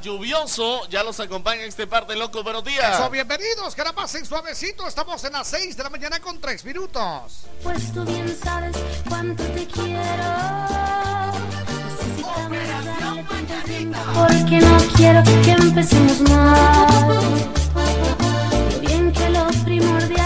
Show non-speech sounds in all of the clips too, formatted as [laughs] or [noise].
lluvioso. Ya los acompaña este parte loco. Buenos días. Eso, bienvenidos, que la pasen suavecito. Estamos en las 6 de la mañana con 3 minutos. Pues tú bien sabes cuánto te quiero. Porque no quiero que empecemos mal. Bien que lo primordial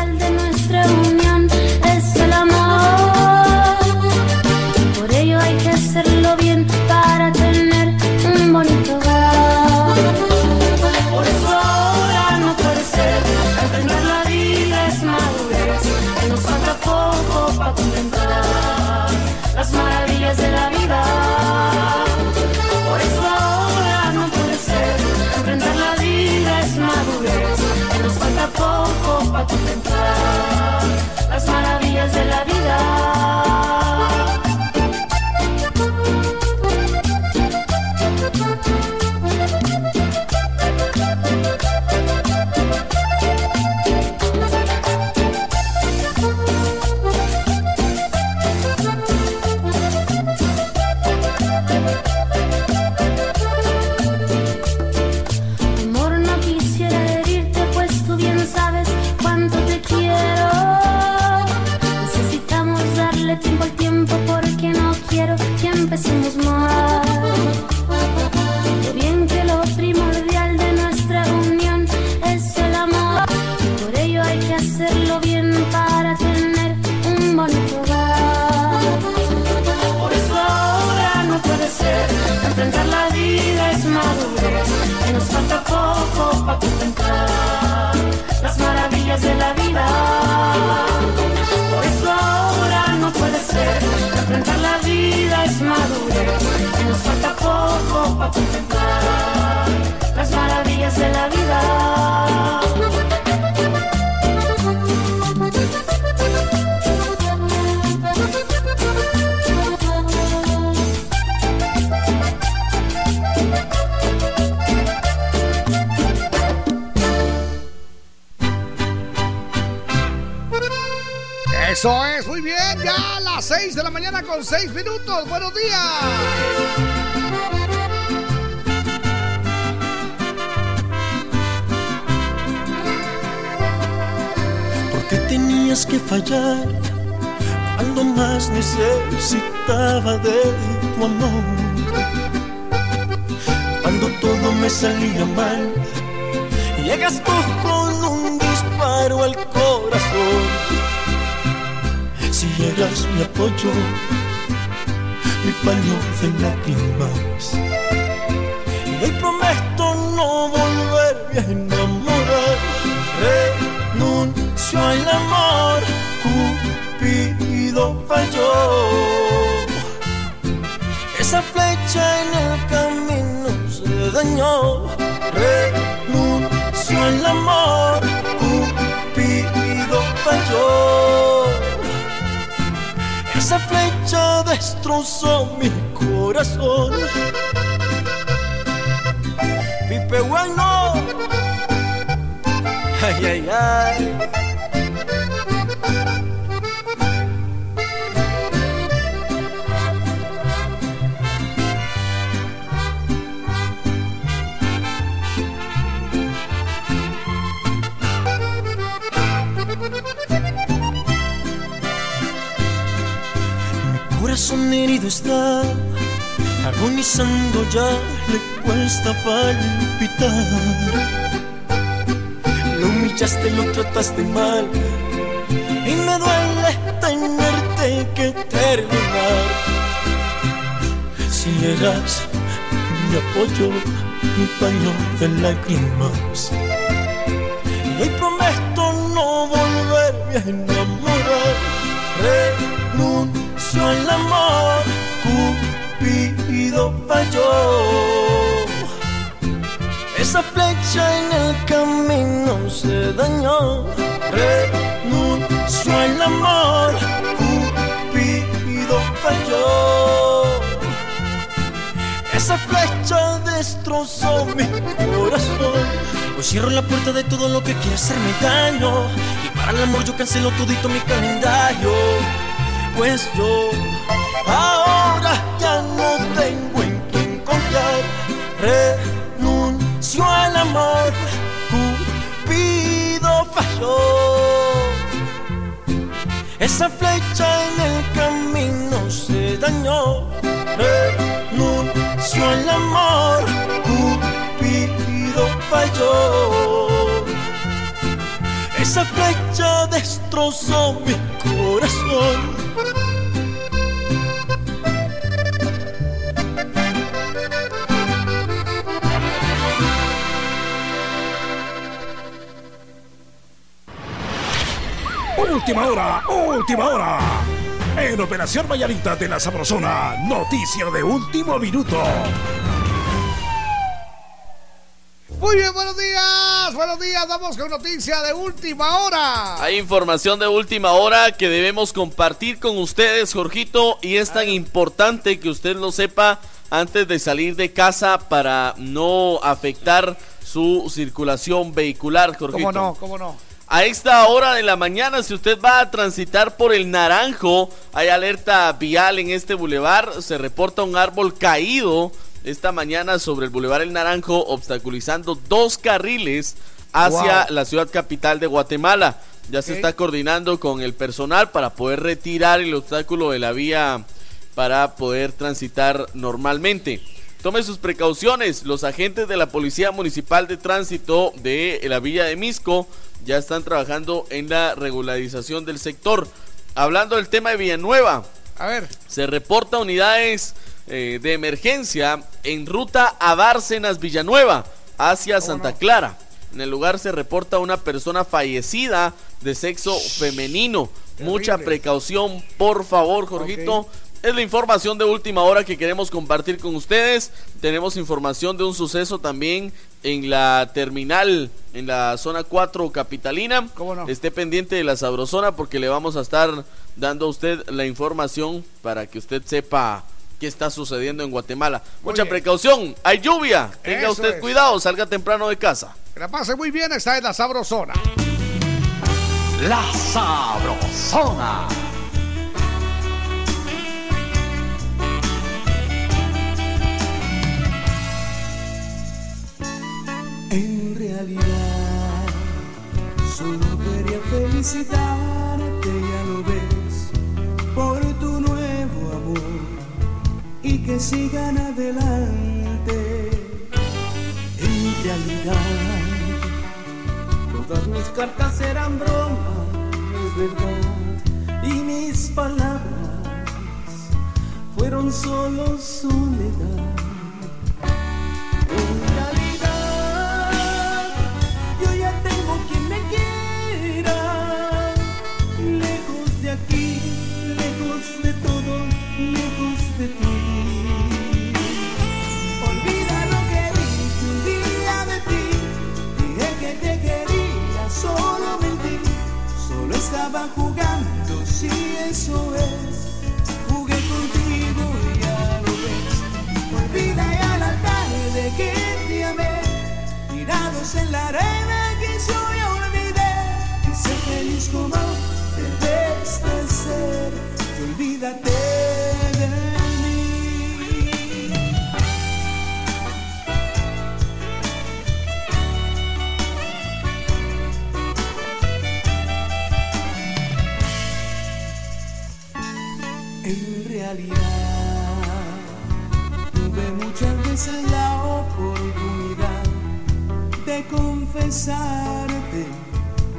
6 minutos. Buenos días. porque tenías que fallar cuando más necesitaba de tu amor. Cuando todo me salía mal, llegas tú con un disparo al corazón. Si eras mi apoyo, mi paño de lágrimas. Y hoy prometo no volverme a enamorar. Renuncio al amor, Cupido falló. Esa flecha en el camino se dañó. Renuncio al amor, Esa flecha destrozó mi corazón. Pipe bueno. Ay, ay, ay. Está, agonizando ya le cuesta palpitar. Lo humillaste, lo trataste mal y me duele tenerte que terminar. Si eras mi apoyo, mi paño de lágrimas. Se dañó. Renuncio al amor, Cupido falló. Esa flecha destrozó mi corazón. Hoy cierro la puerta de todo lo que quiere hacerme daño. Y para el amor yo cancelo todito mi calendario. Pues yo ahora Esa flecha en el camino se dañó, renunció el amor, Cupido falló. Esa flecha destrozó mi corazón. Última hora, última hora. En Operación Vallarita de la Sabrosona, noticia de último minuto. Muy bien, buenos días, buenos días, vamos con noticia de última hora. Hay información de última hora que debemos compartir con ustedes, Jorgito, y es tan importante que usted lo sepa antes de salir de casa para no afectar su circulación vehicular, Jorgito. ¿Cómo no? ¿Cómo no? A esta hora de la mañana, si usted va a transitar por el Naranjo, hay alerta vial en este bulevar. Se reporta un árbol caído esta mañana sobre el bulevar El Naranjo, obstaculizando dos carriles hacia Wow. la ciudad capital de Guatemala. Ya se está coordinando con el personal para poder retirar el obstáculo de la vía para poder transitar normalmente. Tome sus precauciones. Los agentes de la Policía Municipal de Tránsito de la Villa de Misco ya están trabajando en la regularización del sector. Hablando del tema de Villanueva, A ver, se reporta unidades eh, de emergencia en ruta a Bárcenas Villanueva hacia Santa no? Clara. En el lugar se reporta una persona fallecida de sexo femenino. Mucha precaución, por favor, Jorgito. Es la información de última hora que queremos compartir con ustedes. Tenemos información de un suceso también en la terminal, en la zona 4 capitalina. ¿Cómo no? Esté pendiente de la sabrosona porque le vamos a estar dando a usted la información para que usted sepa qué está sucediendo en Guatemala. Muy Mucha bien. precaución, hay lluvia. Tenga Eso usted es. cuidado, salga temprano de casa. que la pase muy bien, está en la sabrosona. La Sabrosona. En realidad, solo quería felicitarte, ya lo ves, por tu nuevo amor y que sigan adelante. En realidad, todas mis cartas eran bromas, es verdad, y mis palabras fueron solo soledad. Solo mentí. Solo estaba jugando, si eso es. Jugué contigo, ya lo ves. Olvida ya la tarde que te amé Tirados en la arena que yo olvidé Y sé feliz como confesarte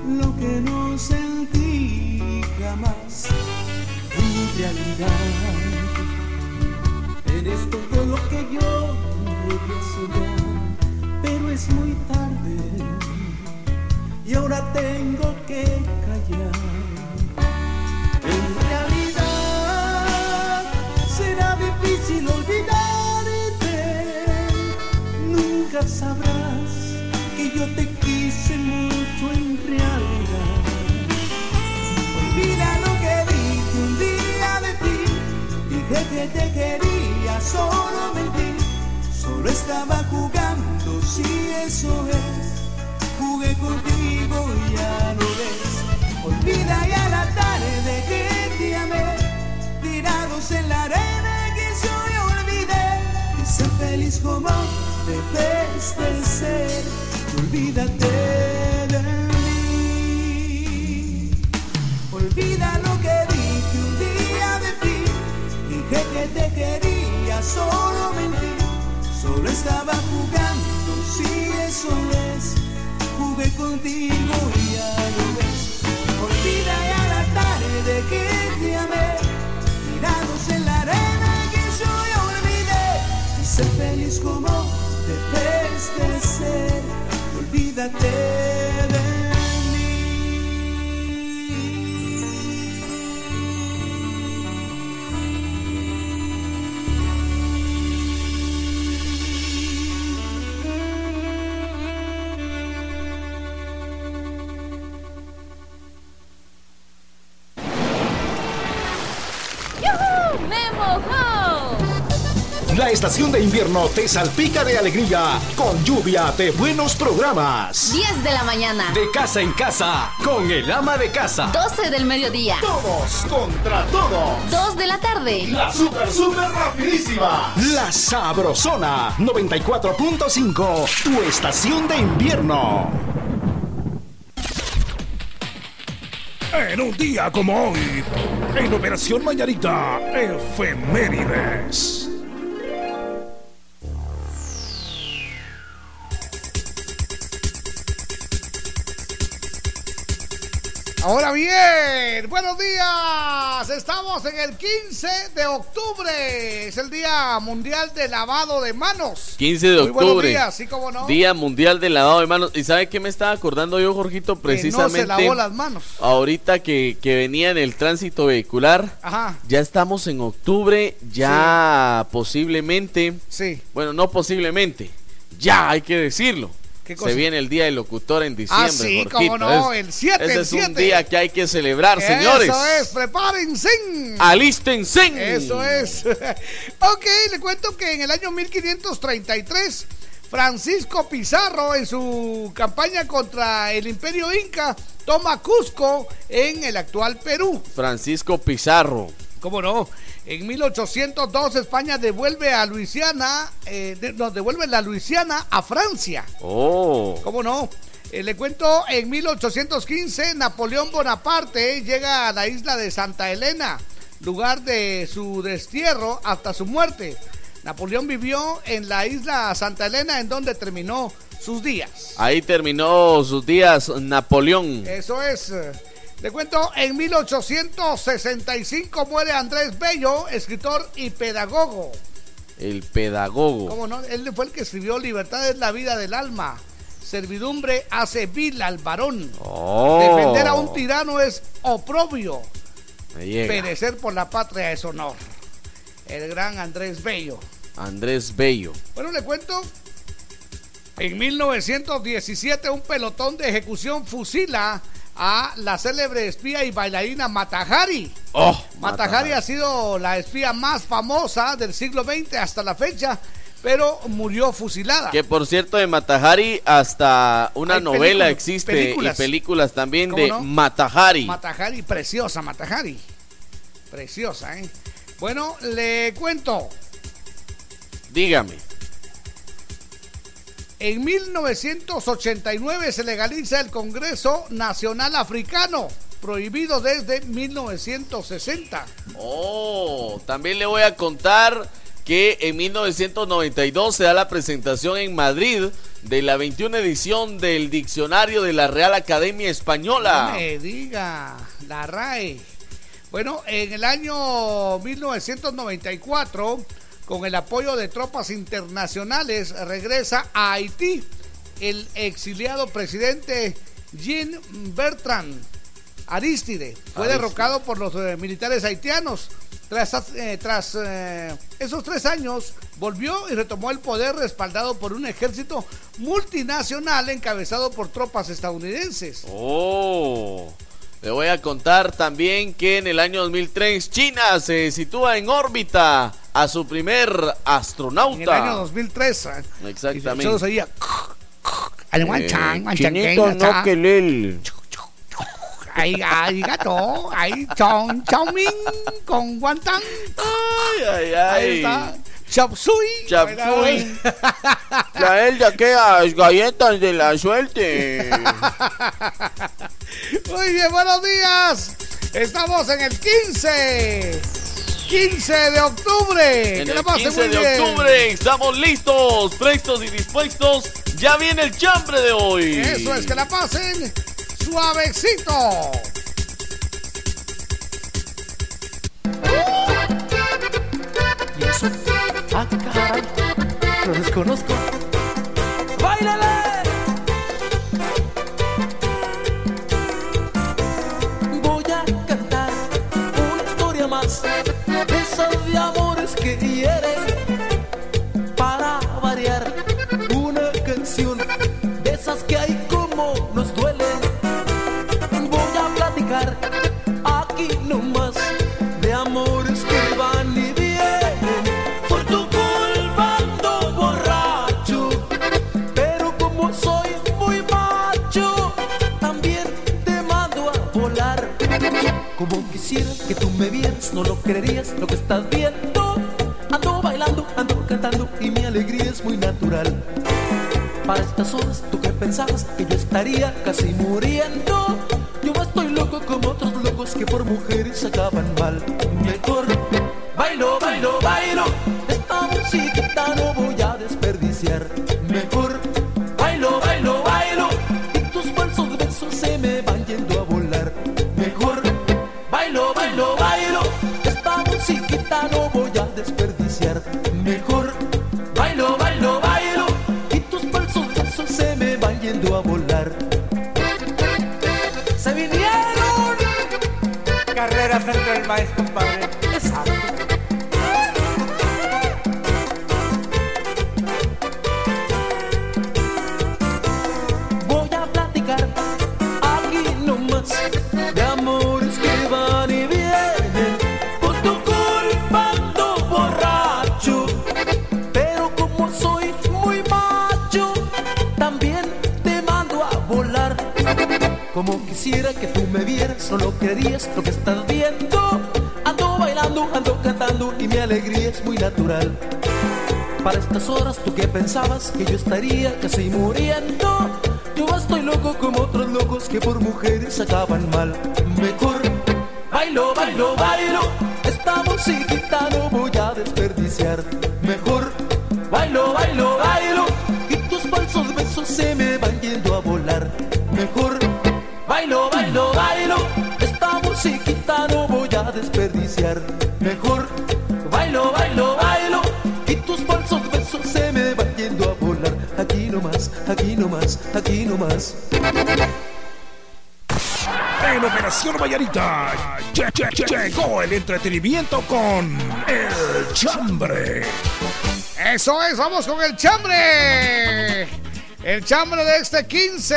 lo que no sentí jamás. En realidad, eres todo lo que yo podía soñar, pero es muy tarde y ahora tengo que callar. En realidad será difícil olvidarte. Nunca sabrás que yo te quise mucho en realidad. Olvida lo que dije un día de ti. Dije que te quería, solo mentí. Solo estaba jugando, si eso es. Jugué contigo y ya lo ves. Olvida ya la tarde que te amé, tirados en la arena que yo olvidé. Y sé feliz como debes de ser, olvídate de mí. Olvida lo que dije un día de ti, dije que te quería, solo mentí, solo estaba jugando, si eso es, jugué contigo y ya lo ves. Olvida ya la tarde que te amé, tirados en la arena que yo ya olvidé, y sé feliz como debes de ser olvídate estación de invierno te salpica de alegría con lluvia de buenos programas. 10 de la mañana. De casa en casa, con el ama de casa. 12 del mediodía. Todos contra todos. 2 de la tarde. La super super rapidísima. La sabrosona 94.5. Tu estación de invierno. En un día como hoy, en Operación Mañanita, efemérides. Ahora bien, buenos días. Estamos en el 15 de octubre. Es el Día Mundial de Lavado de Manos. 15 de Muy buenos octubre. días, ¿sí cómo no? Día Mundial del Lavado de Manos. ¿Y sabe qué me estaba acordando yo, Jorgito? Que no Precisamente. se lavó las manos. Ahorita que, que venía en el tránsito vehicular. Ajá, Ya estamos en octubre, ya posiblemente, sí. bueno, no posiblemente, ya hay que decirlo. ¿Qué cosa? Se viene el Día del Locutor en diciembre. Ah, sí, cómo no, Es- el 7, Ese el es un 7. día que hay que celebrar, señores. Eso es, prepárense. Alístense. Eso es. [laughs] ok, le cuento que en el año 1533, Francisco Pizarro, en su campaña contra el Imperio Inca, toma Cusco en el actual Perú. Francisco Pizarro. ¿Cómo no? En 1802 España devuelve a Luisiana, eh, de- nos devuelve la Luisiana a Francia. Oh. ¿Cómo no? Eh, le cuento, en 1815 Napoleón Bonaparte llega a la isla de Santa Elena, lugar de su destierro hasta su muerte. Napoleón vivió en la isla Santa Elena en donde terminó sus días. Ahí terminó sus días Napoleón. Eso es. Le cuento, en 1865 muere Andrés Bello, escritor y pedagogo. El pedagogo. ¿Cómo no? Él fue el que escribió Libertad es la vida del alma. Servidumbre hace vil al varón. Oh. Defender a un tirano es oprobio. Perecer por la patria es honor. El gran Andrés Bello. Andrés Bello. Bueno, le cuento. En 1917 un pelotón de ejecución fusila a la célebre espía y bailarina Matajari. Oh, Matajari ha sido la espía más famosa del siglo XX hasta la fecha, pero murió fusilada. Que por cierto, de Matajari hasta una Hay novela existe películas. y películas también ¿Cómo de no? Matajari. Matajari, preciosa Matajari. Preciosa, ¿eh? Bueno, le cuento. Dígame. En 1989 se legaliza el Congreso Nacional Africano, prohibido desde 1960. Oh, también le voy a contar que en 1992 se da la presentación en Madrid de la 21 edición del Diccionario de la Real Academia Española. No me diga, la RAE. Bueno, en el año 1994, con el apoyo de tropas internacionales, regresa a Haití el exiliado presidente Jean Bertrand Aristide. Fue Aristide. derrocado por los eh, militares haitianos. Tras, eh, tras eh, esos tres años, volvió y retomó el poder respaldado por un ejército multinacional encabezado por tropas estadounidenses. Oh, le voy a contar también que en el año 2003 China se sitúa en órbita a su primer astronauta. En el año 2003. eh, Exactamente. Y solo sería. Chinito no que lel. Ahí, ahí gato, ahí chon, chao min con guantán. Ay, ay, Ahí ay. está. Chop suey. Chop suey. Traer [laughs] de aquellas galletas de la suerte. [laughs] Muy bien, buenos días. Estamos en el 15. 15 de octubre. En que la el pase 15 muy de bien. octubre estamos listos, prestos y dispuestos. Ya viene el chambre de hoy. Eso es, que la pasen suavecito. ¿Y eso? Ah, caray. Lo desconozco. ¡Báilale! Voy a cantar una historia más. Esas de amores que hieren. Para variar, una canción de esas que hay como nos duelen. Voy a platicar que tú me vieras, no lo creerías lo que estás viendo. Ando bailando, ando cantando y mi alegría es muy natural. Para estas horas, ¿tú qué pensabas? Que yo estaría casi muriendo. Yo no estoy loco como otros locos que por mujeres acaban mal. Mejor bailo, bailo, bailo. Esta musiquita no voy a desperdiciar. Mejor bailo, bailo, bailo. Y tus falsos besos se me van yendo a volar. Se vinieron. Carreras entre el maíz, compadre. Exacto. Que me vieras, no lo que estás viendo. Ando bailando, ando cantando y mi alegría es muy natural. Para estas horas, ¿tú qué pensabas? Que yo estaría casi muriendo. Yo estoy loco como otros locos que por mujeres acaban mal. Mejor bailo, bailo, bailo. Esta musiquita no voy a desperdiciar. Mejor bailo, bailo, bailo. Y tus falsos besos se me a desperdiciar. Mejor bailo, bailo, bailo. Y tus falsos besos se me van yendo a volar. Aquí nomás, aquí nomás, aquí nomás. En Operación Vallarita lle- lle- lle- llegó el entretenimiento con El Chambre. Eso es, vamos con el chambre. El chambre de este 15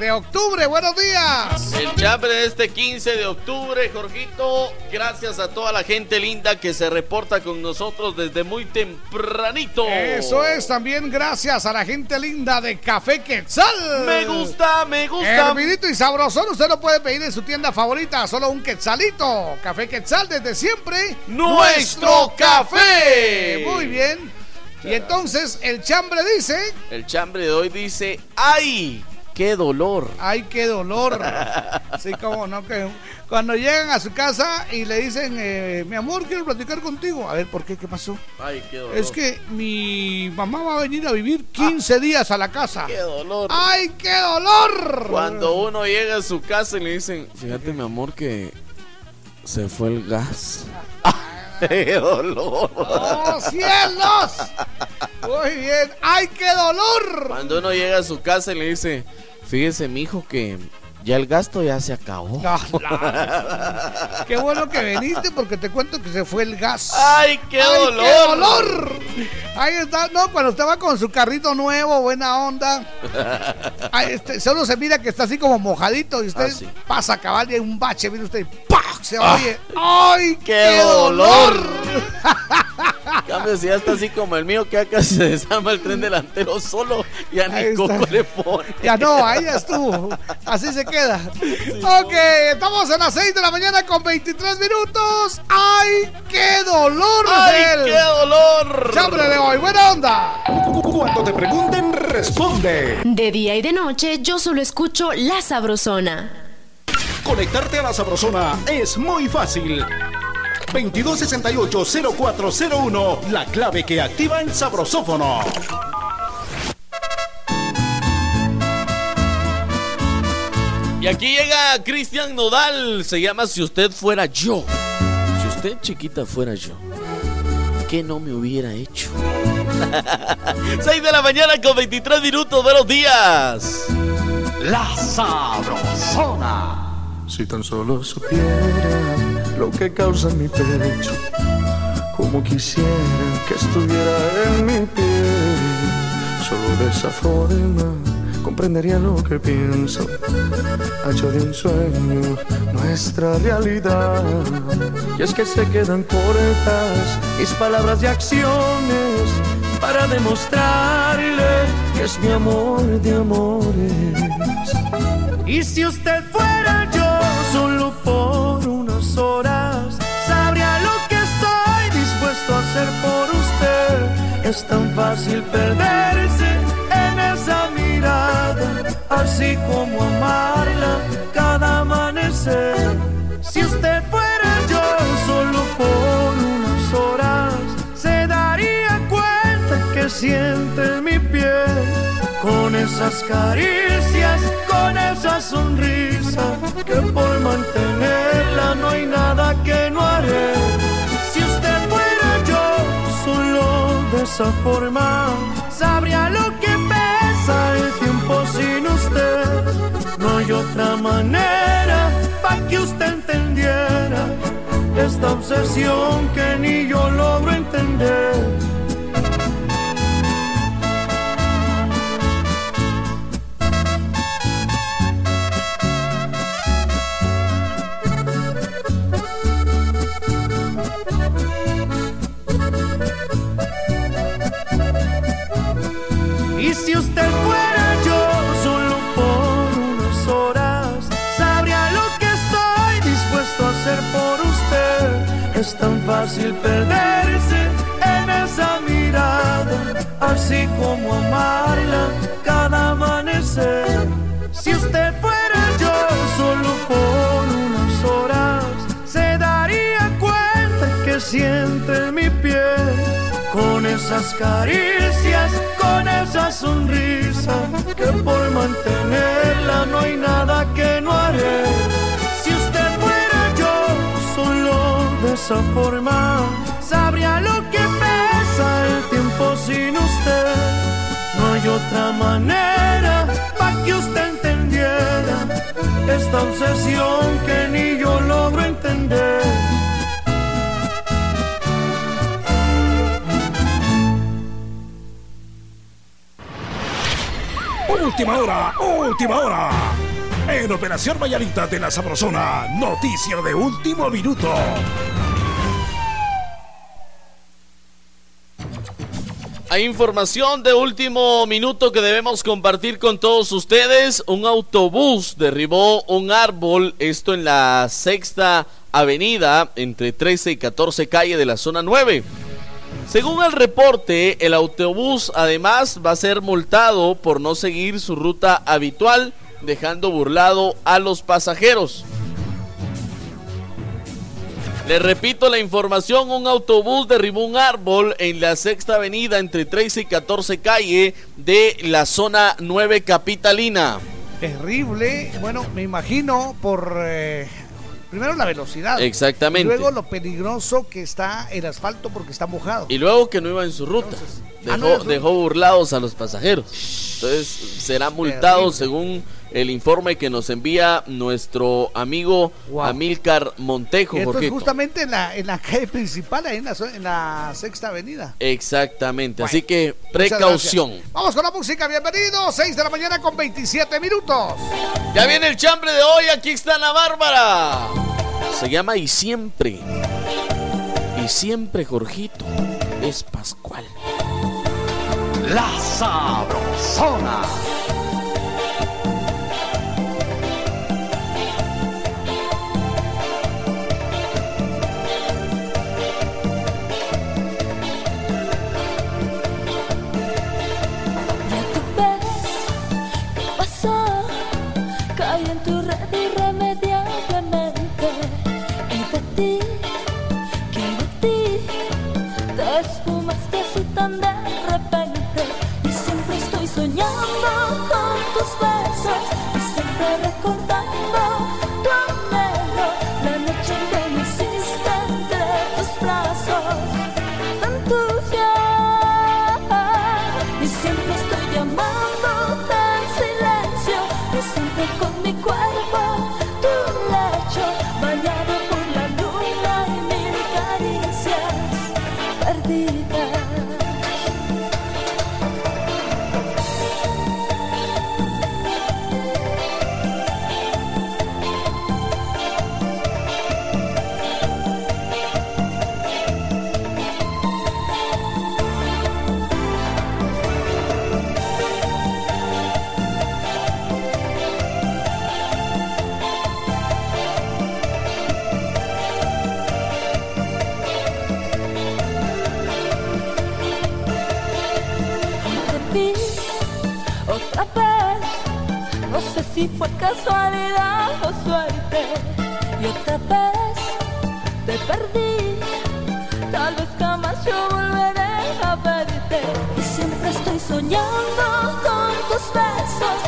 de octubre. Buenos días. El chambre de este 15 de octubre, Jorgito. Gracias a toda la gente linda que se reporta con nosotros desde muy tempranito. Eso es también gracias a la gente linda de Café Quetzal. Me gusta, me gusta. Hervidito y sabrosón, usted lo puede pedir en su tienda favorita, solo un quetzalito. Café Quetzal desde siempre. ¡Nuestro café! Muy bien. Y entonces el chambre dice, El chambre de hoy dice, ¡ay! ¡Qué dolor! ay, qué dolor. [laughs] Así como no, que cuando llegan a su casa y le dicen, eh, mi amor, quiero platicar contigo. A ver, ¿por qué? ¿Qué pasó? ¡Ay, qué dolor! Es que mi mamá va a venir a vivir 15 días a la casa. ¡Qué dolor! ¡Ay, qué dolor! Cuando uno llega a su casa y le dicen, fíjate mi amor que se fue el gas. [laughs] ¡Qué dolor! ¡Oh, cielos! Muy bien. ¡Ay, qué dolor! Cuando uno llega a su casa y le dice, fíjese mijo que ya el gasto ya se acabó. No, la- Qué bueno que viniste porque te cuento que se fue el gas. ¡Ay, qué ¡Ay, dolor! qué dolor! Ahí está, no, cuando estaba con su carrito nuevo, buena onda. Ay, este, solo se mira que está así como mojadito y usted Ah, sí. pasa a cabal y hay un bache, mire usted, y. Se oye. ¡Ay, qué, ¡Qué dolor! dolor! Cambio, si ya está así como el mío, que acá se desarma el tren delantero solo, ya Ahí ni está. coco le pone. Ya no, ahí ya estuvo. Así se queda. ok, estamos a las 6 de la mañana con 23 minutos. ¡Ay, qué dolor! ¡Ay, del qué dolor! chambre de hoy! ¡Buena onda! Cuando te pregunten, responde. De día y de noche yo solo escucho La Sabrosona. Conectarte a la Sabrosona es muy fácil. 2268-0401. La clave que activa el sabrosófono. Y aquí llega Cristian Nodal. Se llama Si usted fuera yo. Si usted chiquita fuera yo. ¿Qué no me hubiera hecho? [laughs] 6 de la mañana con 23 minutos. Buenos días. La sabrosona. Si tan solo supiera lo que causa mi pecho, como quisiera que estuviera en mi piel, solo de esa forma comprendería lo que pienso, hecho de un sueño nuestra realidad. Y es que se quedan cortas mis palabras y acciones para demostrarle que es mi amor de amores. Y si usted fuera yo solo por unas horas, sabría lo que estoy dispuesto a hacer por usted. Es tan fácil perderse en esa mirada, así como amarla cada amanecer. Si usted fuera yo solo por unas horas, se daría cuenta que siente mi piel con esas caricias, con esa sonrisa, que por mantenerla no hay nada que no haré. Si usted fuera yo, solo de esa forma, sabría lo que pesa el tiempo sin usted. No hay otra manera para que usted entendiera esta obsesión que ni yo logro entender. Usted fuera yo solo por unas horas, sabría lo que estoy dispuesto a hacer por usted. Es tan fácil perderse en esa mirada, así como amarla cada amanecer. Si usted fuera yo solo por unas horas, se daría cuenta que siente mi esas caricias, con esa sonrisa, que por mantenerla no hay nada que no haré. Si usted fuera yo, solo de esa forma, sabría lo que pesa el tiempo sin usted. No hay otra manera para que usted entendiera esta obsesión que ni yo logro entender. Última hora, última hora. En Operación Vallarita de la Sabrosona, noticia de último minuto. Hay información de último minuto que debemos compartir con todos ustedes. Un autobús derribó un árbol, esto en la sexta avenida, entre 13 y 14 calle de la zona 9. Según el reporte, el autobús además va a ser multado por no seguir su ruta habitual, dejando burlado a los pasajeros. Les repito la información, un autobús derribó un árbol en la sexta avenida entre 13 y 14 calle de la zona 9 capitalina. Terrible. Bueno, me imagino por... eh, primero la velocidad. Exactamente. Y luego lo peligroso que está el asfalto porque está mojado. Y luego que no iba en su ruta. Ah, Dejó, su- dejó burlados a los pasajeros. Entonces será multado Terrible. según el informe que nos envía nuestro amigo Amílcar Montejo. Esto es justamente en la, en la calle principal, ahí en la, en la sexta avenida. Exactamente. Así que precaución. Vamos con la música, bienvenidos. 6 de la mañana con 27 minutos. Ya viene el chambre de hoy. Aquí está Ana Bárbara. Se llama Y siempre. Y siempre, Jorgito, es Pascual. La Sabrosona. despierto tan de repente y siempre estoy soñando con tus besos y siempre recordando. Si fue casualidad o suerte. Y otra vez te perdí. Tal vez jamás yo volveré a verte. Y siempre estoy soñando con tus besos.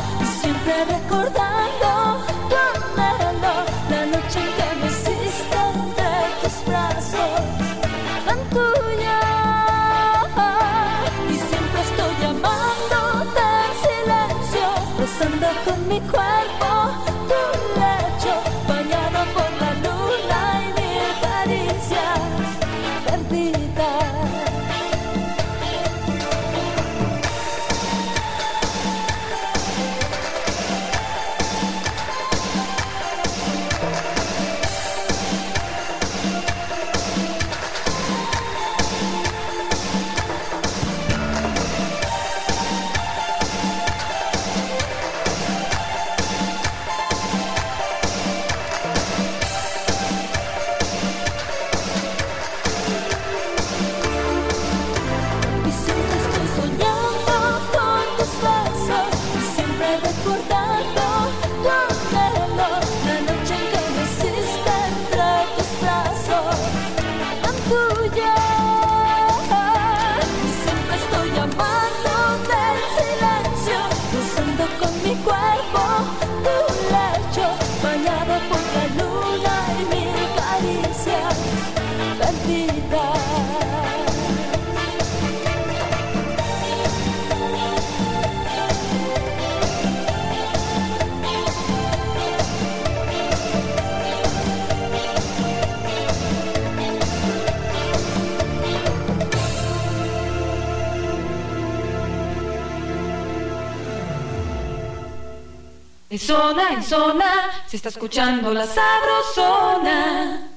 En zona, en zona, se está escuchando la sabrosona.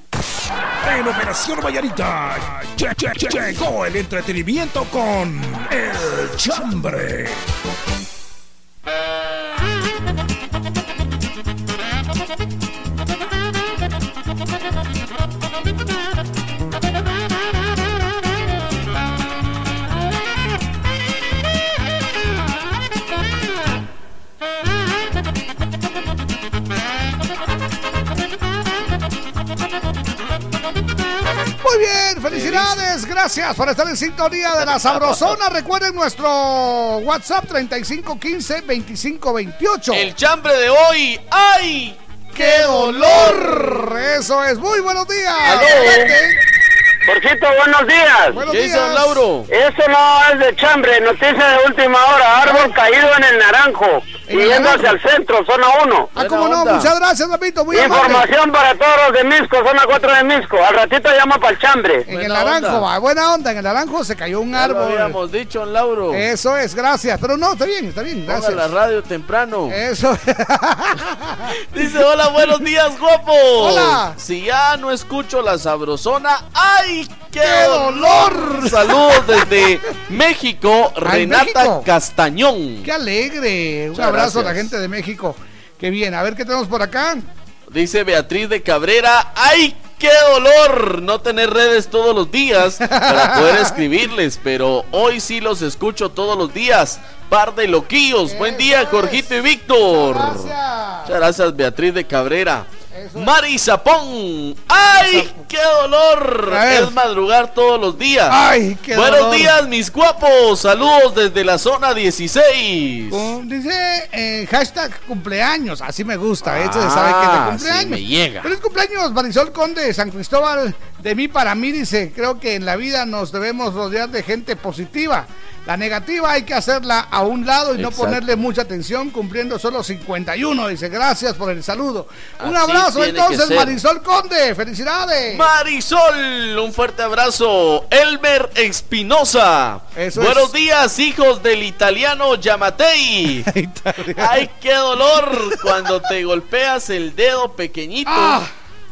En Operación Vallarita lle- lle- lle- llegó el entretenimiento con El Chambre. Gracias por estar en sintonía de la Sabrosona. Recuerden nuestro WhatsApp 3515-2528. El chambre de hoy. ¡Ay! ¡Qué dolor! Eso es, muy buenos días. Porcito, buenos días. Buenos Jason días. Lauro. Eso no es de chambre, noticia de última hora. Árbol caído en el Naranjo, ¿En el yendo Naranjo? hacia el centro, zona 1. Ah, cómo no, onda. muchas gracias, Lapito, muy amable. Información para todos los de Misco, zona 4 de Misco. Al ratito llamo para el chambre. En el naranjo, onda. va, buena onda, en el naranjo se cayó un Ya lo árbol. habíamos dicho, Lauro. Eso es, gracias. Pero no, está bien, está bien, Ponga gracias. la radio temprano. Eso. [laughs] Dice, hola, buenos días, guapos. Hola. Si ya no escucho la sabrosona, ¡ay, qué, ¡Qué dolor! Saludos desde México, ¿en Renata México? Castañón. Qué alegre. Un Muchas abrazo a la gracias. gente de México. Qué bien. A ver qué tenemos por acá. Dice Beatriz de Cabrera, ¡ay, qué dolor! No tener redes todos los días para poder [laughs] escribirles, pero hoy sí los escucho todos los días. Par de loquillos. Buen día, Jorgito y Víctor. Gracias. Muchas gracias, Beatriz de Cabrera. Mari Zapón. ¡Ay, qué dolor! Es madrugar todos los días. Ay, qué Buenos dolor. días, mis guapos. Saludos desde la zona 16. Um, dice eh, hashtag cumpleaños, así me gusta, Ah, eso se sabe que es de sí, cumpleaños. me llega. Feliz cumpleaños, Marisol Conde de San Cristóbal, de mí para mí, dice, creo que en la vida nos debemos rodear de gente positiva. La negativa hay que hacerla a un lado y no ponerle mucha atención, cumpliendo solo 51, dice, gracias por el saludo. Un Así abrazo entonces. Marisol Conde, felicidades. Marisol, un fuerte abrazo. Elmer Espinosa. Buenos es. días, hijos del italiano Yamatei. [laughs] Ay, qué dolor cuando te golpeas el dedo pequeñito. Ah.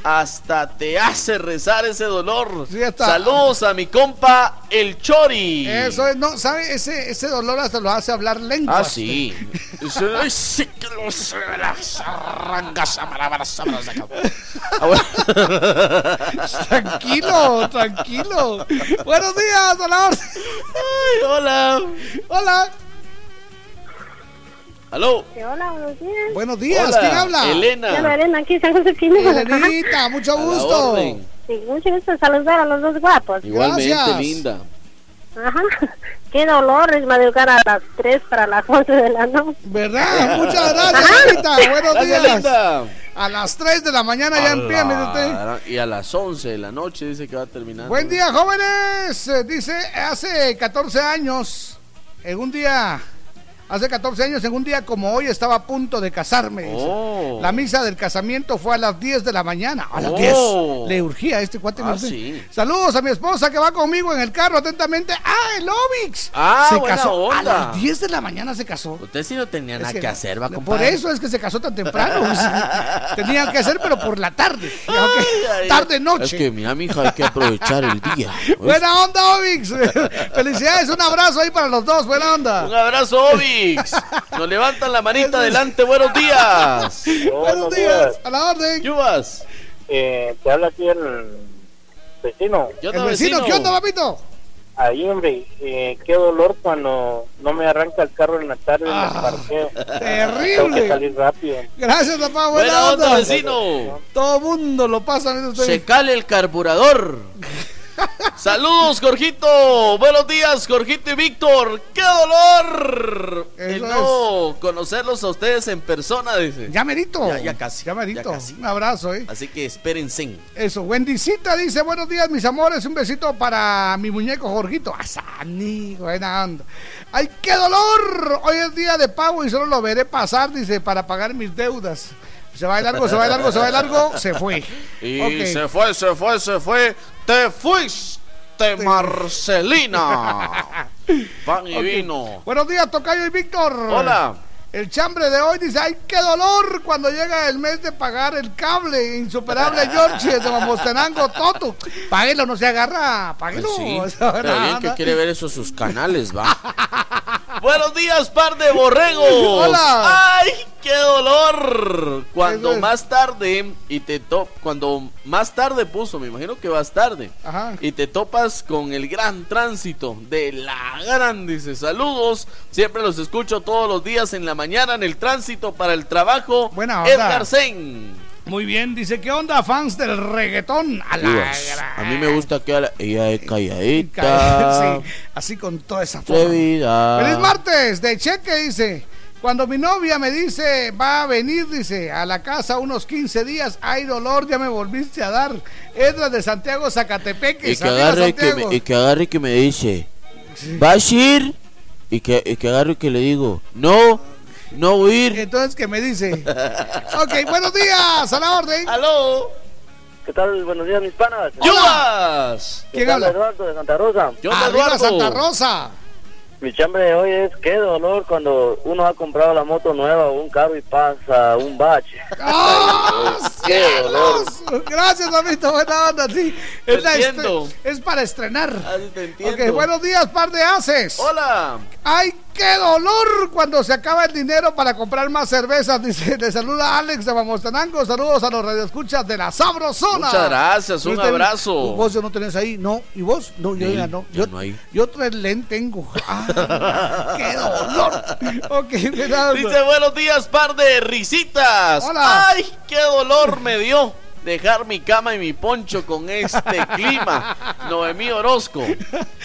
Hasta te hace rezar ese dolor. está. Saludos a mi compa el Chori. Eso es, no, ¿sabe? Ese, ese dolor hasta lo hace hablar lengua. Ah, sí. Ay, sí. [laughs] Tranquilo, tranquilo. Buenos días, hola. hola. Hola. Aló. Hola, buenos días. Buenos días, Hola, ¿quién habla? Elena. Hola, Elena, aquí San Josefino. Elenita, mucho A gusto. Sí, mucho gusto saludar a los dos guapos. Igualmente, Gracias. linda. Ajá. [laughs] Qué dolor es madrugar a las 3 para las 11 de la noche. ¿Verdad? [laughs] Muchas gracias. Buenos Gracias, días. linda. A las 3 de la mañana ya empieza. Y a las 11 de la noche dice que va terminando. Buen día, jóvenes. Eh, Dice, hace 14 años, en un día, hace 14 años, en un día como hoy, estaba a punto de casarme. Oh. La misa del casamiento fue a las 10 de la mañana. A las Oh. 10. Le urgía a este cuate. Ah, sí. Saludos a mi esposa que va conmigo en el carro atentamente. ¡Ah, el Obix! Ah, se buena casó. A onda. las 10 de la mañana se casó. Usted sí no tenía Es nada que hacer, va, Por eso es que se casó tan temprano. [laughs] Tenía que hacer, pero por la tarde. Ok, ay, tarde, noche. Es que mira, mija, hay que aprovechar el día. [laughs] Buena onda, Obix. [laughs] Felicidades, un abrazo ahí para los dos. Buena Un onda. abrazo, Nos levantan la manita adelante. Buenos días. Buenos días. A la orden. Yubas. Eh, te habla aquí el vecino. ¿Qué El onda, vecino, vecino? ¿qué onda, papito? Ahí, hombre, eh, qué dolor cuando no me arranca el carro en la tarde en el parqueo. Tengo que Ah, Terrible. salir rápido. Gracias, papá. Buena, Buena onda, onda. vecino. Todo mundo lo pasa. Se cale el carburador. Saludos, Jorgito. Buenos días, Jorgito y Víctor. ¡Qué dolor! Eso El no conocerlos a ustedes en persona, dice. Ya merito. Ya, ya casi. Ya merito. ya casi. Un abrazo, eh. Así que espérense. Eso, Wendycita dice, buenos días mis amores, un besito para mi muñeco Jorgito. Asani, buena onda. ¡Ay, qué dolor! Hoy es día de pago y solo lo veré pasar, dice, para pagar mis deudas. Se va de largo, se va de largo, se va de largo, se fue. Y se fue, se fue, se fue. Te fuiste, Marcelina. [laughs] Pan y vino. Buenos días, Tocayo y Víctor. Hola. El chambre de hoy dice, ay, qué dolor cuando llega el mes de pagar el cable. Insuperable George de Mamostenango, Toto. Páguelo, no se agarra, páguelo. Pues sí, pero bien que quiere ver esos sus canales, va. [laughs] Buenos días, par de borregos. Hola. Ay, qué dolor. Cuando es. más tarde y te top, cuando más tarde puso, me imagino que vas tarde. Ajá. Y te topas con el gran tránsito de la gran, dice, saludos. Siempre los escucho todos los días en la mañana en el tránsito para el trabajo. Buena onda. Edgar Zen. Muy bien, dice, ¿qué onda, fans del reggaetón? A la A mí me gusta que ella- ella es calladita. [laughs] Sí, así con toda esa forma. Feliz martes, de cheque, dice. Cuando mi novia me dice, va a venir, dice, a la casa unos 15 días, hay dolor, ya me volviste a dar. Edra de Santiago Zacatepeque. y que agarre que me, y que agarre que me dice vas a ir y que, y que agarre que le digo no no voy a ir Entonces, ¿qué me dice? [laughs] ok, buenos días, a la orden. aló ¿Qué tal? Buenos días, mis panas. ¡Yubas! ¿Qué ¿Quién tal, habla? Eduardo de Santa Rosa? ¿Qué onda, Arriba Eduardo? Santa Rosa. Mi chambre de hoy es qué dolor cuando uno ha comprado la moto nueva o un carro y pasa un bache. [laughs] ¡Ah, [laughs] qué dolor. Gracias, amito, buena onda, sí. Es, la es para estrenar. Así te entiendo. Ok, buenos días, par de haces. hola Ay, qué dolor cuando se acaba el dinero para comprar más cervezas! [laughs] Dice, le saluda Alex de Mamostanango. Saludos a los radioescuchas de la Sabrosona. Muchas gracias, un ¿Tú ten- abrazo. ¿Vos ya no tenés ahí? No. ¿Y vos? No, yo ya no. Yo, no hay. yo tres len tengo. [laughs] Ah, ¡Qué dolor! Ok, mira, Dice, buenos días, par de risitas. Hola. ¡Ay, qué dolor me dio! Dejar mi cama y mi poncho con este [laughs] clima. Noemí Orozco.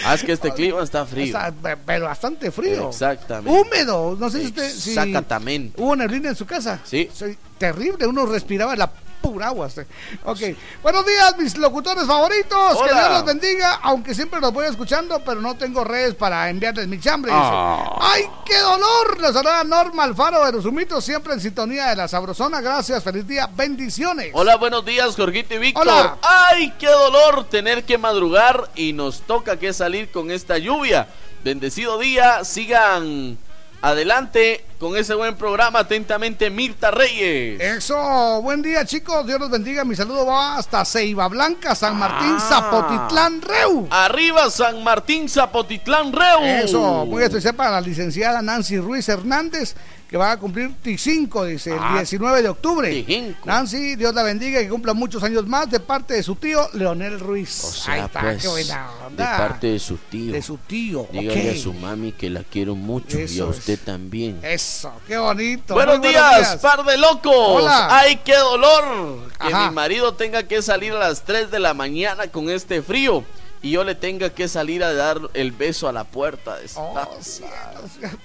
Ah, es que este clima está frío. Está, pero bastante frío. Exactamente. Húmedo. No sé si usted. Si Exactamente. ¿Hubo neblina en su casa? Sí. Soy terrible. Uno respiraba la pura agua. usted. Ok. Buenos días, mis locutores favoritos. Que. Dios los bendiga. Aunque siempre los voy escuchando, pero no tengo redes para enviarles mi chambre. Ah. ¡Ay, qué dolor! Les saluda Norma Alfaro de los Humitos, siempre en sintonía de la Sabrosona. Gracias, feliz día, bendiciones. Hola, buenos días, Jorgito y Víctor. Hola. ¡Ay, qué dolor tener que madrugar y nos toca que salir con esta lluvia! Bendecido día, sigan adelante con ese buen programa. Atentamente, Mirta Reyes. Eso, buen día chicos, Dios los bendiga. Mi saludo va hasta Ceiba Blanca, San Martín, Ah. Zapotitlán, Reu. Arriba San Martín, Zapotitlán, Reu. Eso, muy especial para la licenciada Nancy Ruiz Hernández, que va a cumplir T5, dice, el Ah, 19 de octubre. T5. Nancy, Dios la bendiga y que cumpla muchos años más de parte de su tío, Leonel Ruiz. O sea, Ahí está, pues, qué buena de onda. parte de su tío. De su tío, Dígale a su mami que la quiero mucho y a es. usted también. Eso, qué bonito. Buenos días, par de locos. Hola. Ay, qué dolor. Que Ajá. mi marido tenga que salir a las 3 de la mañana con este frío y yo le tenga que salir a dar el beso a la puerta. Oh, Ah,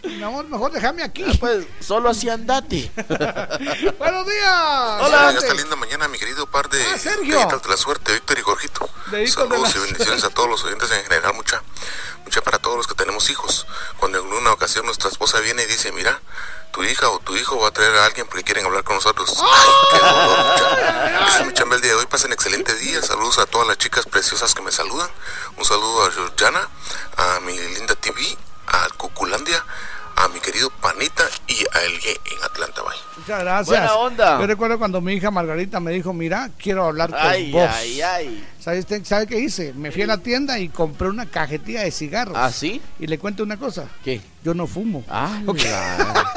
Mi amor, mejor déjame aquí. pues solo así andate. [laughs] Buenos días. Hola, linda mañana, mi querido par de Ah, Sergio. de la suerte, Víctor y Jorgito. Saludos la y bendiciones a todos los oyentes en general, mucha, mucha para todos los que tenemos hijos. Cuando en una ocasión nuestra esposa viene y dice, mira, tu hija o tu hijo va a traer a alguien porque quieren hablar con nosotros. Ay, [laughs] qué dolor. Ese es mi chamba el día de hoy. Pasen excelente día. Saludos a todas las chicas preciosas que me saludan. Un saludo a Georgiana, a mi linda TV, a Cuculandia, a mi querido Panita y a Elgue en Atlanta Bay. Muchas gracias. Buena onda. Yo recuerdo cuando mi hija Margarita me dijo, mira, quiero hablar con Ay, vos. ay, ay. ¿Sabes, ¿Sabe qué hice? Me fui a la tienda y compré una cajetilla de cigarros. ¿Ah, sí? Y le cuento una cosa. ¿Qué? Yo no fumo. Ah, [laughs] Ok. la-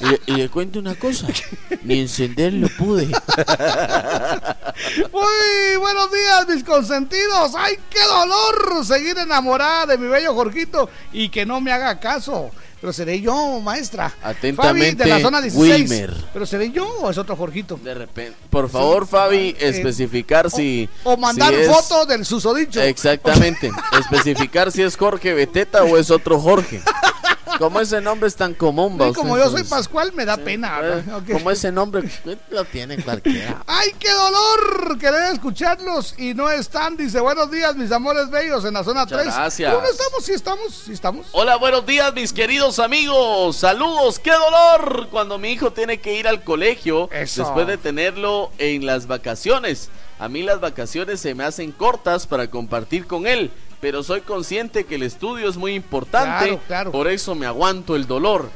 y, le- y le cuento una cosa. [laughs] Ni encenderlo pude. [laughs] Muy buenos días, mis consentidos. ¡Ay, qué dolor! Seguir enamorada de mi bello Jorgito y que no me haga caso. Pero seré yo, maestra. Atentamente, Fabi, de la zona 16. Wilmer. Pero seré yo o es otro Jorgito. De repente. Por favor, Fabi, Eh, especificar si. O mandar si es- fotos del susodicho. Exactamente. [laughs] Especificar si es Jorge Beteta o es otro Jorge. [laughs] Como ese nombre es tan común, va usted, como yo soy Pascual, me da pena. eh. Como ese nombre eh, lo tiene cualquiera. ¡Ay, qué dolor! Querer escucharlos y no están. Dice, buenos días, mis amores bellos, en la zona Muchas 3. gracias. ¿Dónde estamos? Sí estamos, sí estamos. Hola, buenos días, mis queridos amigos. Saludos, qué dolor cuando mi hijo tiene que ir al colegio Eso. después de tenerlo en las vacaciones. A mí las vacaciones se me hacen cortas para compartir con él, pero soy consciente que el estudio es muy importante. Claro, claro. Por eso me aguanto el dolor.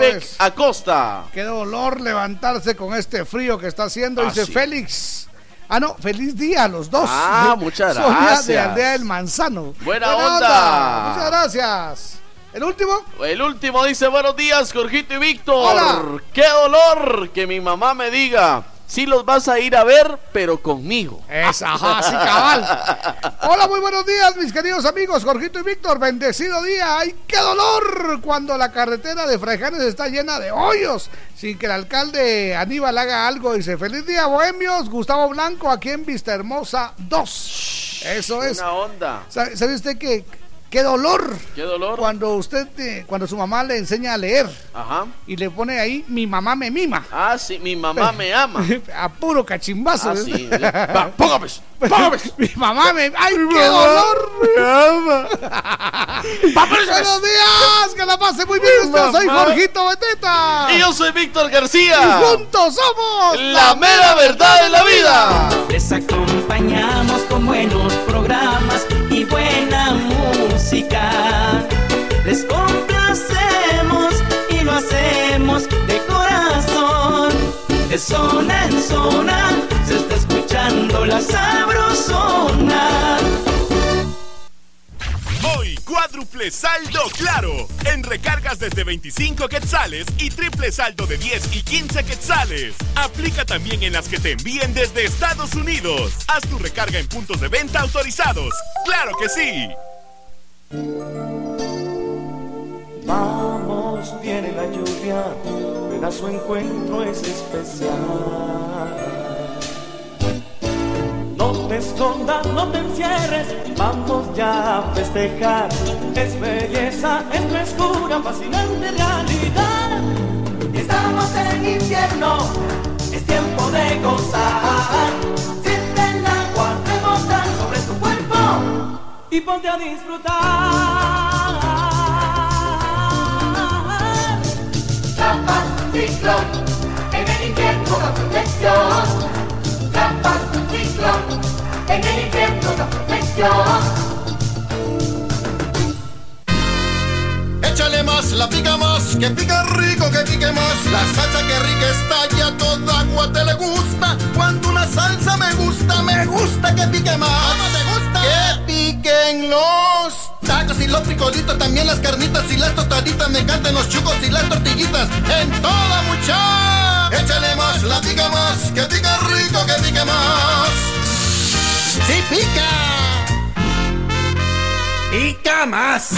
Es. Acosta. Qué dolor levantarse con este frío que está haciendo, Ah, dice sí. Félix. Ah, no, feliz día a los dos. Ah, [laughs] muchas Sonia de gracias. Aldea del Manzano. Buena onda. Muchas gracias. ¿El último? El último dice buenos días, Jorgito y Víctor. Hola. Qué dolor que mi mamá me diga. Sí los vas a ir a ver, pero conmigo. Es, ajá, sí, cabal. Hola, muy buenos días, mis queridos amigos, Jorgito y Víctor. Bendecido día. ¡Ay, qué dolor! Cuando la carretera de Fraijanes está llena de hoyos, sin que el alcalde Aníbal haga algo. Dice: Feliz día, bohemios. Gustavo Blanco, aquí en Vista Hermosa 2. Eso es. Una onda. ¿Sabe, usted qué? ¡Qué dolor! Qué dolor. Cuando usted, eh, cuando su mamá le enseña a leer Ajá. y le pone ahí, mi mamá me mima. Ah, sí, mi mamá me ama. [laughs] A puro cachimbazo. Ah, ¿eh? sí. Va, [laughs] póngame, póngame. [laughs] Mi mamá me. ¡Ay, qué dolor! Me ama. ¡Buenos días! ¡Que la pase muy bien! Yo soy mamá. Jorgito Beteta. Y yo soy Víctor Y García. juntos somos La mera verdad de la vida. Les acompañamos con buenos cuádruple saldo claro. En recargas desde 25 quetzales y triple saldo de 10 y 15 quetzales. Aplica también en las que te envíen desde Estados Unidos. Haz tu recarga en puntos de venta autorizados. ¡Claro que sí! Vamos, viene la lluvia, ven a su encuentro es especial. No te escondas, no te encierres, vamos ya a festejar. Es belleza, es frescura, fascinante realidad. Estamos en invierno, es tiempo de gozar. Siente el agua rebotar sobre tu cuerpo y ponte a disfrutar. Trampas, ciclón, en el invierno la. Más, la pica más, que pica rico, que pique más. La salsa que rica está ya toda agua te le gusta. Cuando una salsa me gusta, me gusta que pique más. Piquen los tacos y los frijolitos, también las carnitas y las tostaditas. Me encantan los chucos y las tortillitas. En toda mucha. Échale más, la pica más, que pica rico, que pique más. ¡Sí pica! ¡Pica más!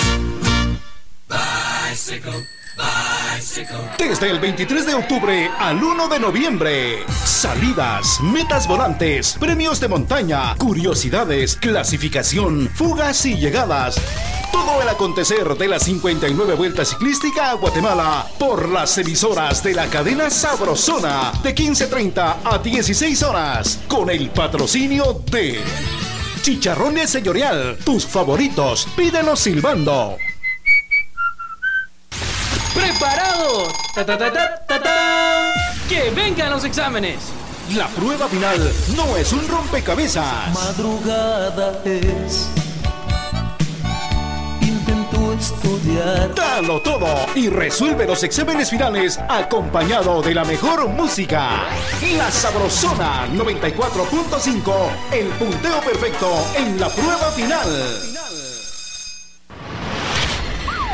Desde el 23 de octubre al 1 de noviembre. Salidas, metas volantes, premios de montaña, curiosidades, clasificación, fugas y llegadas. Todo el acontecer de la 59 Vuelta Ciclística a Guatemala por las emisoras de la cadena Sabrosona de 15.30 a 16 horas con el patrocinio de Chicharrones Señorial, tus favoritos, pídelos silbando. ¡Preparados! ¡Ta, ta, ta, ta, ta, ta! ¡Que vengan los exámenes! La prueba final no es un rompecabezas. Madrugada es. Intento estudiar. Dalo todo y resuelve los exámenes finales acompañado de la mejor música. La Sabrosona 94.5, el punteo perfecto en la prueba final.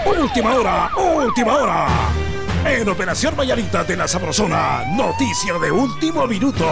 Última hora, última hora. En Operación Vallarita de la Sabrosona, noticia de último minuto.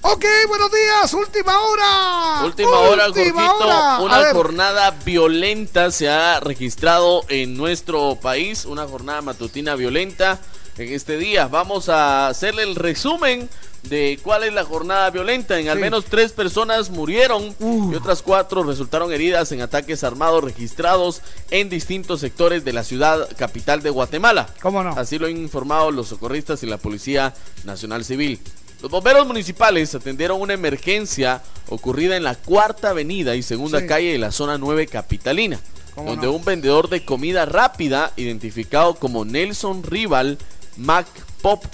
Ok, buenos días, última hora. Última hora, Última Jorgito. hora. Una jornada violenta se ha registrado en nuestro país. Una jornada matutina violenta en este día. Vamos a hacerle el resumen de cuál es la jornada violenta. En al menos tres personas murieron y otras cuatro resultaron heridas en ataques armados registrados en distintos sectores de la ciudad capital de Guatemala. ¿Cómo no? Así lo han informado los socorristas y la Policía Nacional Civil. Los bomberos municipales atendieron una emergencia ocurrida en la cuarta avenida y segunda Sí. calle de la zona 9 capitalina, ¿Cómo donde no? un vendedor de comida rápida, identificado como Nelson Rival Mac Pop,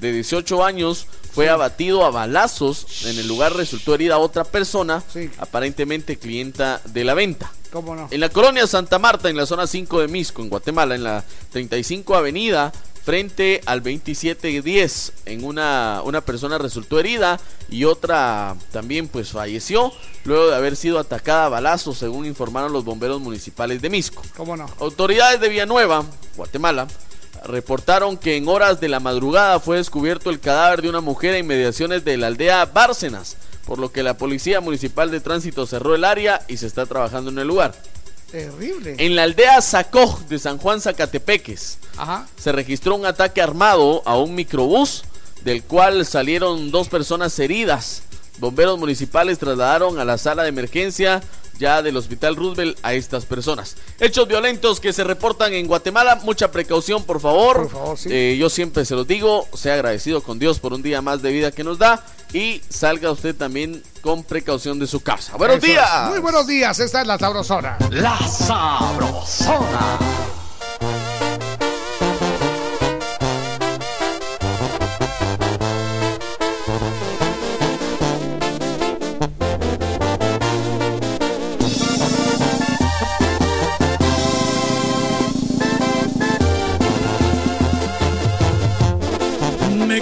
de 18 años, fue abatido a balazos. En el lugar resultó herida otra persona, aparentemente clienta de la venta. ¿Cómo no? En la colonia Santa Marta, en la zona 5 de Misco, en Guatemala, en la 35 Avenida, frente al 2710, en una, una persona resultó herida y otra también pues falleció luego de haber sido atacada a balazos, según informaron los bomberos municipales de Misco. ¿Cómo no? Autoridades de Villanueva, Guatemala, reportaron que en horas de la madrugada fue descubierto el cadáver de una mujer en inmediaciones de la aldea Bárcenas, por lo que la Policía Municipal de Tránsito cerró el área y se está trabajando en el lugar. Terrible. En la aldea Sacó de San Juan Zacatepeques Ajá. se registró un ataque armado a un microbús del cual salieron dos personas heridas. Bomberos municipales trasladaron a la sala de emergencia ya del Hospital Roosevelt a estas personas. Hechos violentos que se reportan en Guatemala, mucha precaución por favor. Por favor, sí. Eh, yo siempre se los digo, sea agradecido con Dios por un día más de vida que nos da y salga usted también con precaución de su casa. Buenos Eso días. es. Muy buenos días, esta es la sabrosona. La Sabrosona.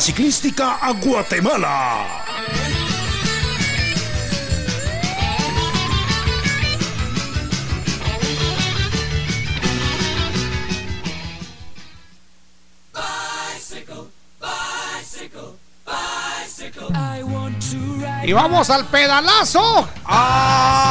Ciclística a Guatemala. Y vamos al pedalazo. ¡Ah!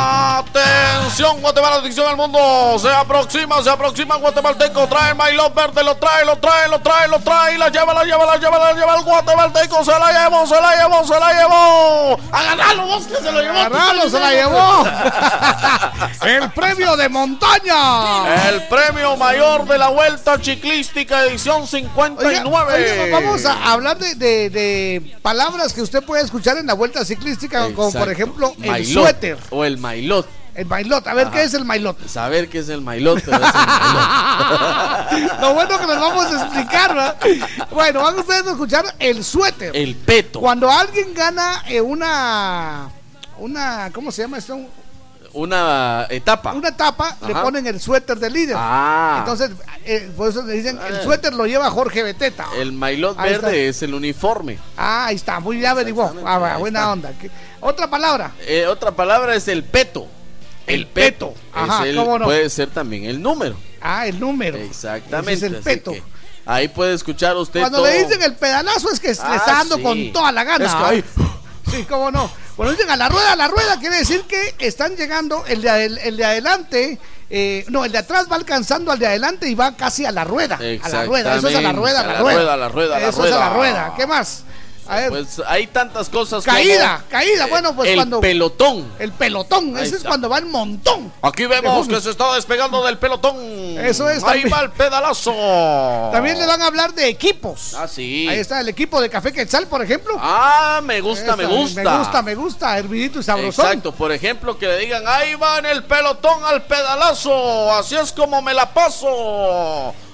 Atención, Guatemala, atención al mundo. Se aproxima, se aproxima Guatemalteco. Trae el mailón verde, lo trae, lo trae, lo trae, lo trae. Y la lleva, la lleva, la lleva, la lleva el Guatemalteco. Se la llevó, se la llevó, se la llevó. Agarralo, vos que se lo llevó. Agarralo, se la llevó. [laughs] el premio de montaña. El premio mayor de la Vuelta Ciclística edición 59. Oiga, oiga, vamos a hablar de, de- de palabras que usted puede escuchar en la vuelta ciclística, como por ejemplo el Mailot, suéter. O el mailot. El mailot. A ver, Ajá. ¿qué es el mailot? Saber qué es el mailot, pero es el mailot. [laughs] Lo bueno que les vamos a explicar, ¿verdad? Bueno, van ustedes a escuchar el suéter. El peto. Cuando alguien gana eh, una. Una. ¿Cómo se llama esto? Una etapa. Una etapa, le ponen el suéter del líder. Ah. Entonces, eh, por eso le dicen, el Ah. suéter lo lleva Jorge Beteta. El mailot Ahí está. verde es el uniforme. Ah, ahí está, muy bien averiguó. Ah, buena está. onda. ¿Qué- Otra palabra. Eh, otra palabra es el peto. El peto. Ajá, el- ¿cómo no? Puede ser también el número. Ah, el número. Exactamente. Ese es el peto. ahí puede escuchar usted Cuando todo. le dicen el pedalazo es que le Ah, está dando sí. con toda la gana. Es que ¿ah? Sí, cómo no. Cuando dicen a la rueda, a la rueda, quiere decir que están llegando, el de, el de adelante, eh, no, el de atrás va alcanzando al de adelante y va casi a la rueda. A la rueda, eso es a la rueda, a la, rueda. a la rueda, a la Eso es a la rueda. rueda. ¿Qué más? A ver, Pues hay tantas cosas caída, como, caída. eh, Bueno, pues el cuando. pelotón. El pelotón, ese es cuando va el montón. Aquí vemos que se está despegando del pelotón. Eso es, Ahí también. va el pedalazo. También le van a hablar de equipos. Ah, sí. Ahí está el equipo de Café Quetzal, por ejemplo. Ah, me gusta, me gusta. Me gusta, me gusta, hervidito y sabrosón. Exacto, por ejemplo, que le digan, ahí va en el pelotón al pedalazo, así es como me la paso.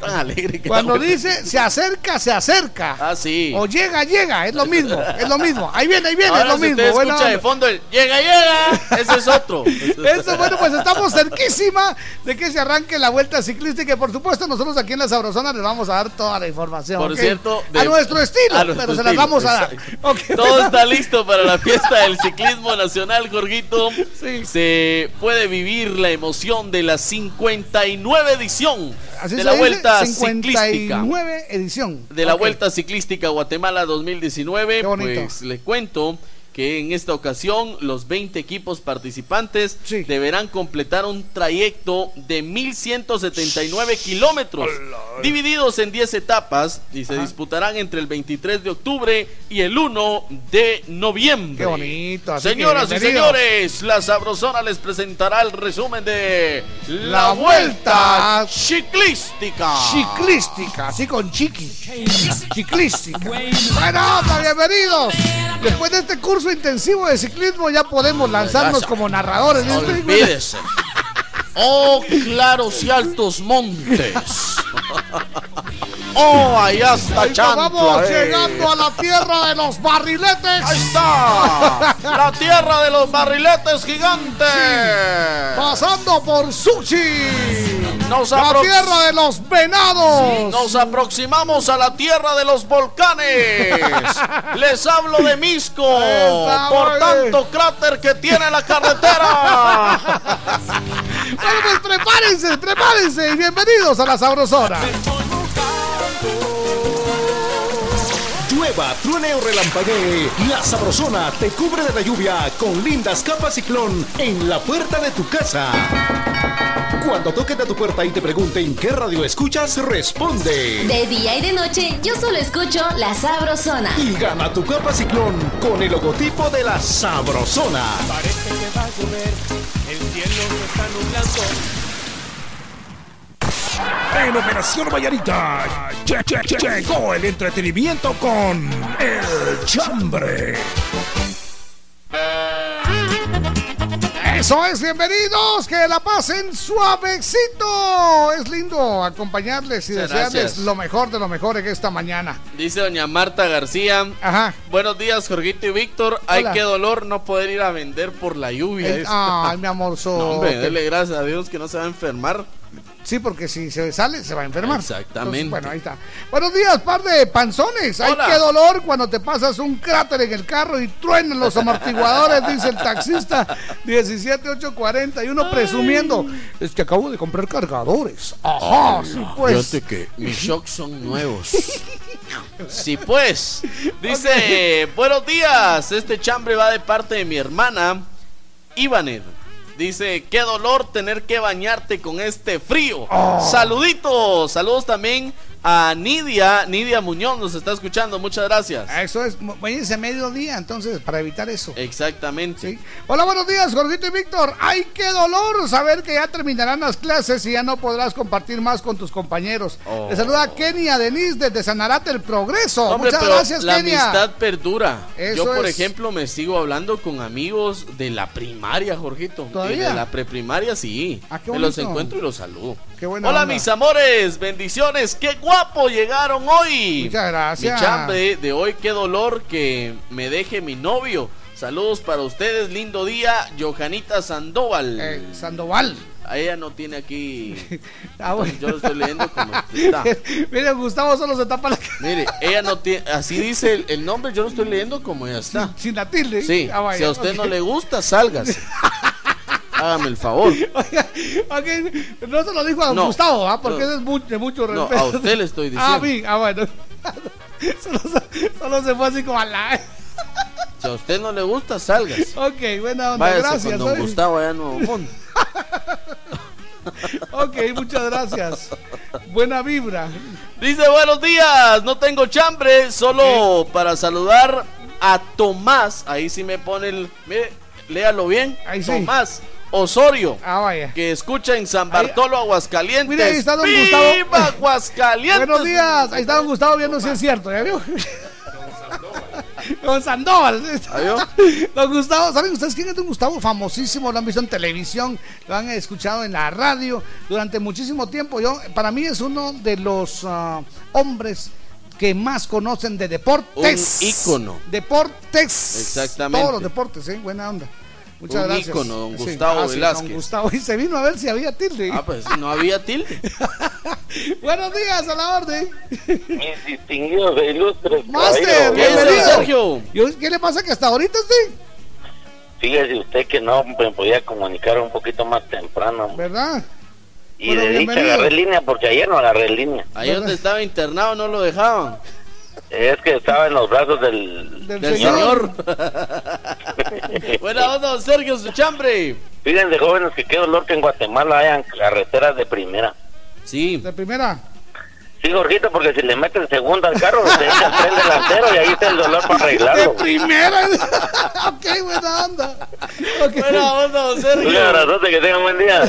Tan alegre que Cuando dice se acerca, se acerca. Ah, sí. O llega, llega, es lo mismo, es lo mismo. Ahí viene, ahí viene, es lo mismo. Usted escucha de fondo el llega, llega. Ese es otro. [laughs] Eso, bueno, pues estamos cerquísima de que se arranque la vuelta ciclística. Y por supuesto, nosotros aquí en la Sabrosona les vamos a dar toda la información. Por cierto, a nuestro estilo, pero se las vamos a dar. [laughs] Todo está listo para la fiesta del ciclismo nacional, Jorgito. Sí. Se puede vivir la emoción de la 59 edición Así de la dice, vuelta ciclística. 59 edición. De la. Vuelta Ciclística Guatemala 2019, Qué bonito. pues le cuento que en esta ocasión los 20 equipos participantes deberán completar un trayecto de 1179 kilómetros, divididos en 10 etapas y se disputarán entre el 23 de octubre y el 1 de noviembre. Qué bonito. Señoras y señores, la Sabrosona les presentará el resumen de La la Vuelta Vuelta Ciclística. Ciclística, así con chiqui. Ciclística. Bueno, bienvenidos. Después de este curso intensivo de ciclismo ya podemos lanzarnos como narradores. ¿viste? Olvídese. Oh, claros y altos montes. Oh, allá está Ahí Chantla. vamos eh. llegando a la tierra de los barriletes. Ahí está. La tierra de los barriletes gigantes. Pasando por Sushi. Nos la tierra de los venados. Nos aproximamos a la tierra de los volcanes. [laughs] Les hablo de Misco. Por tanto cráter que tiene la carretera. [laughs] Bueno, pues prepárense, prepárense y bienvenidos a la Sabrosona. Llueva, truene o relampaguee, la sabrosona te cubre de la lluvia con lindas capas ciclón en la puerta de tu casa. Cuando toquen a tu puerta y te pregunten qué radio escuchas, responde. De día y de noche, yo solo escucho La Sabrosona. Y gana tu capa ciclón con el logotipo de la sabrosona. Parece que va a llover, el cielo se está nublando. En Operación Vallarita lle- lle- lle- llegó el entretenimiento con El Chambre. Eso es, bienvenidos, que la pasen suavecito. Es lindo acompañarles y Muchas desearles gracias. lo mejor de lo mejor en esta mañana. Dice doña Marta García. Ajá. Buenos días, Jorgito y Víctor. Ay, qué dolor no poder ir a vender por la lluvia. El- ay, mi amor, so- [laughs] No, hombre, dele gracias a Dios que no se va a enfermar. Sí, porque si se sale, se va a enfermar. Exactamente. Entonces, bueno, ahí está. Buenos días, par de panzones. Ay, qué dolor cuando te pasas un cráter en el carro y truenan los amortiguadores, dice el taxista 17840 y uno presumiendo. Es que acabo de comprar cargadores. Ajá, sí, pues. Fíjate que mis shocks son nuevos. Sí, pues. Dice, buenos días. Este chambre va de parte de mi hermana, Ivanet. Dice, qué dolor tener que bañarte con este frío. Oh. Saluditos. Saludos también a Nidia. Nidia Muñoz nos está escuchando. Muchas gracias. Eso es, váyanse a mediodía, entonces, para evitar eso. Exactamente. Hola, buenos días, Jorgito y Víctor. Ay, qué dolor saber que ya terminarán las clases y ya no podrás compartir más con tus compañeros. Oh. Le saluda Kenia Denise desde Sanarate el Progreso. Hombre, Muchas gracias, la Kenia. amistad perdura. Eso Yo, por es. ejemplo, me sigo hablando con amigos de la primaria, Jorgito. ¿Todavía? De la preprimaria, sí. Ah, me los encuentro y los saludo. Qué Hola, onda. mis amores. Bendiciones. Qué guapo llegaron hoy. Muchas gracias. Mi chambre de hoy, qué dolor que me deje mi novio. Saludos para ustedes. Lindo día. Johanita Sandoval. Eh, Sandoval. A ella no tiene aquí. [laughs] Ah, bueno. Yo lo estoy leyendo como está. [laughs] Mire, Gustavo solo se tapa la cara. Mire, ella no tiene, así dice el, el nombre, yo lo estoy leyendo como ya está. Sin la tilde. Sí, Ah, vaya, si a usted no le gusta, sálgase. [laughs] Hágame el favor. [laughs] Ok, No se lo dijo a No, Gustavo, ¿ah? porque no. es de mucho No, respeto. a usted le estoy Ah, a diciendo. mí, ah, bueno. [laughs] Solo, se- solo se fue así como a la. Si a usted no le gusta, sálgase. [laughs] Ok, buena onda, Váyase gracias. con don. Gustavo allá en Nuevo Mundo. Ok, muchas gracias. Buena vibra. Dice, buenos días, no tengo chambre, solo para saludar a Tomás. Ahí sí me pone el... Mire, léalo bien. Ahí sí. Osorio. Ah, vaya. Que escucha en San Bartolo, Aguascalientes. Mira, ahí está don ¡Viva Gustavo. Aguascalientes! Buenos días. Ahí está don Gustavo viendo si es cierto, ¿ya vio? Don Sandoval. Don Gustavo, ¿saben ustedes quién es Don Gustavo? Famosísimo, lo han visto en televisión, lo han escuchado en la radio durante muchísimo tiempo. Yo, para mí es uno de los ah, hombres que más conocen de deportes. Un ícono. Deportes. Exactamente. Todos los deportes, ¿eh? Buena onda. Muchas Un gracias. ícono, don Sí, Gustavo ah, sí, Velázquez. don Gustavo, y se vino a ver si había tilde. Ah, pues no había tilde. [laughs] Buenos días, a la orden. Mis distinguidos e ilustres. Master, bienvenido. Sergio. ¿Qué le pasa que hasta ahorita sí? Fíjese usted que no me podía comunicar un poquito más temprano. ¿Verdad? Y Bueno, de dicha agarré línea porque ayer no agarré línea. Ahí donde estaba internado no lo dejaban. Es que estaba en los brazos del, Del señor. [laughs] [laughs] Buena onda, don Sergio, su chambre. Fíjense, jóvenes, que qué dolor que en Guatemala hayan carreteras de primera. Sí. De primera. Sí, Jorgito, porque si le meten segunda al carro, se echa el tren delantero y ahí está el dolor para De arreglarlo. primera. [laughs] ok, buena onda. Buena onda, don Un Sergio. abrazote, que tengan buen día.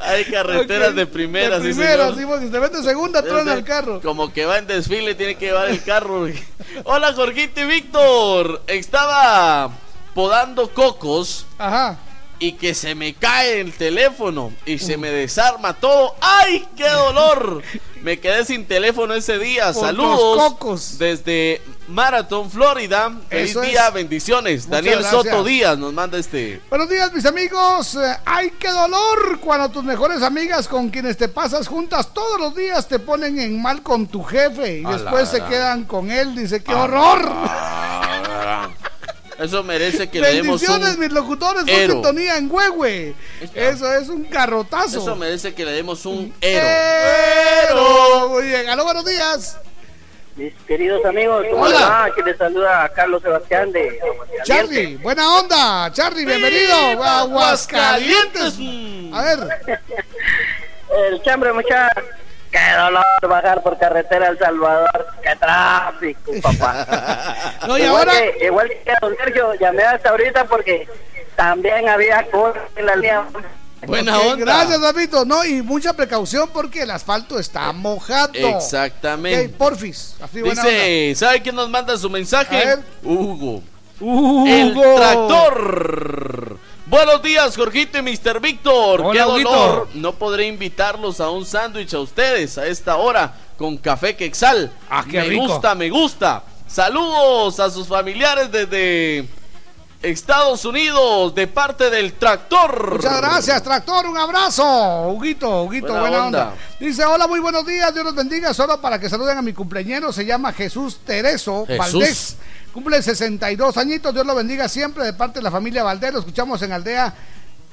Hay carreteras Ok. de primera, De sí, primera, señor. sí, porque si te mete segunda, truena el carro. Como que va en desfile, tiene que llevar el carro. [laughs] Hola, Jorgito y Víctor. Estaba podando cocos. Ajá. Y que se me cae el teléfono y se me desarma todo. ¡Ay, qué dolor! Me quedé sin teléfono ese día. Por Saludos cocos. desde Marathon, Florida. Feliz Eso es. día, bendiciones. Muchas Daniel gracias. Soto Díaz nos manda este. Buenos días, mis amigos. Eh, ¡Ay, qué dolor! Cuando tus mejores amigas con quienes te pasas juntas todos los días te ponen en mal con tu jefe y A la después se quedan con él. Dice, ¡qué horror! Eso merece que le demos Bendiciones, un mis locutores. Ero. sintonía en Huehue. Eso es un carrotazo. Eso merece que le demos un ero. Ero. Muy bien. Aló, buenos días. Mis queridos amigos, ¿cómo Hola. va? Aquí les saluda a Carlos Sebastián de Aguascalientes. Charlie, buena onda. Charlie, bienvenido. ¡Viva Aguascalientes. A ver. [laughs] El chambre, mucha. Qué dolor bajar por carretera El Salvador. Qué tráfico, papá. [laughs] No, y igual, ahora- que, igual que don Sergio, llamé hasta ahorita porque también había cosas en la línea. Buena Ok, onda. Gracias, David. No, y mucha precaución porque el asfalto está mojado. Exactamente. Ok, porfis. Así, buena Dice, ¿sabe quién nos manda su mensaje? A ver. Hugo. Hugo. El tractor. Buenos días, Jorgito y Mr. Víctor. Qué dolor. No podré invitarlos a un sándwich a ustedes a esta hora con café quexal. Ah, qué me rico. gusta, me gusta. Saludos a sus familiares desde Estados Unidos de parte del tractor. Muchas gracias, Tractor. Un abrazo. Huguito, Huguito, Buena buena, onda. onda. Dice, hola, muy buenos días. Dios los bendiga. Solo para que saluden a mi cumpleañero. Se llama Jesús Tereso Jesús. Valdés. Cumple 62 añitos. Dios lo bendiga siempre de parte de la familia Valdés. Lo escuchamos en Aldea,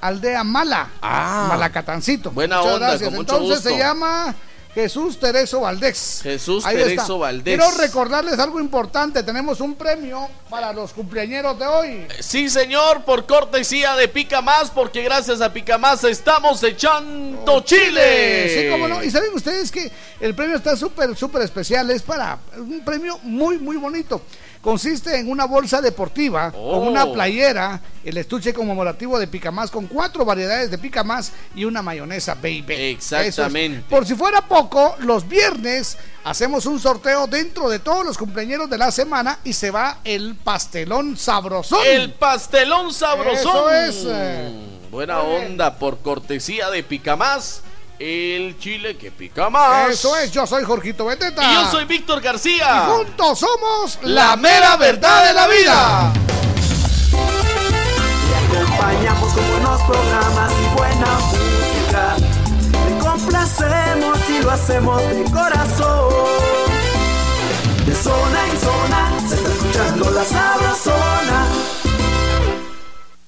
Aldea Mala. Ah. Malacatancito. Buena Muchas onda, gracias. con mucho Entonces gusto. se llama Jesús Tereso Valdés. Jesús Ahí Tereso está. Valdés. Quiero recordarles algo importante. Tenemos un premio para los cumpleañeros de hoy. Sí, señor, por cortesía de Pica Más, porque gracias a Pica Más estamos echando Chile. Sí, cómo no. Y saben ustedes que el premio está súper, súper especial. Es para un premio muy, muy bonito. Consiste en una bolsa deportiva Oh. con una playera, el estuche conmemorativo de Picamás con cuatro variedades de Picamás y una mayonesa baby. Exactamente. Es. Por si fuera poco, los viernes hacemos un sorteo dentro de todos los cumpleaños de la semana y se va el pastelón sabrosón. El pastelón sabrosón. Eso es, eh. Buena onda, por cortesía de Pica Más, el chile que pica más. Eso es, yo soy Jorgito Beteta. Y yo soy Víctor García. Y juntos somos La mera verdad de la vida. Te acompañamos con buenos programas y buena música. Te complacemos y lo hacemos de corazón. De zona en zona se está escuchando la sabrosona.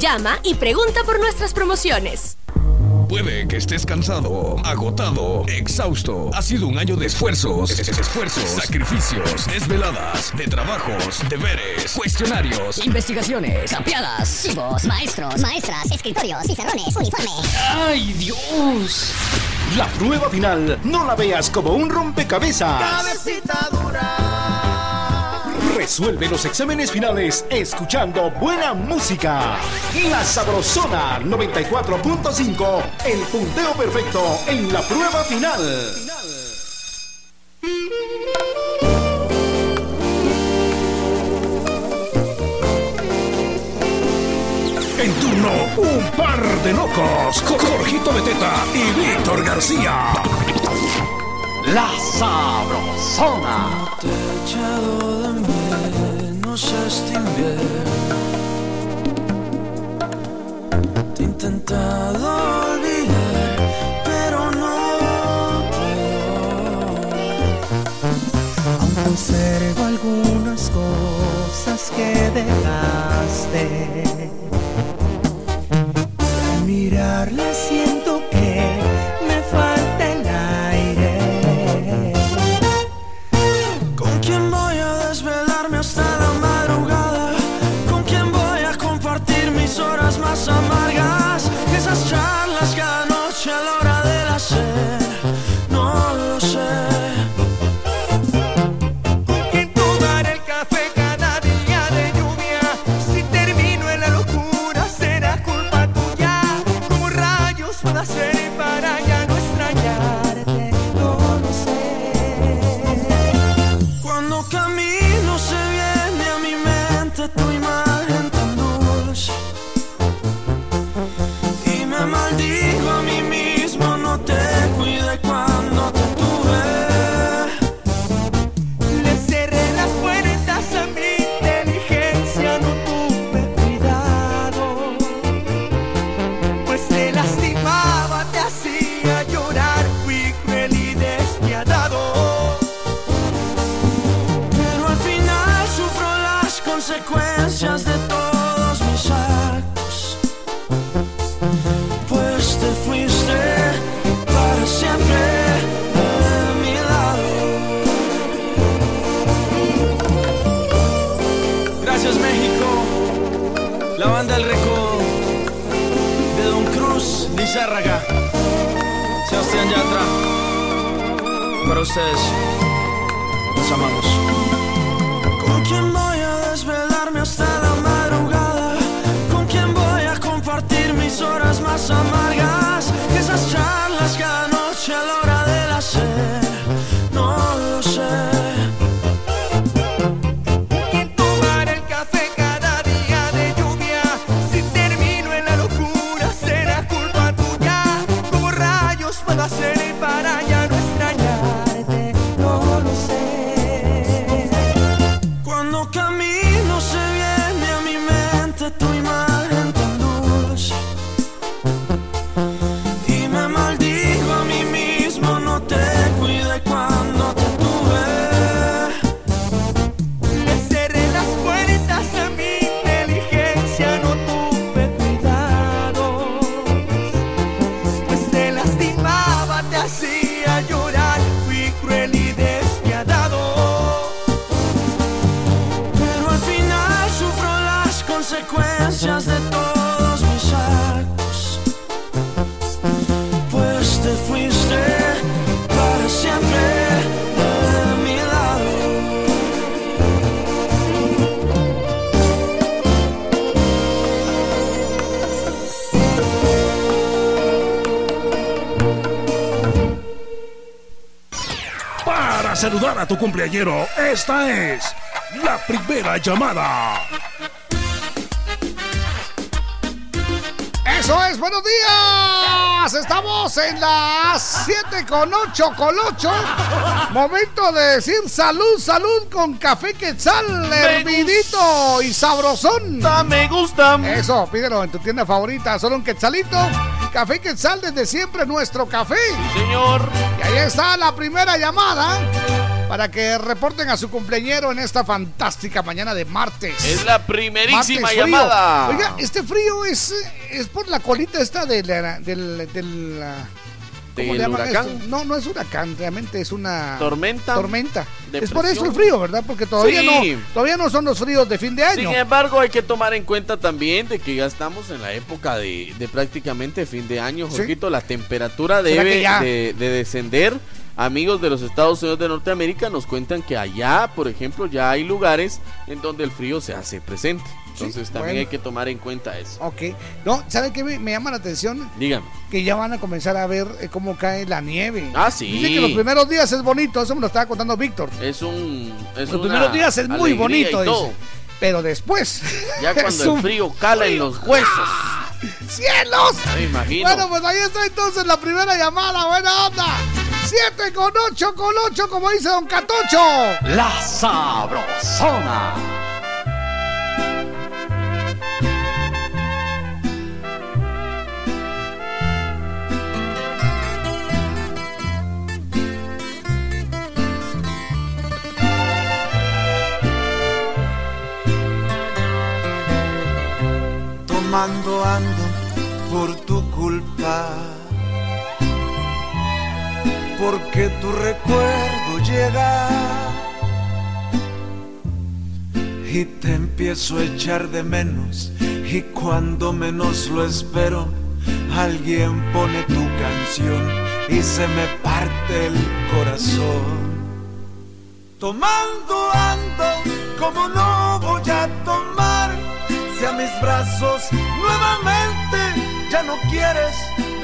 Llama y pregunta por nuestras promociones. Puede que estés cansado, agotado, exhausto. Ha sido un año de esfuerzos, es- es- esfuerzos, sacrificios, desveladas, de trabajos, deberes, cuestionarios. Investigaciones, capeadas, chivos, maestros, maestras, escritorios, pizarrones, uniforme. ¡Ay, Dios! La prueba final no la veas como un rompecabezas. Cabecita dura. Resuelve los exámenes finales escuchando buena música. La Sabrosona 94.5, el punteo perfecto en la prueba final. En turno, un par de locos. Jorgito Beteta y Víctor García. La Sabrosona. Invierno. Te he intentado olvidar, pero no puedo. Aún conservo algunas cosas que dejaste. Mirarla siento consecuencias de todos mis actos. Pues te fuiste para siempre de mi lado. Gracias México, la banda El Recodo, de Don Cruz, Lizárraga, Sebastián Yatra, para ustedes, tu cumpleañero, esta es la primera llamada. Eso es, buenos días. Estamos en las 7 con 8 con 8. Momento de decir salud, salud con café quetzal, hervidito y sabrosón. Me gusta. Eso, pídelo en tu tienda favorita, solo un quetzalito. Café quetzal desde siempre nuestro café. señor. Y ahí está la primera llamada. Para que reporten a su cumpleañero en esta fantástica mañana de martes. Es la primerísima Martes frío. llamada. Oiga, este frío es, es por la colita esta del, del, ah, ¿cómo ¿Del le llaman huracán? esto? No, no es huracán, realmente es una ¿Tormenta? Tormenta. Es por eso el frío, ¿verdad? Porque todavía Sí. no todavía no son los fríos de fin de año. Sin embargo, hay que tomar en cuenta también de que ya estamos en la época de, de prácticamente fin de año, Sí. Jorgito. La temperatura ¿Será debe de descender. Amigos de los Estados Unidos de Norteamérica nos cuentan que allá, por ejemplo, ya hay lugares en donde el frío se hace presente. Entonces también bueno. hay que tomar en cuenta eso. Ok. No, ¿sabe qué me, me llama la atención? Dígame. Que ya van a comenzar a ver eh, cómo cae la nieve. Ah, sí. Dice que los primeros días es bonito, eso me lo estaba contando Víctor. Es un. Es Los primeros días es muy bonito, dice. Pero después. Ya [laughs] cuando el frío cala en los huesos. ¡Cielos! Ya me imagino. Bueno, pues ahí está entonces la primera llamada, buena onda. 7 con 8 con 8, como dice Don Catocho. La Sabrosona. Tomando ando por tu culpa. Porque tu recuerdo llega y te empiezo a echar de menos. Y cuando menos lo espero, alguien pone tu canción y se me parte el corazón. Tomando ando como no voy a tomar si a mis brazos nuevamente ya no quieres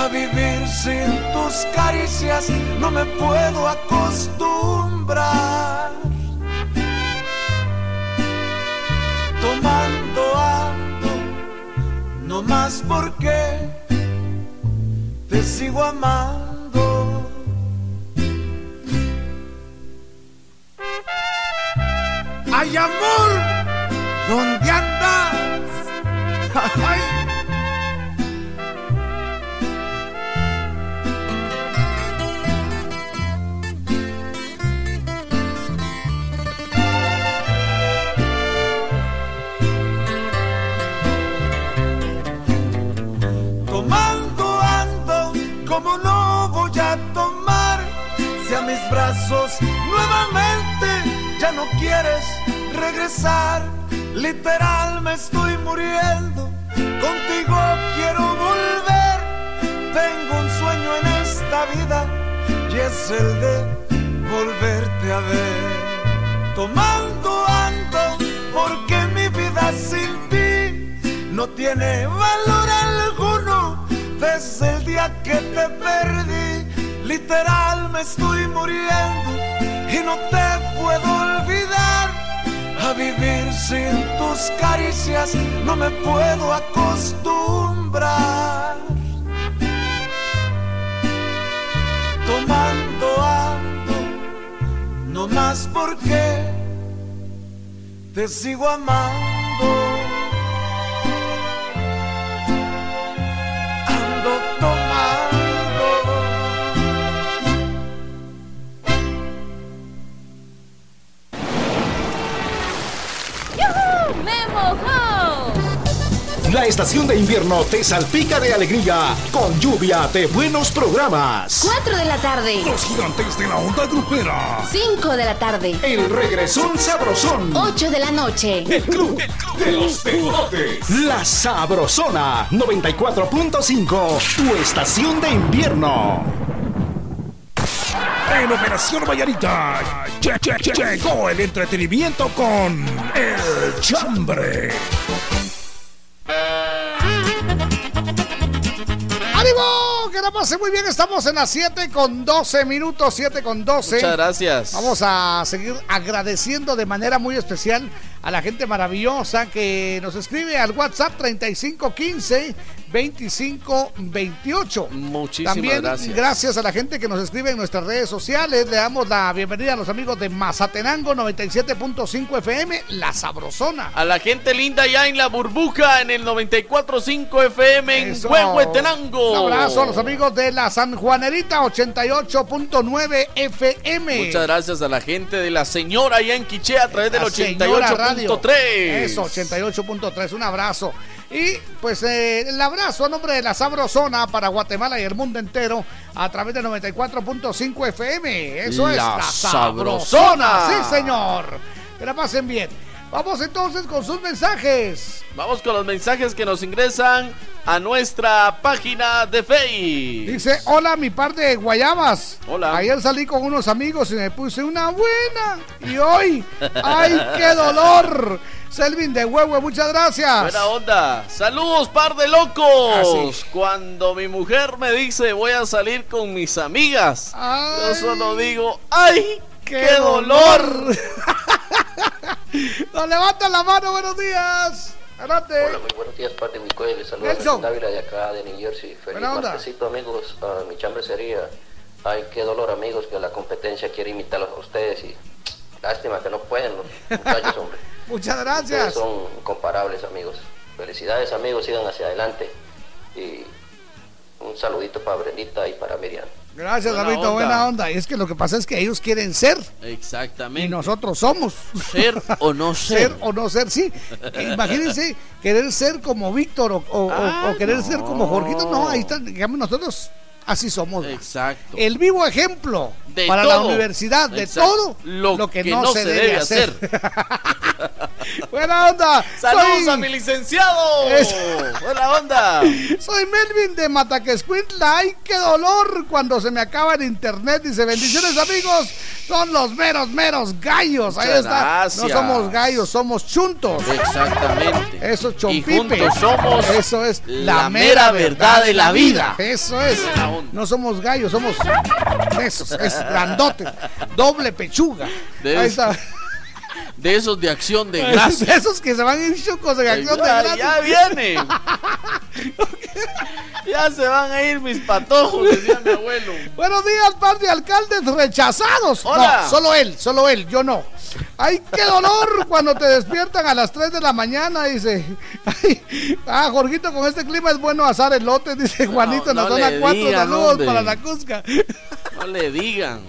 A vivir sin tus caricias no me puedo acostumbrar. Tomando ando, no más porque te sigo amando. [laughs] Ay, amor, ¿dónde andas? Ay. Voy a tomar si a mis brazos nuevamente ya no quieres regresar. Literal me estoy muriendo, contigo quiero volver. Tengo un sueño en esta vida y es el de volverte a ver. Tomando ando porque mi vida sin ti no tiene valor alguno desde el día que te perdí. Literal me estoy muriendo y no te puedo olvidar. A vivir sin tus caricias no me puedo acostumbrar. Tomando ando, no más porque te sigo amando. La estación de invierno te salpica de alegría con lluvia de buenos programas. 4 de la tarde. Los gigantes de la onda grupera. 5 de la tarde. El regresón sabrosón. 8 de la noche. El club de los deportes. La Sabrosona 94.5. Tu estación de invierno. En Operación Vallarita che- che- che- llegó el entretenimiento con El Chambre. ¡Ánimo! Que la pase muy bien. Estamos en las 7 con 12 minutos, 7 con 12. Muchas gracias. Vamos a seguir agradeciendo de manera muy especial a la gente maravillosa que nos escribe al WhatsApp 3515 2528. Muchísimas También gracias. gracias a la gente que nos escribe en nuestras redes sociales. Le damos la bienvenida a los amigos de Mazatenango 97.5 FM, La Sabrosona. A la gente linda ya en la burbuja en el 94.5 FM en. Huehuetenango. Un abrazo a los amigos de la San Juanerita 88.9 FM. Muchas gracias a la gente de la señora allá en Quiché a través del La señora radio. 88.3. Eso, 88.3. Un abrazo. Y pues eh, el abrazo a nombre de la Sabrosona para Guatemala y el mundo entero a través del 94.5 FM. Eso es La la Sabrosona. Sabrosona. Sí, señor. Que la pasen bien. Vamos entonces con sus mensajes. Vamos con los mensajes que nos ingresan a nuestra página de Facebook. Dice, hola mi par de guayabas. Hola. Ayer salí con unos amigos y me puse una buena. Y hoy, ¡ay, qué dolor! Selvin de Huehue, muchas gracias. Buena onda. Saludos, par de locos. Así. Cuando mi mujer me dice voy a salir con mis amigas, yo solo digo, ¡ay! ¡Qué, ¡Qué dolor! Nos levantan la mano, buenos días. Adelante. Hola, muy buenos días, parte de Micoel. Les saluda Dávila de acá de New Jersey. Feliz martesito, amigos. Ah, mi chambre sería. Ay, qué dolor, amigos, que la competencia quiere imitarlos a ustedes y lástima que no pueden los muchachos, hombre. [laughs] Muchas Ustedes gracias. son comparables, amigos. Felicidades, amigos, sigan hacia adelante. Y un saludito para Brendita y para Miriam. Gracias, Buena David. onda. Buena onda. Y es que lo que pasa es que ellos quieren ser Exactamente. y nosotros somos. Ser o no [laughs] ser. Ser o no ser, sí. [laughs] Imagínense querer ser como Víctor o, o- Ah, o querer no. ser como Jorgito. No, ahí están. Digamos, nosotros así somos. Exacto. El vivo ejemplo De para la universidad de Exacto. todo Lo que, que no, no se, se debe, debe hacer. hacer. [laughs] Buena onda. ¡Saludos Soy- a mi licenciado! Es- ¡Buena onda! Soy Melvin de Mataquescuintla. ¡Ay, qué dolor cuando se me acaba el internet! Dice, bendiciones amigos. Son los meros, meros gallos. Ahí está. gracias. No somos gallos, somos chuntos. Exactamente. Eso es Y chompipe. juntos somos Eso es la mera verdad de la vida. Eso es. No somos gallos, somos esos, es grandote, doble pechuga. Ahí está. De esos de acción de gracia. Esos que se van en chocos de acción de gracias. ya viene. ya se van a ir mis patojos, decía mi abuelo. Buenos días, par de alcaldes rechazados. Hola. No, solo él, solo él, yo no. Ay, qué dolor cuando te despiertan a las 3 de la mañana, dice. Ay, ah, Jorgito, con este clima es bueno asar elotes, dice Juanito en la no zona le 4. digan, Saludos hombre. para la Cusca. No le digan.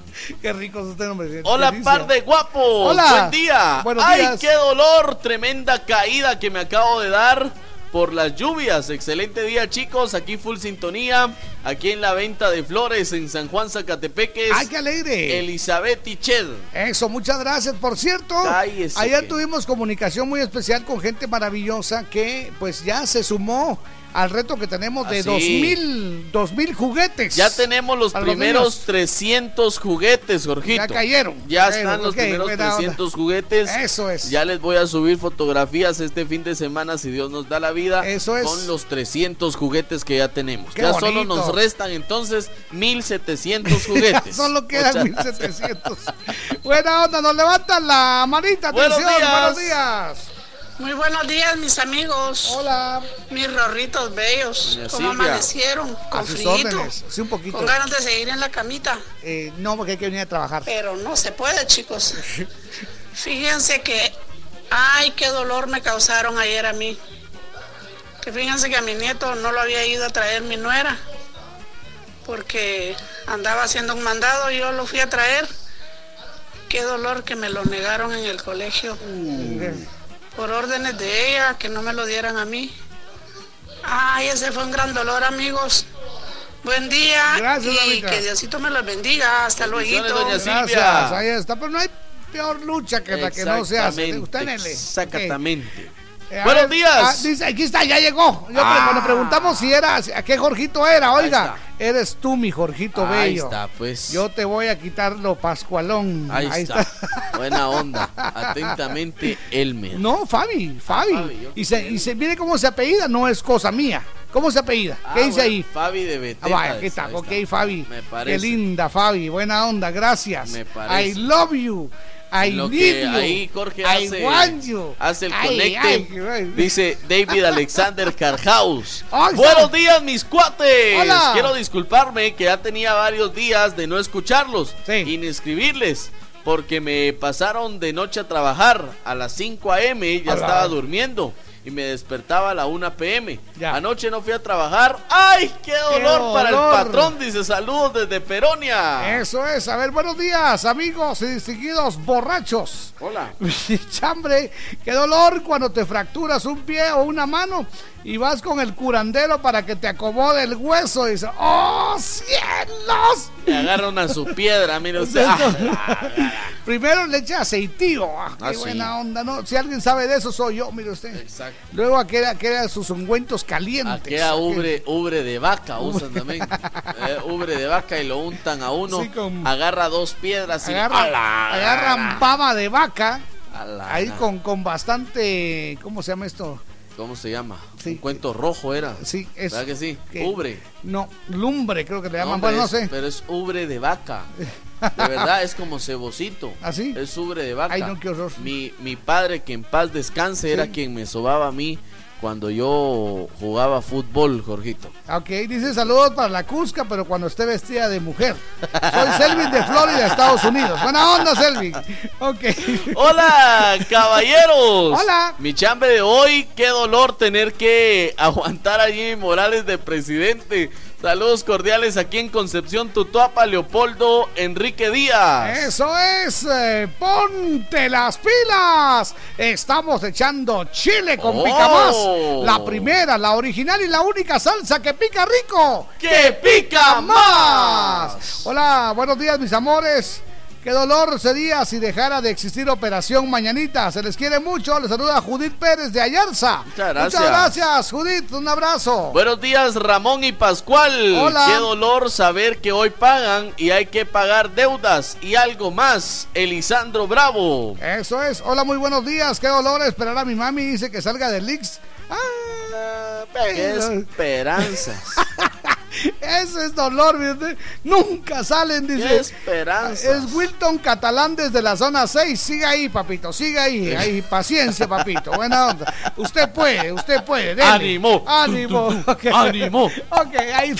Qué rico es usted, hombre. Hola, par de guapos. Hola. Buen día. Buenos Ay, días. qué dolor. Tremenda caída que me acabo de dar por las lluvias. Excelente día, chicos. Aquí full sintonía. Aquí en la venta de flores en San Juan Zacatepeques. ¡Ay, qué alegre! Elizabeth Tiched. Eso, muchas gracias. Por cierto, Cállese, ayer que- tuvimos comunicación muy especial con gente maravillosa que pues ya se sumó al reto que tenemos de Ah, sí. 2000, 2000 juguetes. Ya tenemos los los primeros niños. 300 juguetes, Jorgito. Ya cayeron. Ya Cayeron, están los primeros buena onda. 300 juguetes. Eso es. Ya les voy a subir fotografías este fin de semana, si Dios nos da la vida. Eso es. Con los 300 juguetes que ya tenemos. Qué ya solo nos restan entonces 1700 juguetes. [laughs] Solo quedan Muchas 1700. Buena onda, nos levantan la manita. Buenos atención, días. Buenos días. Muy buenos días, mis amigos. Hola. Mis rorritos bellos. Doña ¿Cómo Silvia. amanecieron? A Con sus frío. órdenes. Sí, un poquito. Con ganas de seguir en la camita. Eh, no, porque hay que venir a trabajar. Pero no se puede, chicos. [laughs] Fíjense que, ay, qué dolor me causaron ayer a mí. Que fíjense que a mi nieto no lo había ido a traer mi nuera. Porque andaba haciendo un mandado y yo lo fui a traer. Qué dolor que me lo negaron en el colegio. Por órdenes de ella, que no me lo dieran a mí. Ay, ese fue un gran dolor, amigos. Buen día Gracias, y mamita. que Diosito me los bendiga. Hasta luego. Gracias, ahí está. Pero no hay peor lucha que la que no se hace. Exactamente, Usted en el- Exactamente. Eh, Buenos ver, días. ah, dice, aquí está, ya llegó. Yo Ah. cuando preguntamos si era, a qué Jorgito era, oiga, Ahí eres tú, mi Jorgito Ahí Bello. está, pues. Yo te voy a quitar lo pascualón. Ahí, está. [laughs] Buena onda. Atentamente, Elmer. No, Fabi, Fabi. Fabi, y, se, y se mire cómo se apellida, no es cosa mía. ¿Cómo se apellida? Ah, ¿Qué dice bueno, ahí? Fabi de Beteta. Ah, vaya, aquí está. ahí Ok, Fabi. Me Qué parece. linda, Fabi. Buena onda, gracias. Me parece. I love you. I Lo need que you. ahí Jorge hace, el conecte. Dice David Alexander [laughs] Carhaus. Ay, Buenos días, mis cuates. Hola. Quiero disculparme que ya tenía varios días de no escucharlos y ni escribirles. Porque me pasaron de noche a trabajar a las 5 a.m. Ya Hola. estaba durmiendo y me despertaba a la 1 p.m. Anoche no fui a trabajar. ¡Ay, qué dolor, para el dolor! patrón! Dice saludos desde Peronia. Eso es. A ver, buenos días, amigos y distinguidos borrachos. Hola. [laughs] Chambre, qué dolor cuando te fracturas un pie o una mano y vas con el curandero para que te acomode el hueso y dice, ¡Oh, cielos! Le agarran a su piedra, mire [laughs] usted. Primero le echa aceitío. Ah, qué Ah, sí. buena onda, ¿no? Si alguien sabe de eso, soy yo, mire usted. Exacto. Luego queda, queda sus ungüentos calientes. Queda ubre, ubre de vaca, usan también. Eh, ubre de vaca y lo untan a uno. Sí, con- Agarra dos piedras y Agarra- ¡Ala! agarran baba de vaca. Ala, Ahí con, con bastante. ¿Cómo se llama esto? ¿Cómo se llama? Un cuento rojo era. Sí, es. ¿Verdad que sí? que- Ubre. No, lumbre creo que le llaman. bueno, no es- sé. Pero es ubre de vaca. De verdad, es como cebocito. [laughs] ¿Ah, sí? Es ubre de vaca. Ay, no, qué horror. Mi, mi padre, que en paz descanse, Sí. era quien me sobaba a mí cuando yo jugaba fútbol, Jorgito. Ok, dice saludos para la Cusca, pero cuando esté vestida de mujer. Soy Selvin de Florida, Estados Unidos. Buena onda, Selvin. Ok. Hola, caballeros. Hola. Mi chambre de hoy, qué dolor tener que [laughs] aguantar a Jimmy Morales de presidente. Saludos cordiales aquí en Concepción, Tutuapa, Leopoldo Enrique Díaz. Eso es, eh, ponte las pilas. Estamos echando chile con Oh. pica más. La primera, la original y la única salsa que pica rico. ¡Que pica más! Hola, buenos días, mis amores. Qué dolor sería si dejara de existir Operación Mañanita. Se les quiere mucho. Les saluda Judith Pérez de Ayarza. Muchas gracias. Muchas gracias, Judith. Un abrazo. Buenos días, Ramón y Pascual. Hola. Qué dolor saber que hoy pagan y hay que pagar deudas y algo más. Elisandro Bravo. Eso es. Hola, muy buenos días. Qué dolor esperar a mi mami. Dice que salga del Lix. Ah, Qué esperanzas. [laughs] Ese es dolor. Nunca salen, dice. Qué esperanzas. Es Wilton Catalán desde la zona 6. Siga ahí, papito, siga ahí. ahí. Paciencia, papito. Buena onda. Usted puede, usted puede. dele. Ánimo. Ánimo. Tum, tum, tum. Ok. Ánimo. Ok, ahí.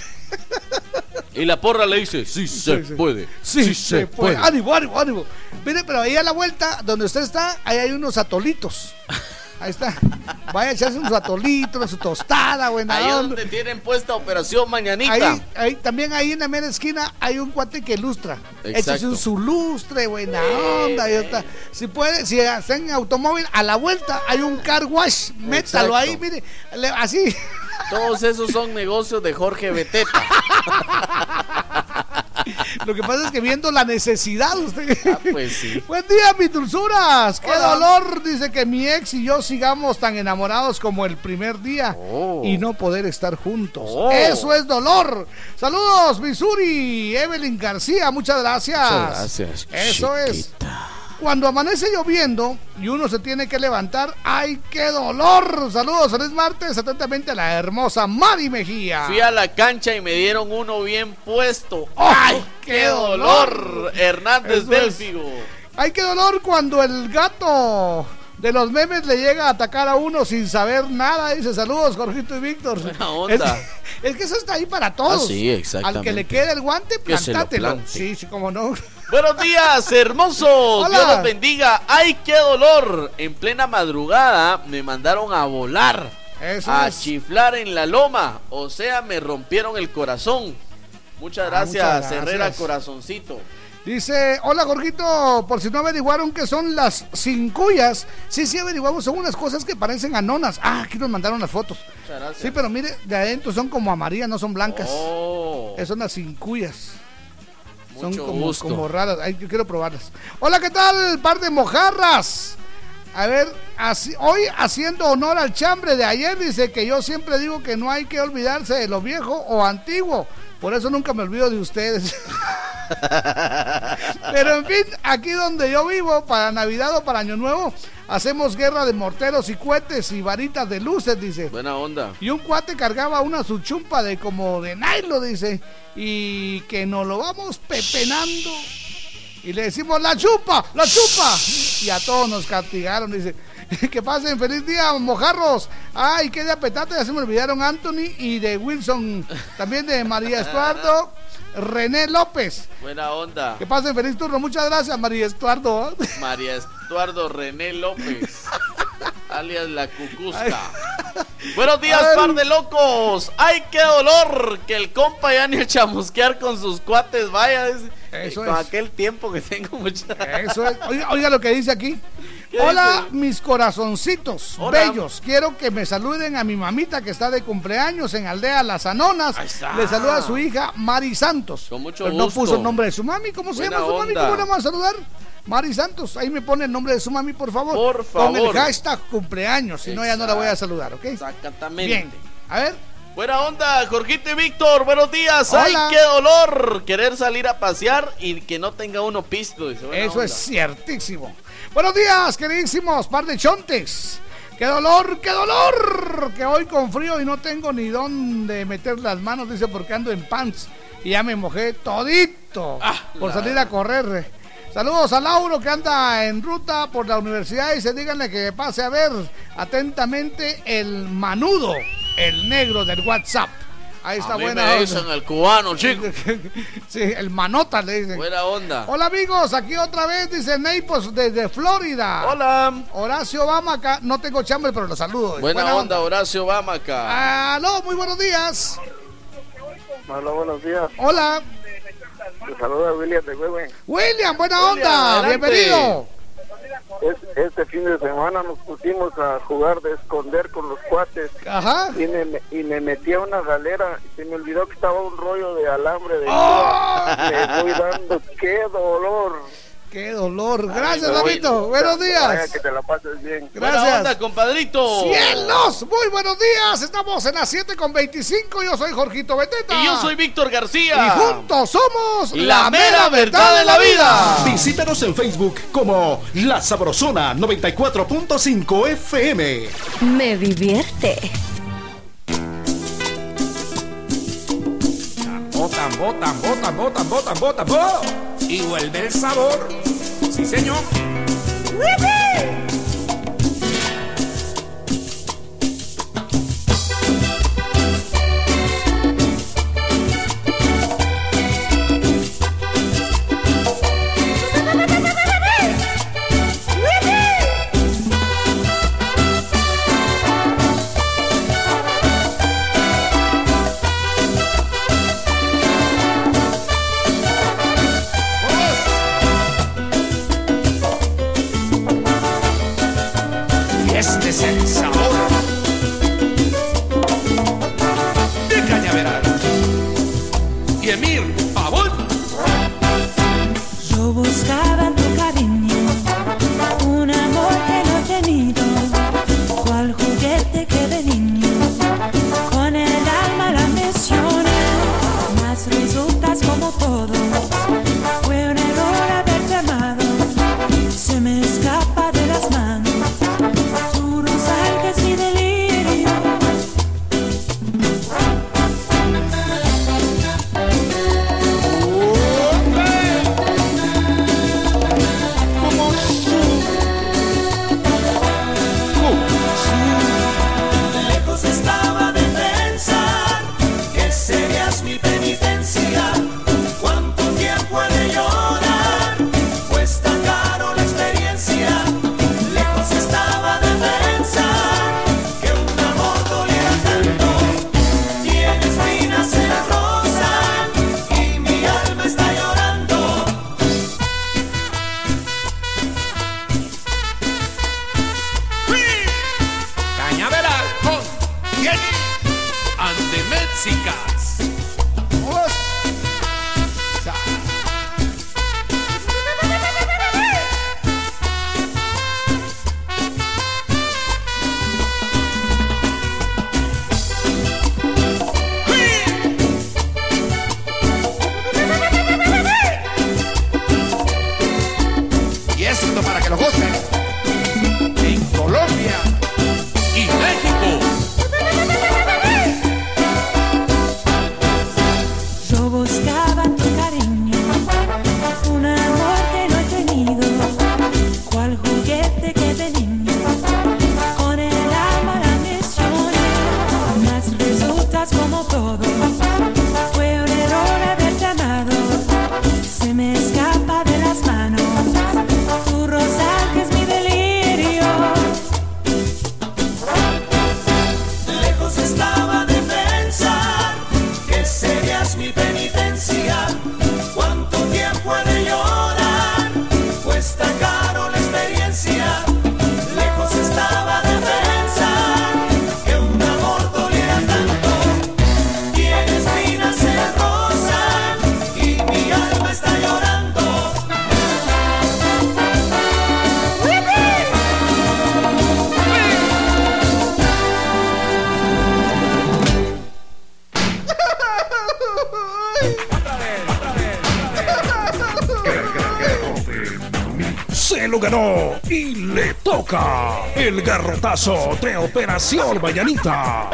Y la porra le dice, sí, se puede. Sí, se puede. Ánimo, ánimo, ánimo. Mire, pero ahí a la vuelta, donde usted está, ahí hay unos atolitos. Ahí está. Vaya a echarse un atolito, su tostada, buena Ahí onda. donde tienen puesta Operación Mañanita. Ahí, ahí, también ahí en la mera esquina hay un cuate que lustra. Exacto. Échese un su lustre, buena onda. y otra. Si puede, si está en automóvil, a la vuelta hay un car wash. Métalo Exacto. ahí, mire. le- así. Todos esos son negocios de Jorge Beteta. [laughs] Lo que pasa es que viendo la necesidad, usted. Pues sí. Buen día, mis dulzuras. Qué Hola. dolor. Dice que mi ex y yo sigamos tan enamorados como el primer día y no poder estar juntos. Oh. Eso es dolor. Saludos, Missouri. Evelyn García, muchas gracias. Muchas gracias, Eso es. Cuando amanece lloviendo y uno se tiene que levantar, ¡ay, qué dolor! Saludos, feliz martes, atentamente a la hermosa Mari Mejía. Fui a la cancha y me dieron uno bien puesto. ¡Ay, ¡Qué dolor! Hernández Eso es. Delfigo. ¡Ay, qué dolor cuando el gato de los memes le llega a atacar a uno sin saber nada! Dice, saludos, Jorgito y Víctor. Buena onda. Es, es que eso está ahí para todos. Ah, sí, exactamente. Al que le quede el guante, Que se lo plantátelo. plante. Sí, sí, como no. Buenos días, hermosos. Hola. Dios los bendiga. ¡Ay, qué dolor! En plena madrugada me mandaron a volar. Eso a es. chiflar en la loma. O sea, me rompieron el corazón. Muchas Ah, gracias, muchas gracias. Herrera Corazoncito. Dice, hola Jorgito, por si no averiguaron qué son las cincuyas. Sí, sí averiguamos, son unas cosas que parecen anonas. Ah, aquí nos mandaron las fotos. Muchas gracias. Sí, pero mire, de adentro son como amarillas, no son blancas. Oh. Esas son las cincuyas. Son como, gusto. como raras. Ay, yo quiero probarlas. Hola, ¿qué tal? Par de mojarras. A ver, así- hoy haciendo honor al chambre de ayer, dice que yo siempre digo que no hay que olvidarse de lo viejo o antiguo. Por eso nunca me olvido de ustedes. [laughs] [laughs] Pero en fin, aquí donde yo vivo, para Navidad o para Año Nuevo, hacemos guerra de morteros y cohetes y varitas de luces, dice. Buena onda. Y un cuate cargaba una suchumpa de como de nylon, dice. Y que nos lo vamos pepenando. Y le decimos, la chupa, la chupa. Y a todos nos castigaron, dice. [laughs] Que pasen feliz día, mojarros. Ay, qué de petate, ya se me olvidaron Anthony y de Wilson. También de María Estuardo, [laughs] René López. Buena onda. Que pasen feliz turno. Muchas gracias, María Estuardo. María Estuardo René López, [laughs] alias la Cucusca. Buenos días, par de locos. ¡Ay, qué dolor! Que el compa ya ni chamusquear con sus cuates vaya. Eso con es. aquel tiempo que tengo mucha. Eso es. Oiga, oiga lo que dice aquí. ¿Qué Hola, dice? mis corazoncitos Hola. bellos. Quiero que me saluden a mi mamita que está de cumpleaños en Aldea Las Anonas. está. Le saluda a su hija Mari Santos. Con mucho Pero no gusto. puso el nombre de su mami. ¿Cómo se Buena llama su mami? ¿Cómo la vamos a saludar? Mari Santos. Ahí me pone el nombre de su mami, por favor. Por Con el favor. hashtag cumpleaños. Si no, ya no la voy a saludar, ¿ok? Exactamente. Bien. A ver. Buena onda, Jorgito y Víctor, buenos días. ¡Ay, qué dolor! Querer salir a pasear y que no tenga uno pisto. Eso onda. es ciertísimo. Buenos días, queridísimos, par de chontes. ¡Qué dolor, qué dolor! Que hoy con frío y no tengo ni dónde meter las manos, dice, porque ando en pants. Y ya me mojé todito por la- salir a correr. Saludos a Lauro que anda en ruta por la universidad y se díganle que pase a ver atentamente el manudo, el negro del WhatsApp. Ahí está a mí buena me onda. dicen el cubano, chico. [laughs] Sí, el manota le dicen. Buena onda. Hola amigos, aquí otra vez dice Naples desde Florida. Hola. Horacio Obama acá, no tengo chambre pero lo saludo. Buena, onda, Horacio Obama acá. Aló, muy buenos días. Hola, buenos días. Hola, Te saluda William de Huehue. William, buena William, onda, adelante. bienvenido. Es- Este fin de semana nos pusimos a jugar de esconder con los cuates. Ajá. Y me, y me metí a una galera y se me olvidó que estaba un rollo de alambre de ¡Oh! Me voy dando, qué dolor. Qué dolor. Gracias, Ay, Davidito. Buenos Vaya, días. que te la pases bien. Gracias. Buena onda, compadrito. ¡Cielos! Muy buenos días. Estamos en las 7 con 25. Yo soy Jorgito Beteta. Y yo soy Víctor García. Y juntos somos La mera verdad de la vida. Visítanos en Facebook como La Sabrosona 94.5 FM. Me divierte. Botan, botan, botan, botan, botan, botan, bo. Y vuelve el sabor. Sí, señor. Garrotazo de Operación Mañanita.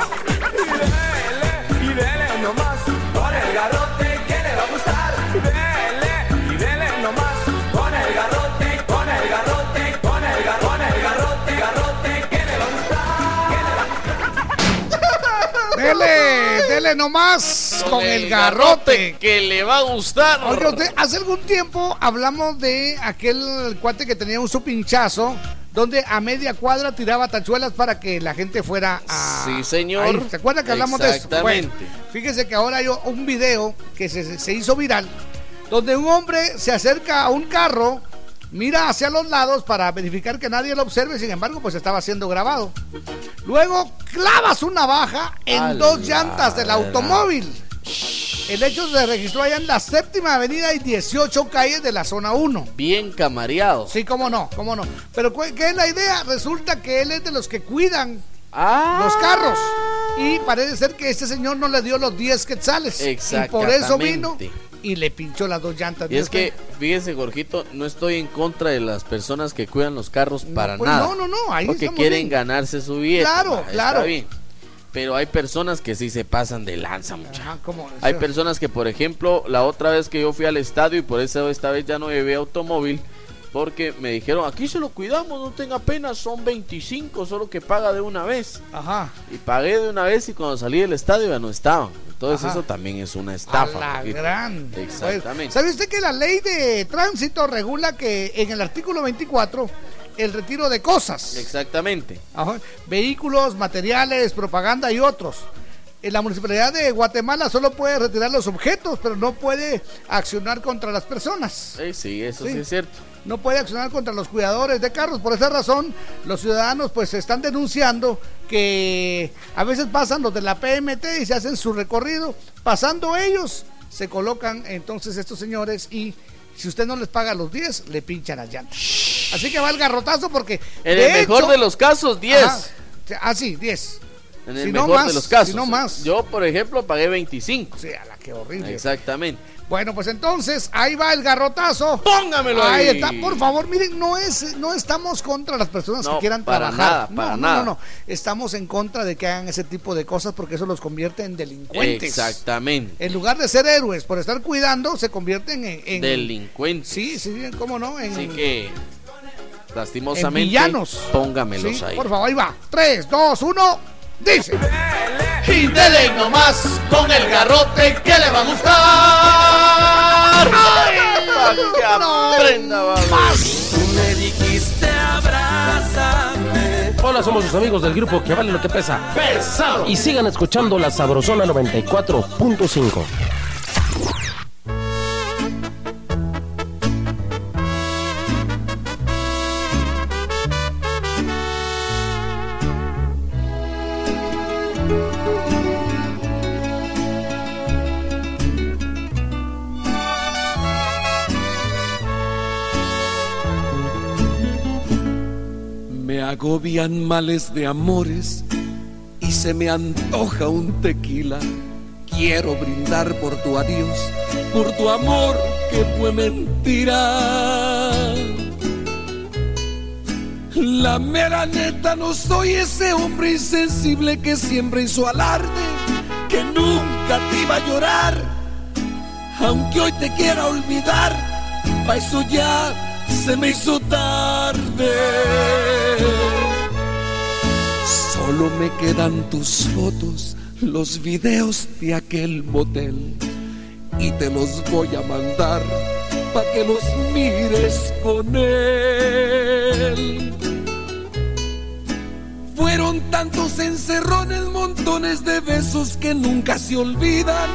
Y dele nomás con el garrote que le va a gustar. Dele y dele nomás con el garrote, con el garrote, con el garrote, con el garrote, garrote que le va a gustar. Dele, dele nomás con, el garrote. que le va a gustar. Oiga, usted, hace algún tiempo hablamos de aquel cuate que tenía un su pinchazo donde a media cuadra tiraba tachuelas para que la gente fuera a. Sí, señor. Ahí. ¿Se acuerda que hablamos de eso? Exactamente. Bueno, fíjese que ahora hay un video que se, se hizo viral donde un hombre se acerca a un carro, mira hacia los lados para verificar que nadie lo observe, sin embargo, pues estaba siendo grabado. Luego clava su navaja en dos la llantas del automóvil. El hecho se registró allá en la séptima avenida y 18 calles de la zona 1. Bien camareado. Sí, cómo no, cómo no. Pero ¿qué es la idea? Resulta que él es de los que cuidan Ah. los carros. Y parece ser que este señor no le dio los 10 quetzales. Y por eso vino y le pinchó las dos llantas. Y es que, fíjese, Jorgito, no estoy en contra de las personas que cuidan los carros para pues nada. no, no, no, ahí Porque quieren bien. ganarse su billete. Claro, está claro. bien. Pero hay personas que sí se pasan de lanza, muchachos. Hay personas que, por ejemplo, la otra vez que yo fui al estadio y por eso esta vez ya no llevé automóvil, porque me dijeron, aquí se lo cuidamos, no tenga pena, son 25, solo que paga de una vez. Ajá. Y pagué de una vez y cuando salí del estadio ya no estaban. Entonces Ajá. eso también es una estafa. A la gran. Exactamente. ¿Sabe usted que la ley de tránsito regula que en el artículo 24 el retiro de cosas, Exactamente. ajá, vehículos, materiales, propaganda y otros? En la municipalidad de Guatemala solo puede retirar los objetos, pero no puede accionar contra las personas. Eh, sí, eso sí. Sí. es cierto. no puede accionar contra los cuidadores de carros. Por esa razón, los ciudadanos pues están denunciando que a veces pasan los de la PMT y se hacen su recorrido. Pasando ellos, se colocan entonces estos señores y si usted no les paga los 10, le pinchan las llantas. Así que va el garrotazo porque... En el mejor hecho- de los casos, 10. Ajá. Ah, sí, 10. En el Si no mejor más, de los casos. si no más. Yo, por ejemplo, pagué 25. Sí, a la que horrible. Exactamente. Bueno, pues entonces ahí va el garrotazo. Póngamelo ahí. está. Por favor, miren, no es, no estamos contra las personas No, que quieran para trabajar. nada, no, para no, nada. no, no. Estamos en contra de que hagan ese tipo de cosas porque eso los convierte en delincuentes. Exactamente. En lugar de ser héroes por estar cuidando, se convierten en, en- Delincuentes. Sí, sí, cómo no. En, Así que, lastimosamente, en villanos. póngamelos Sí, ahí. Por favor, ahí va. 3, 2, 1, dice. Y dele nomás con el garrote que le va a gustar. Pa' que aprenda, va. Tú me dijiste abrázame. Hola, somos sus amigos del grupo que vale lo que pesa. Pesado. Y sigan escuchando la Sabrosona 94.5. agobian males de amores y se me antoja un tequila. Quiero brindar por tu adiós, por tu amor que fue mentira. La mera neta no soy ese hombre insensible que siempre hizo alarde, que nunca te iba a llorar, aunque hoy te quiera olvidar, pa' eso ya se me hizo tarde. Solo me quedan tus fotos los videos de aquel motel y te los voy a mandar para que los mires con él. Fueron tantos encerrones, montones de besos que nunca se olvidan,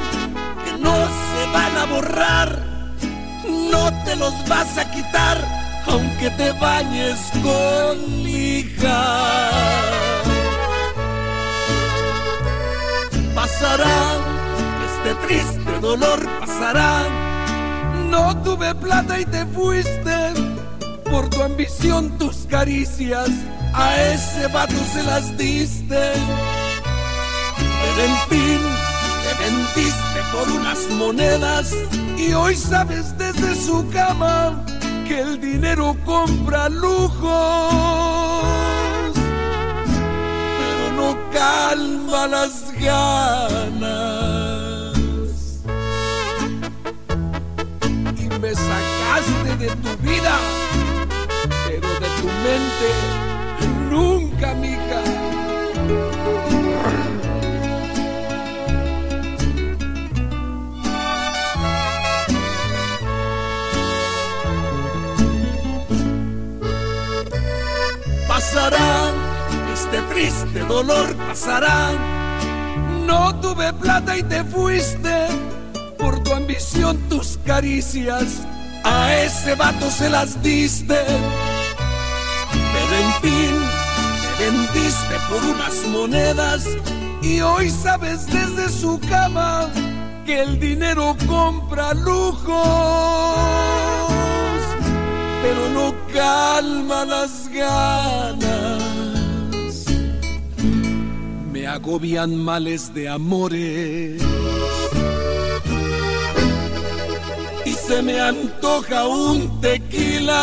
que no se van a borrar, no te los vas a quitar, aunque te bañes con lija. Pasará, este triste dolor pasará. No tuve plata y te fuiste por tu ambición, tus caricias. A ese vato se las diste. Pero en fin, te vendiste por unas monedas y hoy sabes desde su cama que el dinero compra lujos pero no calma las ganas. Y me sacaste de tu vida, pero de tu mente nunca, mija. Pasará, este triste dolor pasará. No tuve plata y te fuiste por tu ambición, tus caricias. A ese vato se las diste. Pero en fin, te vendiste por unas monedas y hoy sabes desde su cama que el dinero compra lujos, pero no calma las ganas. Me agobian males de amores y se me antoja un tequila.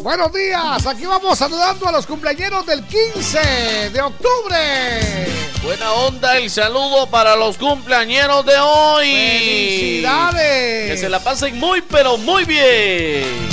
Buenos días, aquí vamos saludando a los cumpleaños del 15 de octubre. Buena onda, el saludo para los cumpleañeros de hoy. ¡Felicidades! Que se la pasen muy, pero muy bien.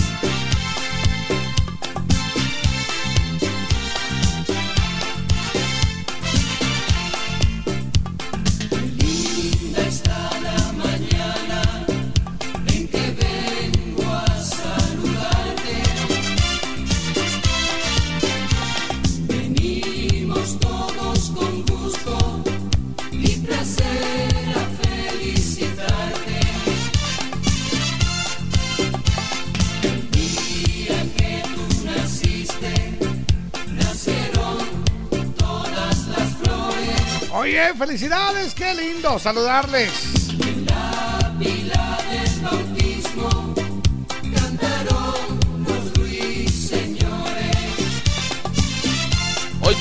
Oye, felicidades, qué lindo saludarles.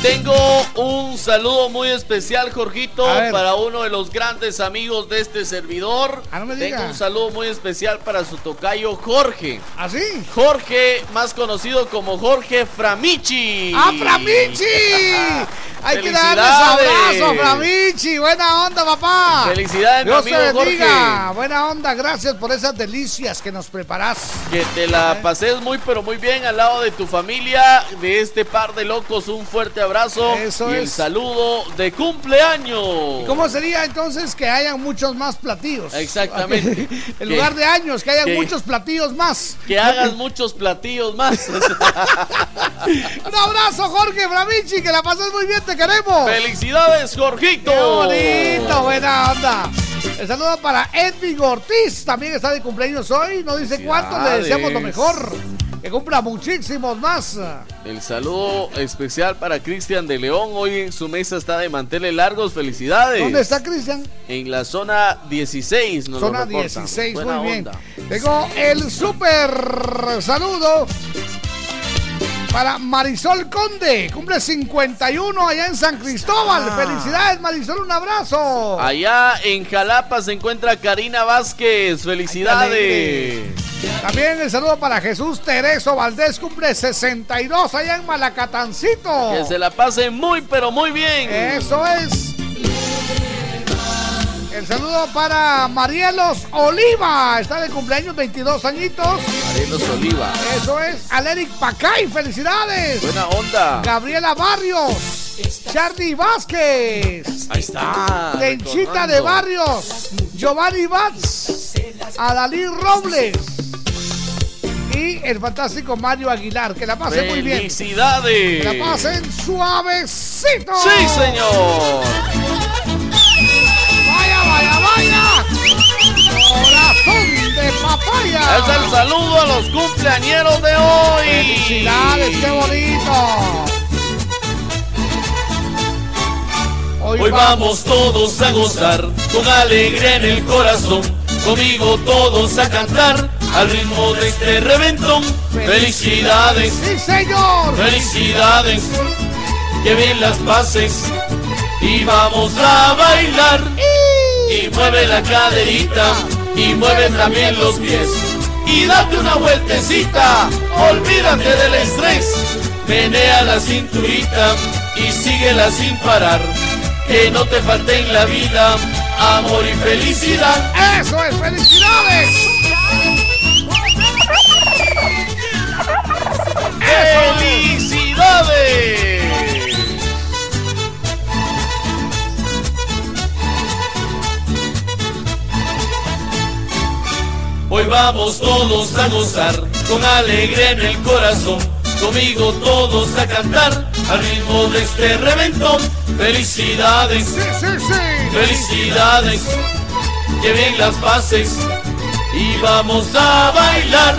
Tengo un saludo muy especial, Jorgito, para uno de los grandes amigos de este servidor. Ah, no me tengo diga. un saludo muy especial para su tocayo Jorge. ¿Ah, sí? Jorge, más conocido como Jorge Framichi. ¡Ah, Framichi! [laughs] Hay que darles ¡Felicidades! abrazo, Framichi. Buena onda, papá. Felicidades, mi Dios te amigo. Jorge. Buena onda, gracias por esas delicias que nos preparas. Que te la pases muy pero muy bien al lado de tu familia, de este par de locos, un fuerte abrazo Eso y el es. saludo de cumpleaños. ¿Cómo sería entonces que hayan muchos más platillos? Exactamente. [laughs] en lugar de años, que hayan muchos platillos más. Que hagas muchos platillos más. [laughs] Un abrazo, Jorge Framichi, que la pases muy bien, te queremos. ¡Felicidades, Jorgito! ¡Qué bonito! Buena onda. El saludo para Edwin Ortiz, también está de cumpleaños hoy, no dice cuánto, le deseamos lo mejor. Que cumpla muchísimos más. El saludo especial para Cristian de León. Hoy en su mesa está de manteles largos. ¡Felicidades! ¿Dónde está Cristian? En la zona 16. Nos lo Zona reportan. 16, Buena muy bien. Tengo el super saludo Para Marisol Conde, cumple 51 allá en San Cristóbal. Ah. Felicidades, Marisol, un abrazo. Allá en Jalapa se encuentra Karina Vázquez. Felicidades. También el saludo para Jesús Tereso Valdés, cumple 62 allá en Malacatancito. Que se la pase muy, pero muy bien. Eso es. El saludo para Marielos Oliva. Está de cumpleaños 22 añitos. Marielos Oliva. Eso es. Aleric Pacay. Felicidades. Buena onda. Gabriela Barrios. Charlie Vázquez. Ahí está. Tenchita de. Barrios. Giovanni Batz. Adalí Robles. Y el fantástico Mario Aguilar. Que la pasen muy bien. Felicidades. Que la pasen suavecito. Sí, señor. Vaya, vaya. Corazón de papaya. Es el saludo a los cumpleañeros de hoy. Felicidades, qué bonito. Hoy vamos todos a gozar con alegría en el corazón. Conmigo todos a cantar al ritmo de este reventón. Felicidades, Sí, señor. felicidades, que bien las pases y vamos a bailar. Y mueve la caderita y mueve también los pies. Y date una vueltecita, olvídate del estrés. Menea la cinturita y síguela sin parar. Que no te falte en la vida amor y felicidad. Eso es, felicidades. ¡Felicidades! Hoy vamos todos a gozar con alegría en el corazón. Conmigo todos a cantar al ritmo de este reventón. Felicidades, Sí, sí, sí. felicidades, que bien las pases y vamos a bailar.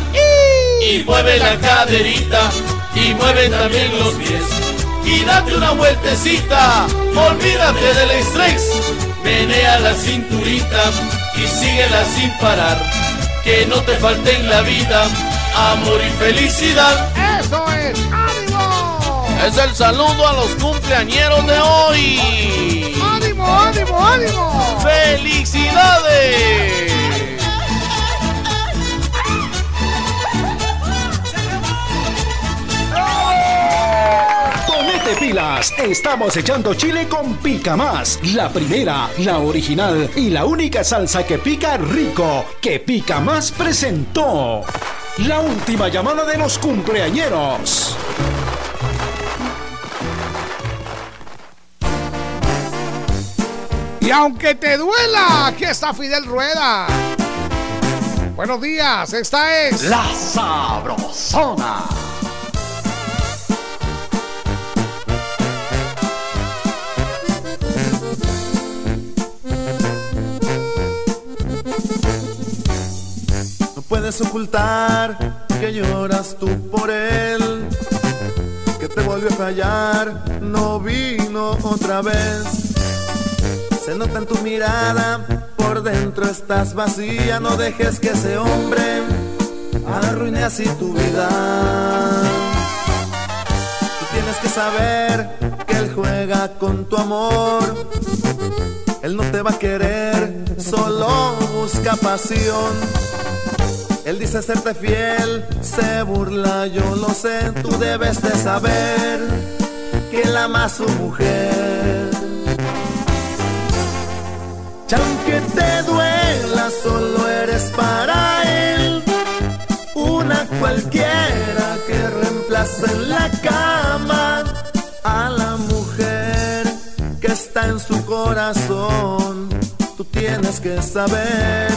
Y mueve la caderita y mueve también los pies. Y date una vueltecita, olvídate del estrés. Menea la cinturita y síguela sin parar. Que no te falte en la vida amor y felicidad. Eso es, ánimo. Es el saludo a los cumpleañeros de hoy. Ánimo, ánimo, ánimo. ¡Felicidades! Pilas, estamos echando chile con Pica Más, la primera, la original y la única salsa que pica rico, que Pica Más presentó. La última llamada de los cumpleañeros. Y aunque te duela, aquí está Fidel Rueda. Buenos días, esta es La Sabrosona. Puedes ocultar que lloras tú por él, que te volvió a fallar, no vino otra vez. Se nota en tu mirada, por dentro estás vacía, no dejes que ese hombre arruine así tu vida. Tú tienes que saber que él juega con tu amor. Él no te va a querer, solo busca pasión. Él dice serte fiel, se burla, yo lo sé. Tú debes de saber que él ama a su mujer. Y aunque te duela, solo eres para él. Una cualquiera que reemplaza en la cama a la mujer que está en su corazón. Tú tienes que saber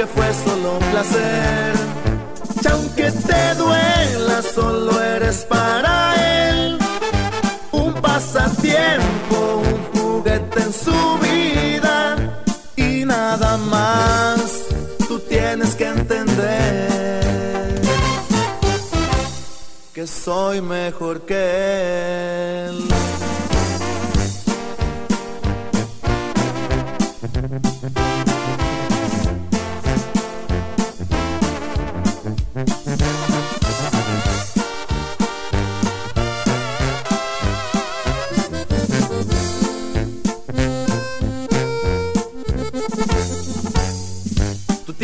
que fue solo un placer. Y aunque te duela, solo eres para él. Un pasatiempo, un juguete en su vida. Y nada más, tú tienes que entender que soy mejor que él.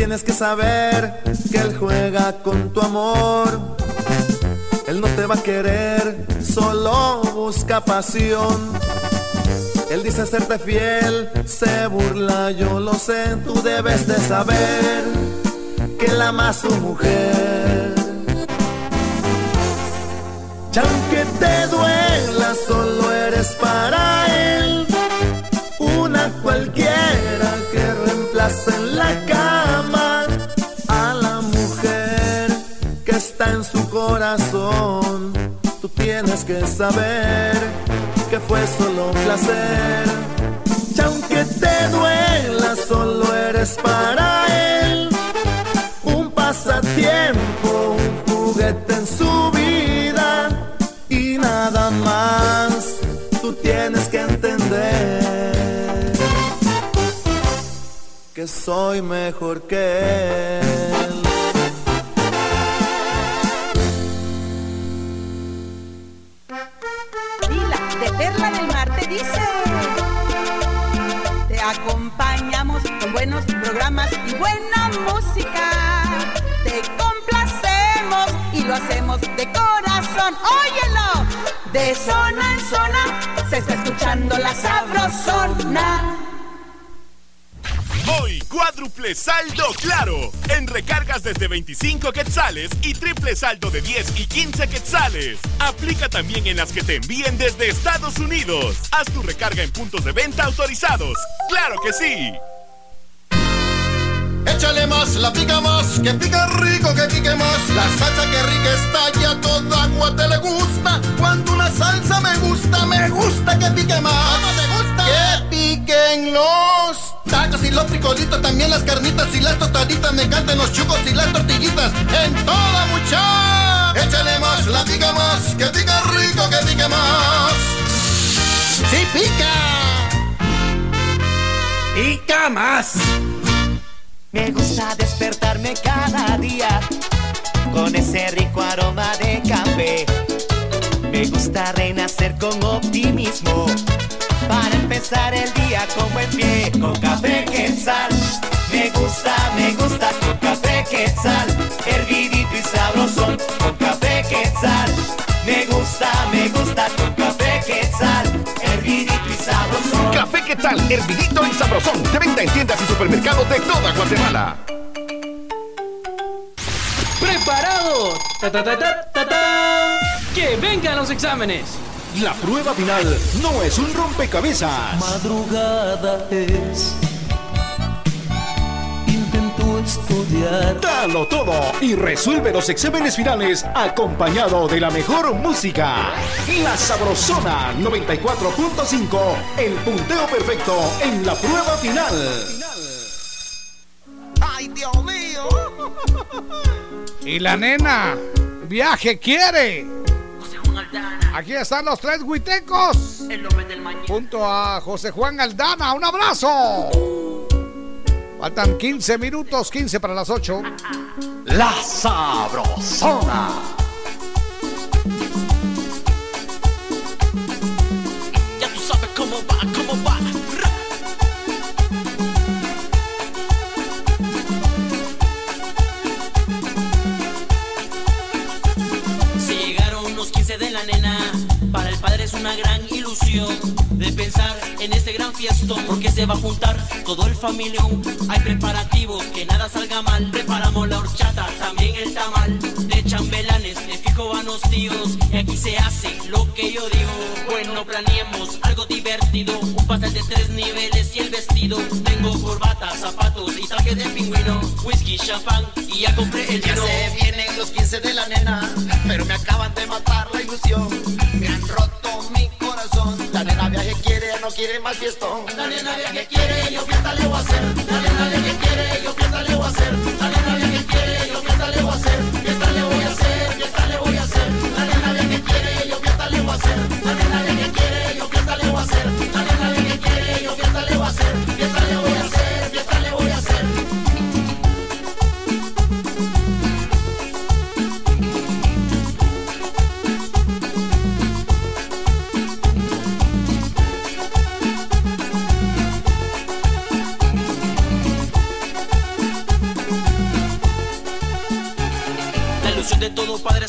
Tienes que saber que él juega con tu amor. Él no te va a querer, solo busca pasión. Él dice serte fiel, se burla, yo lo sé, tú debes de saber que él ama a su mujer. Y aunque te duela, solo eres para tienes que saber que fue solo un placer. Y aunque te duela, solo eres para él un pasatiempo, un juguete en su vida y nada más. Tú tienes que entender que soy mejor que él. Perla del Mar te dice. Te acompañamos con buenos programas y buena música. Te complacemos y lo hacemos de corazón. Óyelo, de zona en zona se está escuchando la sabrosona. Hoy, cuádruple saldo claro. En recargas desde 25 quetzales y triple saldo de 10 y 15 quetzales. Aplica también en las que te envíen desde Estados Unidos. Haz tu recarga en puntos de venta autorizados. ¡Claro que sí! Échale más, la pica más, que pica rico, que pique más. La salsa que rica está ya toda agua te le gusta. Cuando una salsa me gusta, me gusta que pique más. ¿Cómo te gusta? Que piquen los tacos y los frijolitos, también las carnitas y las tostaditas. Me encantan los chucos y las tortillitas. En toda mucha. Échale más, la pica más, que pica rico, que pique más. ¡Sí pica! ¡Pica más! Me gusta despertarme cada día con ese rico aroma de café. Me gusta renacer con optimismo para empezar el día con buen pie. Con café quetzal, me gusta, me gusta con café quetzal, hervidito y sabrosón. Con café quetzal, me gusta, me gusta con café quetzal, hervidito y sabrosón. Café Quetzal, hervidito y sabrosón. De venta en tiendas y supermercados de toda Guatemala. ¡Preparado! ¡Ta, ta, ta, ta, ta, ta! ¡Que vengan los exámenes! La prueba final no es un rompecabezas. Madrugada es. Intento estudiar. Dalo todo y resuelve los exámenes finales acompañado de la mejor música. La Sabrosona 94.5, el punteo perfecto en la prueba final. ¡Ay, Dios mío! Y la nena, viaje quiere. Aquí están los tres huitecos. Junto a José Juan Aldana. ¡Un abrazo! Faltan 15 minutos, 15 para las 8. La Sabrosona. Es una gran ilusión de pensar en este gran fiestón. Porque se va a juntar todo el familión. Hay preparativos, que nada salga mal. Preparamos la horchata, también el tamal. De chambelanes, me los tíos. Y aquí se hace lo que yo digo. Bueno, planeemos algo divertido. Un pastel de tres niveles y el vestido. Tengo corbata, zapatos y traje de pingüino. Whisky, champán y ya compré el Ya vino. se vienen los 15 de la nena, pero me acaban de matar la ilusión. Me han roto mi corazón. La nena viaje quiere, no quiere más fiestón. La nena viaje quiere, yo fiesta le voy a hacer. La nena viaje quiere, yo fiesta le voy a hacer. La nena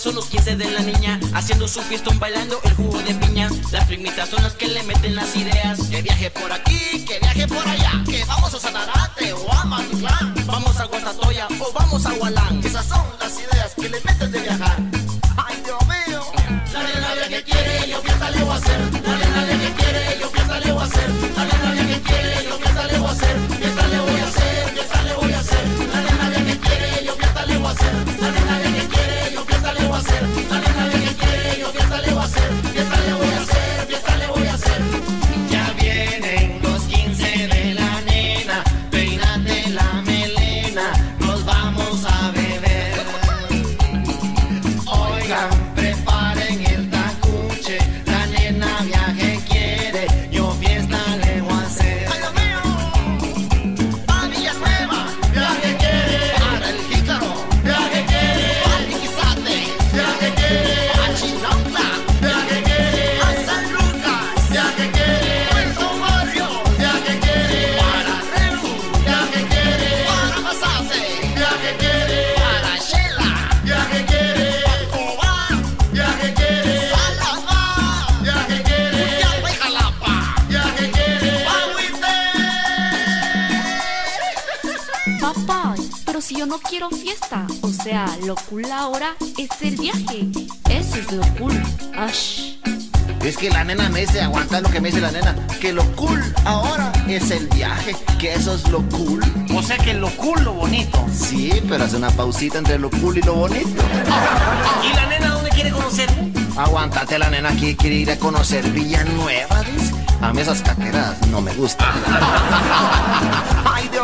son los 15 de la niña. Haciendo su fiestón bailando el jugo de piña. Las primitas son las que le meten las ideas. Que viaje por aquí, que viaje por allá. Que vamos a Sanarate o a Mazatlán. Vamos a Guatatoya o vamos a Hualán. Esas son las ideas que le sea, lo cool ahora es el viaje. Eso es lo cool. Ash. Es que la nena me dice, aguanta lo que me dice la nena, que lo cool ahora es el viaje, que eso es lo cool. O sea que lo cool, lo bonito. Sí, pero hace una pausita entre lo cool y lo bonito. ¿Y la nena dónde quiere conocer? Aguántate, la nena que quiere ir a conocer Villanueva, dice. A mí esas caqueras no me gustan. [laughs] ¡Ay, Dios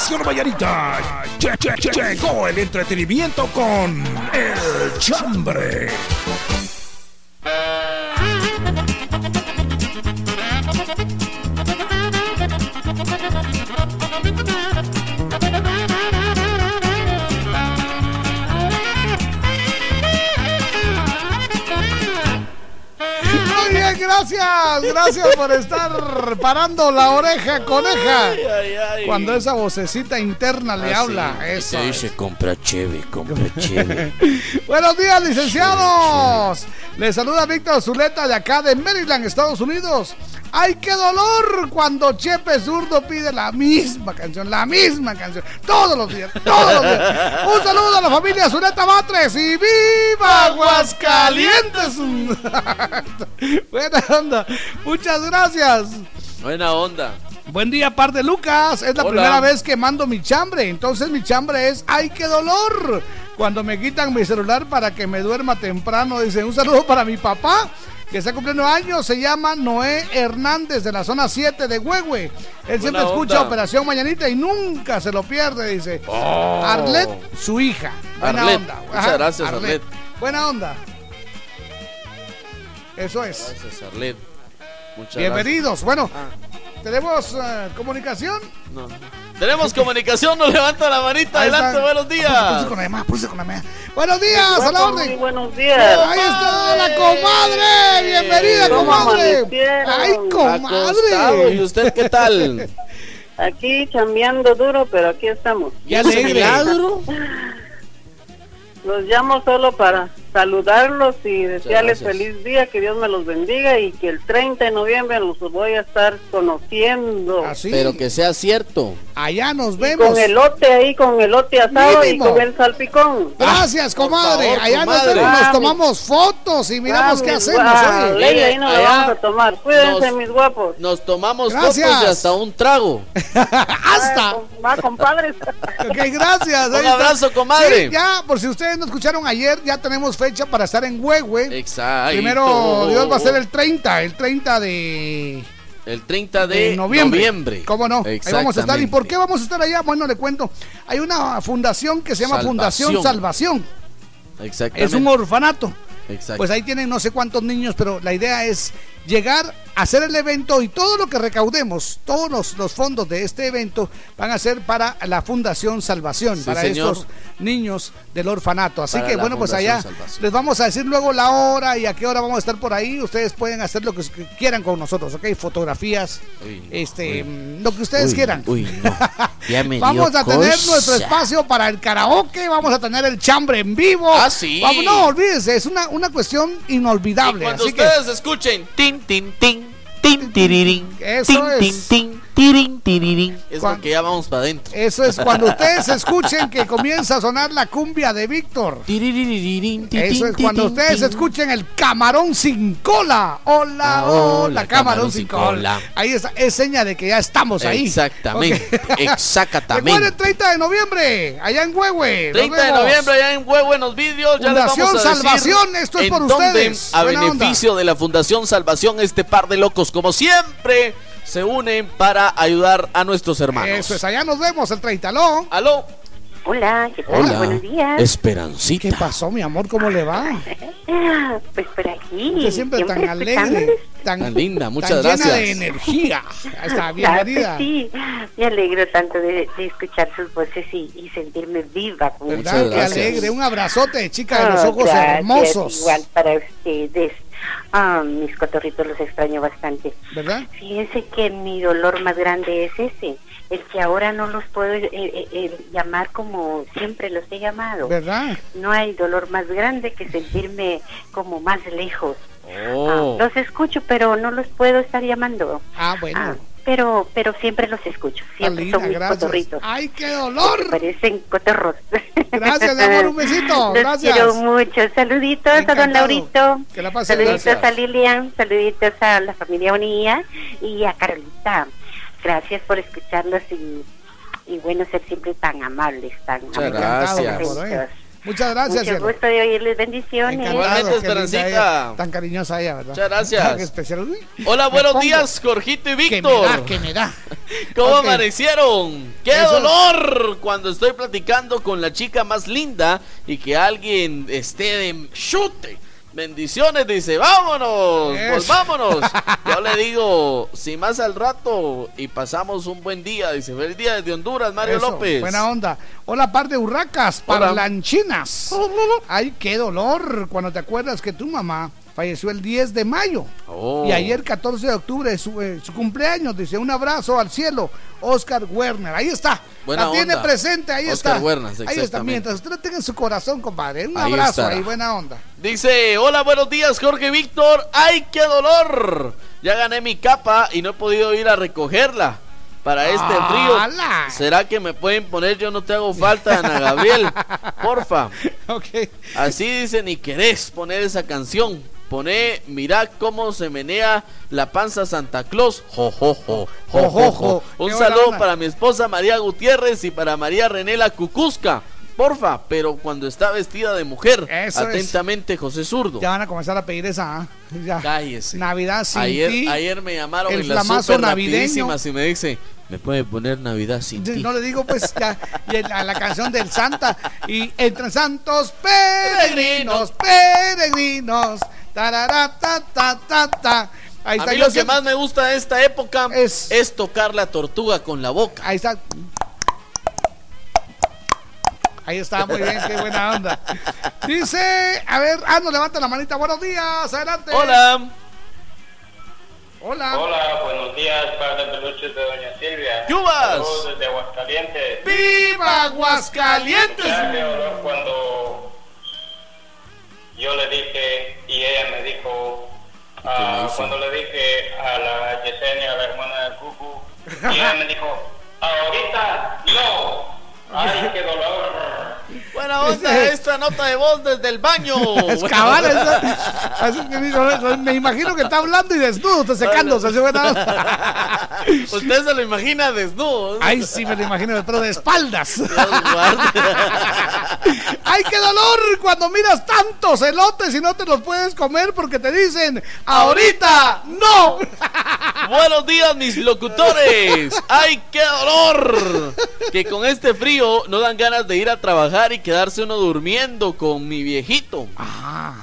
En Operación Vallarita llegó el entretenimiento con El Chambre. Gracias. Gracias por estar parando la oreja coneja. Cuando esa vocecita interna le Ah, habla. sí. Eso. Te dice, compra cheve, compra [laughs] cheve. Buenos días, licenciados. Les saluda Víctor Zuleta de acá de Maryland, Estados Unidos. ¡Ay, qué dolor! Cuando Chepe Zurdo pide la misma canción, la misma canción, todos los días, todos los días. Un saludo a la familia Zuleta Matres y ¡Viva Aguascalientes! [laughs] Buena onda, muchas gracias. Buena onda. Buen día, par de Lucas. Es la Hola. primera vez que mando mi chambre. Entonces mi chambre es ¡ay, qué dolor! Cuando me quitan mi celular para que me duerma temprano. Dice, un saludo para mi papá, que está cumpliendo años. Se llama Noé Hernández de la zona 7 de Huehue. Él siempre escucha onda. Operación Mañanita y nunca se lo pierde, dice. Oh. Arlet, su hija. Buena Arlet. onda. Muchas gracias, Arlet. Buena onda. Eso es. Gracias, Arlet. Muchas Bienvenidos. Bueno, ¿tenemos eh, comunicación? No. Tenemos comunicación, nos levanta la manita. Adelante, buenos Puse días. con la demás, puse con la demás. Buenos días, a la orden. Muy buenos días. Ahí está la comadre. Bienvenida, ¿Cómo comadre. Ay, Acostado. comadre. ¿Y usted qué tal? [laughs] Aquí chambeando duro, pero aquí estamos. Qué alegre. milagro? Los llamo solo para saludarlos y desearles feliz día, que Dios me los bendiga y que el 30 de noviembre los voy a estar conociendo. Así. Pero que sea cierto. Allá nos Y vemos. con elote ahí, con elote asado Mínimo. y con el salpicón. Gracias, comadre. favor, Allá nos comadre. vemos, nos Ah, tomamos fotos y miramos Ah, qué hacemos. gua- oye. ley, ahí nos Allá vamos a tomar. Cuídense, nos- mis guapos. Nos tomamos Gracias. fotos y hasta un trago. [laughs] Hasta. Va, compadres. [laughs] Ok, gracias. Un abrazo, comadre. Sí, ya, por si ustedes no escucharon ayer, ya tenemos fecha para estar en Huehue. Exacto. Primero, Dios va a ser el 30, el 30 de... El 30 de, de noviembre. noviembre. ¿Cómo no? Ahí vamos a estar. ¿Y por qué vamos a estar allá? Bueno, le cuento. Hay una fundación que se llama Fundación Salvación. Exactamente. Es un orfanato. Exacto. Pues ahí tienen no sé cuántos niños, pero la idea es llegar hacer el evento y todo lo que recaudemos, todos los, los fondos de este evento van a ser para la Fundación Salvación, Sí, para señor. estos niños del orfanato. Así Para que bueno, pues allá Salvación. les vamos a decir luego la hora y a qué hora vamos a estar por ahí. Ustedes pueden hacer lo que quieran con nosotros, ¿ok? Fotografías, este, mm, lo que ustedes Uy, quieran. Uy, no. Ya me [laughs] Vamos a tener cosa. nuestro espacio para el karaoke, vamos a tener el chambre en vivo. Ah, sí. Vamos, no, olvídense, es una, una cuestión inolvidable. Cuando así que- ustedes escuchen tin, tin, tin, tin, tirirín, Eso tin, es. tin, tin, tirin. Es Cuan- porque ya vamos para adentro. Eso es cuando ustedes escuchen que comienza a sonar la cumbia de Víctor. Eso es cuando ustedes escuchen el camarón sin cola. Hola, Ah, hola, hola, camarón, sin cola. cola. Ahí está, es seña de que ya estamos ahí. Exactamente, Ok. [laughs] exactamente. Recuerden, 30 de noviembre, allá en Huehue. Nos 30 de noviembre allá en Huevo en los vídeos. Ya Fundación vamos a decir Salvación, esto es por ustedes. A Buena beneficio de la Fundación Salvación, este par de locos, como siempre, se unen para ayudar a nuestros hermanos. Eso es, allá nos vemos el 30. ¿Aló? ¿Aló? Hola, ¿qué tal? Hola, Buenos días. Esperancita. ¿Qué pasó, mi amor? ¿Cómo le va? [laughs] Pues por aquí. Usted siempre tan alegre, tan, Tan linda, muchas tan gracias. llena de energía. Está, Claro bienvenida. que sí, me alegro tanto de, de escuchar sus voces y, y sentirme viva. con ¿Verdad? ustedes. Qué alegre. Un abrazote, chica de los Ah, ojos gracias, hermosos. Igual para ustedes. Ah, mis cotorritos los extraño bastante. ¿Verdad? Fíjense que mi dolor más grande es ese, el que ahora no los puedo eh, eh, eh, llamar como siempre los he llamado. ¿Verdad? No hay dolor más grande que sentirme como más lejos. Oh. Ah, los escucho, pero no los puedo estar llamando. Ah, bueno. Pero pero siempre los escucho. Siempre son mis gracias. cotorritos. ¡Ay, qué dolor! Parecen cotorros. Gracias, mi amor, un besito. [laughs] Los Gracias. quiero mucho. Saluditos a don Laurito. Que la pase Saluditos gracias. a Lilian. Saluditos a la familia Unida y a Carolita. Gracias por escucharlos y, y bueno, ser siempre tan amables, tan Muchas amables. gracias. atentos. Muchas gracias, Mucho gusto de oírles. Bendiciones. Linda Esperancita. Tan cariñosa ella, ¿verdad? Muchas gracias. Especial. Uy, Hola, buenos pongo. días, Jorgito y Que me Víctor. da, que me da. [laughs] ¿Cómo Ok. amanecieron? ¡Qué Eso- dolor! Cuando estoy platicando con la chica más linda y que alguien esté de chute. Bendiciones, dice, vámonos, pues vámonos. [laughs] Yo le digo, si más al rato y pasamos un buen día, dice, feliz día desde Honduras, Mario Eso, López. Buena onda. Hola, par de urracas, Hola. parlanchinas. [laughs] Ay, qué dolor cuando te acuerdas que tu mamá falleció el 10 de mayo. Oh. Y ayer, 14 de octubre, su, eh, su cumpleaños. Dice, un abrazo al cielo, Oscar Werner. Ahí está. Buena la tiene presente, ahí Oscar está. Werner, ahí está. Mientras usted la tenga en su corazón, compadre. Un Ahí abrazo ahí, buena onda. Dice, hola, buenos días, Jorge Víctor. ¡Ay, qué dolor! Ya gané mi capa y no he podido ir a recogerla. Para este frío, ¡Hala! ¿será que me pueden poner Yo no te hago falta, Ana Gabriel? [laughs] Porfa. Ok. Así dice, ni querés poner esa canción. Pone, mira cómo se menea la panza Santa Claus. Jo, jo, jo, jo, jo, jo. Un saludo para mi esposa María Gutiérrez y para María René la Cucusca. Porfa, pero cuando está vestida de mujer. Eso es. Atentamente, José Zurdo. Ya van a comenzar a pedir esa. ¿ah? Ya. Cállese. Navidad sin Ayer, ti. ayer me llamaron el en la super navideño. y me dice, ¿me puede poner Navidad sin ti? No le digo pues ya y el- a la canción del Santa y entre santos peregrinos, peregrinos, tarara, ta, ta, ta, ta. Ahí A está, mí yo lo que más me gusta de esta época Es- es tocar la tortuga con la boca. Ahí está. Ahí está, muy bien, qué buena onda. Dice, a ver, ah, nos levanta la manita. Buenos días, adelante. Hola. Hola. Hola, buenos días, par de peluches de Doña Silvia. ¡Yubas! Saludos desde Aguascalientes. ¡Viva Aguascalientes! Cuando yo le dije y ella me dijo, ah, cuando le dije a la Yesenia, la hermana de Cucu, y ella me dijo, ahorita no. ¡Ay, qué dolor! Buena onda esta nota de voz desde el baño. [laughs] Es cabal, que me- me imagino que está hablando y desnudo, está secándose. [laughs] Usted se lo imagina desnudo. Ay, sí, me lo imagino, pero de espaldas. [laughs] ¡Ay, qué dolor! Cuando miras tantos elotes y no te los puedes comer porque te dicen, ¡ahorita no! Buenos días, mis locutores. ¡Ay, qué dolor! Que con este frío no dan ganas de ir a trabajar y quedarse uno durmiendo con mi viejito.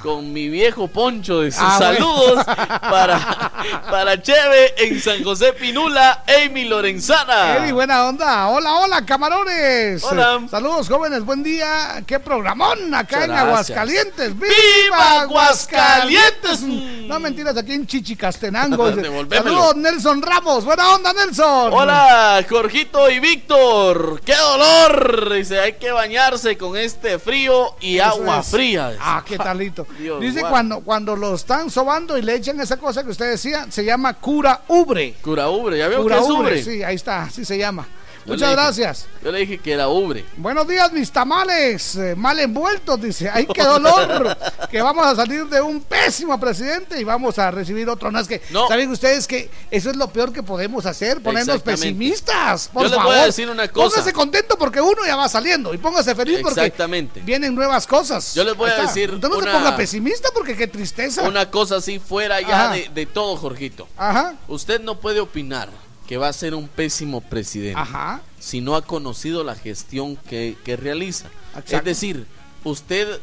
Con mi viejo Poncho de sus Ah, bueno. saludos [laughs] para, para Cheve en San José Pinula, Amy Lorenzana. Emi, buena onda. Hola, hola, camarones. Hola. Saludos, jóvenes. Buen día. Qué programón acá en. Aguascalientes. ¡Viva, ¡Viva Aguascalientes! No mentiras, aquí en Chichicastenango. [laughs] Saludos, Nelson Ramos. Buena onda, Nelson. Hola, Jorgito y Víctor. ¡Qué dolor! Dice, hay que bañarse con este frío y agua es. fría. Ah, qué talito. [laughs] Dios Dice cuando, cuando lo están sobando y le echan esa cosa que usted decía, se llama cura ubre. Cura ubre, ¿ya veo Cura que es ubre, ubre? sí, ahí está, así se llama. Muchas dije- gracias. Yo le dije que era ubre. Buenos días, mis tamales, eh, mal envueltos, dice. ¡Ay, qué dolor! que vamos a salir de un pésimo presidente y vamos a recibir otro. No, es que, ¿saben ustedes que eso es lo peor que podemos hacer? Ponernos pesimistas, por Yo les voy a decir una cosa. Póngase contento porque uno ya va saliendo y póngase feliz porque Exactamente. vienen nuevas cosas. Yo les voy a decir Usted no se una- ponga pesimista porque qué tristeza. Una cosa así fuera ya de, de todo, Jorgito. Ajá. Usted no puede opinar que va a ser un pésimo presidente Ajá. si no ha conocido la gestión que, que realiza. Exacto. Es decir, usted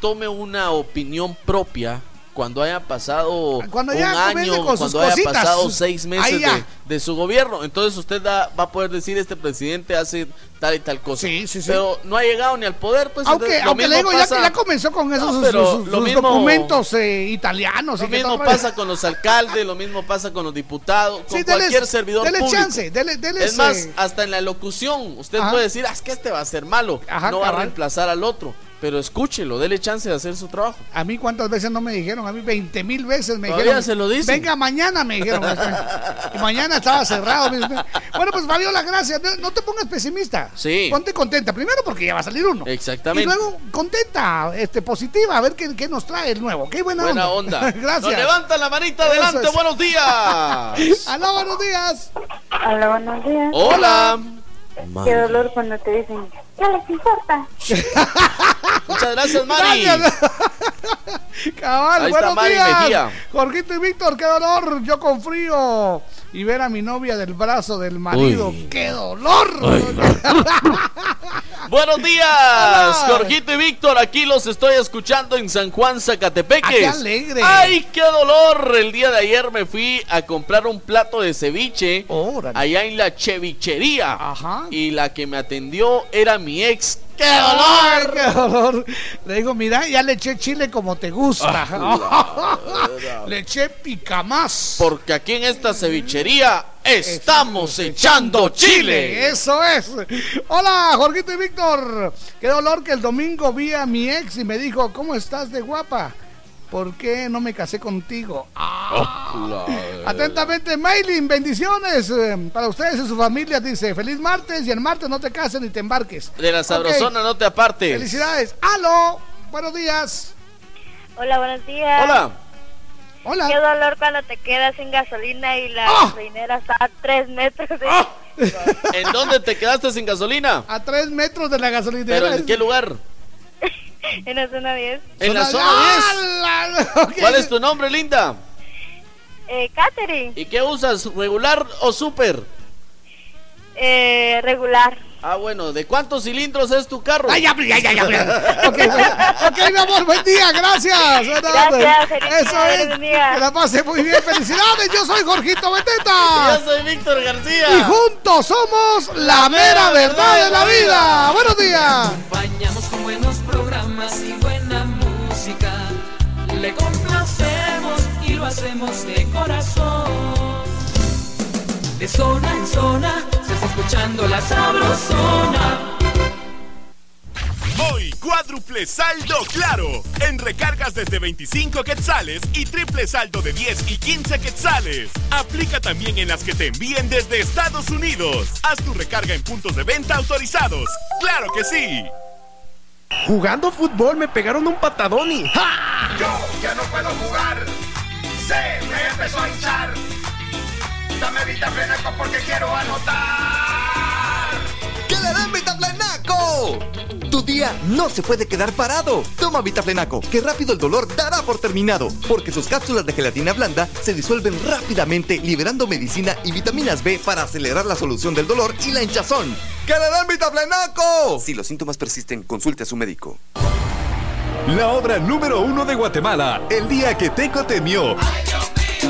tome una opinión propia cuando haya pasado Cuando un ya año, cuando haya cositas. pasado seis meses ya. de, de su gobierno. Entonces usted da- va a poder decir este presidente hace tal y tal cosa. Pero no ha llegado ni al poder, pues Aunque, aunque le digo, ya pasa- que ya comenzó con esos No, sus- sus, lo sus mismo- documentos eh, italianos. Lo y mismo pasa con los alcaldes, lo mismo pasa con los diputados, con Sí, cualquier servidor dele público. chance, dele- dele es más, hasta en la locución, usted Ajá. puede decir, ah, es que este va a ser malo, Ajá, no va a reemplazar al otro, pero escúchelo, dele chance de hacer su trabajo. A mí cuántas veces no me dijeron, a mí 20 mil veces me Todavía dijeron. se lo dicen. Venga mañana, me dijeron. y mañana estaba cerrado. Bueno, pues Fabiola, gracias. No, no te pongas pesimista. Sí. Ponte contenta. Primero porque ya va a salir uno. Exactamente. Y luego contenta, este, positiva, a ver qué, qué nos trae el nuevo. Qué buena, Buena onda. [laughs] gracias. Nos levantan la manita adelante, es. buenos días. [laughs] Aló, buenos días. Hola, buenos días. Hola. Qué dolor cuando te dicen, ¿qué les importa? [laughs] Muchas gracias, Mari. Gracias. Cabal, Ahí está buenos Mari días. Mejía. Jorgito y Víctor, qué dolor. Yo con frío. Y ver a mi novia del brazo del marido. Uy. ¡Qué dolor! [laughs] Buenos días, Jorgito y Víctor. Aquí los estoy escuchando en San Juan, Zacatepeques. Ah, qué alegre. ¡Ay, qué dolor! El día de ayer me fui a comprar un plato de ceviche allá en la cevichería. Y la que me atendió era mi ex. ¡Qué ¡Ay, dolor! qué dolor! Le digo, mira, ya le eché chile como te gusta. [laughs] le eché pica más. Porque aquí en esta cevichería estamos echando chile. Eso es. Hola, Jorgito y Víctor. Qué dolor que el domingo vi a mi ex y me dijo, ¿cómo estás de guapa? ¿Por qué no me casé contigo? Ah. Atentamente, Maylin, bendiciones eh, para ustedes y su familia. Dice, feliz martes y el martes no te cases ni te embarques. De la sabrosona no te apartes. Felicidades. ¡Aló! Buenos días. Hola, buenos días. Hola. Hola. Qué dolor cuando te quedas sin gasolina y la ¡Ah! gasolinera está a tres metros de... [laughs] ¿En dónde te quedaste sin gasolina? A tres metros de la gasolinera. ¿Pero en qué lugar? [laughs] en la zona 10. En la zona 10. ¿Cuál es tu nombre, linda? Eh, Catherine, ¿Y qué usas? ¿Regular o super? eh, regular. Ah, bueno, ¿de cuántos cilindros es tu carro? Ay, ya, ya, ya, ya, ya. [laughs] Ok, mi amor, buen día, gracias. Gracias, Eso es. Que la pase muy bien. Felicidades, yo soy Jorgito Beteta. Yo soy Víctor García. Y juntos somos la mera verdad de la vida. Buenos días. acompañamos con buenos programas y buena música. Le complacemos y lo hacemos de corazón. De zona en zona escuchando la sabrosona. Hoy, cuádruple saldo claro. En recargas desde 25 quetzales y triple saldo de 10 y 15 quetzales. Aplica también en las que te envíen desde Estados Unidos. Haz tu recarga en puntos de venta autorizados. ¡Claro que sí! Jugando fútbol me pegaron un patadón y ¡ja! Yo ya no puedo jugar. Se me empezó a hinchar. Dame Vitaflenaco porque quiero anotar. Tu día día no se puede quedar parado. Toma Vitaflenaco, que rápido el dolor dará por terminado, porque sus cápsulas de gelatina blanda se disuelven rápidamente, liberando medicina y vitaminas B para acelerar la solución del dolor y la hinchazón. ¡Que le den Vitaflenaco! Si los síntomas persisten, consulte a su médico. La obra número uno de Guatemala, El día que Teco temió.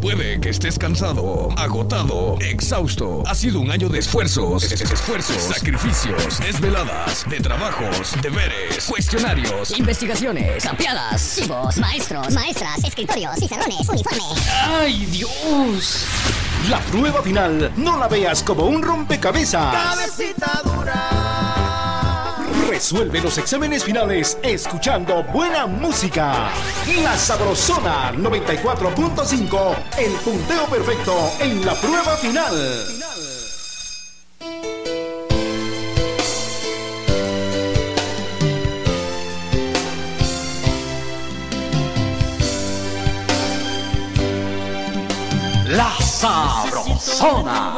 Puede que estés cansado, agotado, exhausto. Ha sido un año de esfuerzos, esfuerzos, sacrificios, desveladas, de trabajos, deberes, cuestionarios. Investigaciones, tapeadas, chivos, maestros, maestras, escritorios, pizarrones, uniforme. ¡Ay, Dios! La prueba final no la veas como un rompecabezas. Cabecita dura. Resuelve los exámenes finales escuchando buena música. La Sabrosona 94.5, el punteo perfecto en la prueba final. La Sabrosona.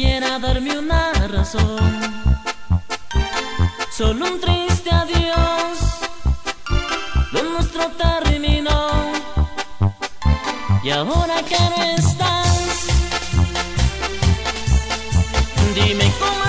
Siquiera darme una razón. Solo un triste adiós. Lo nuestro terminó. Y ahora que no estás. Dime cómo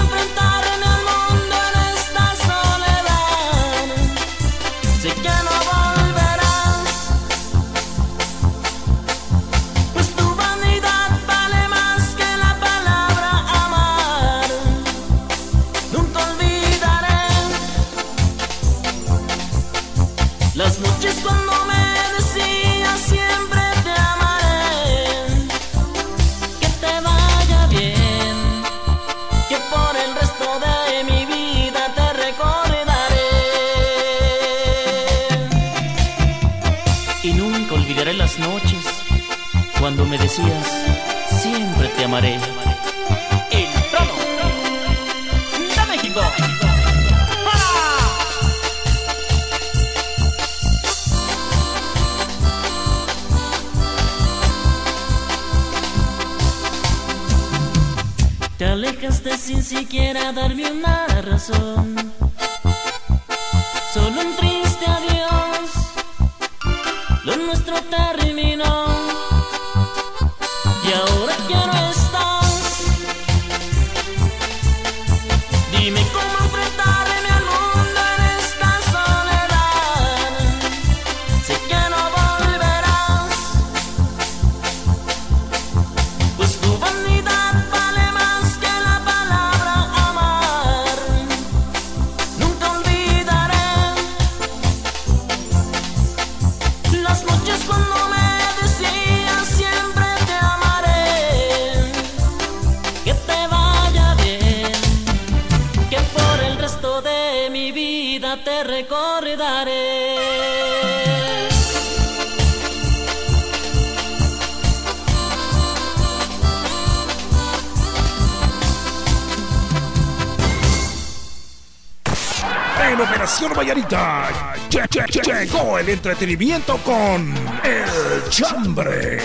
me decías, siempre te amaré. El trono de México. Te alejaste sin siquiera darme una razón. Solo un triste adiós. Lo nuestro terminó. Te recordaré. En Operación Vallarita lle- lle- lle- llegó el entretenimiento con El Chambre.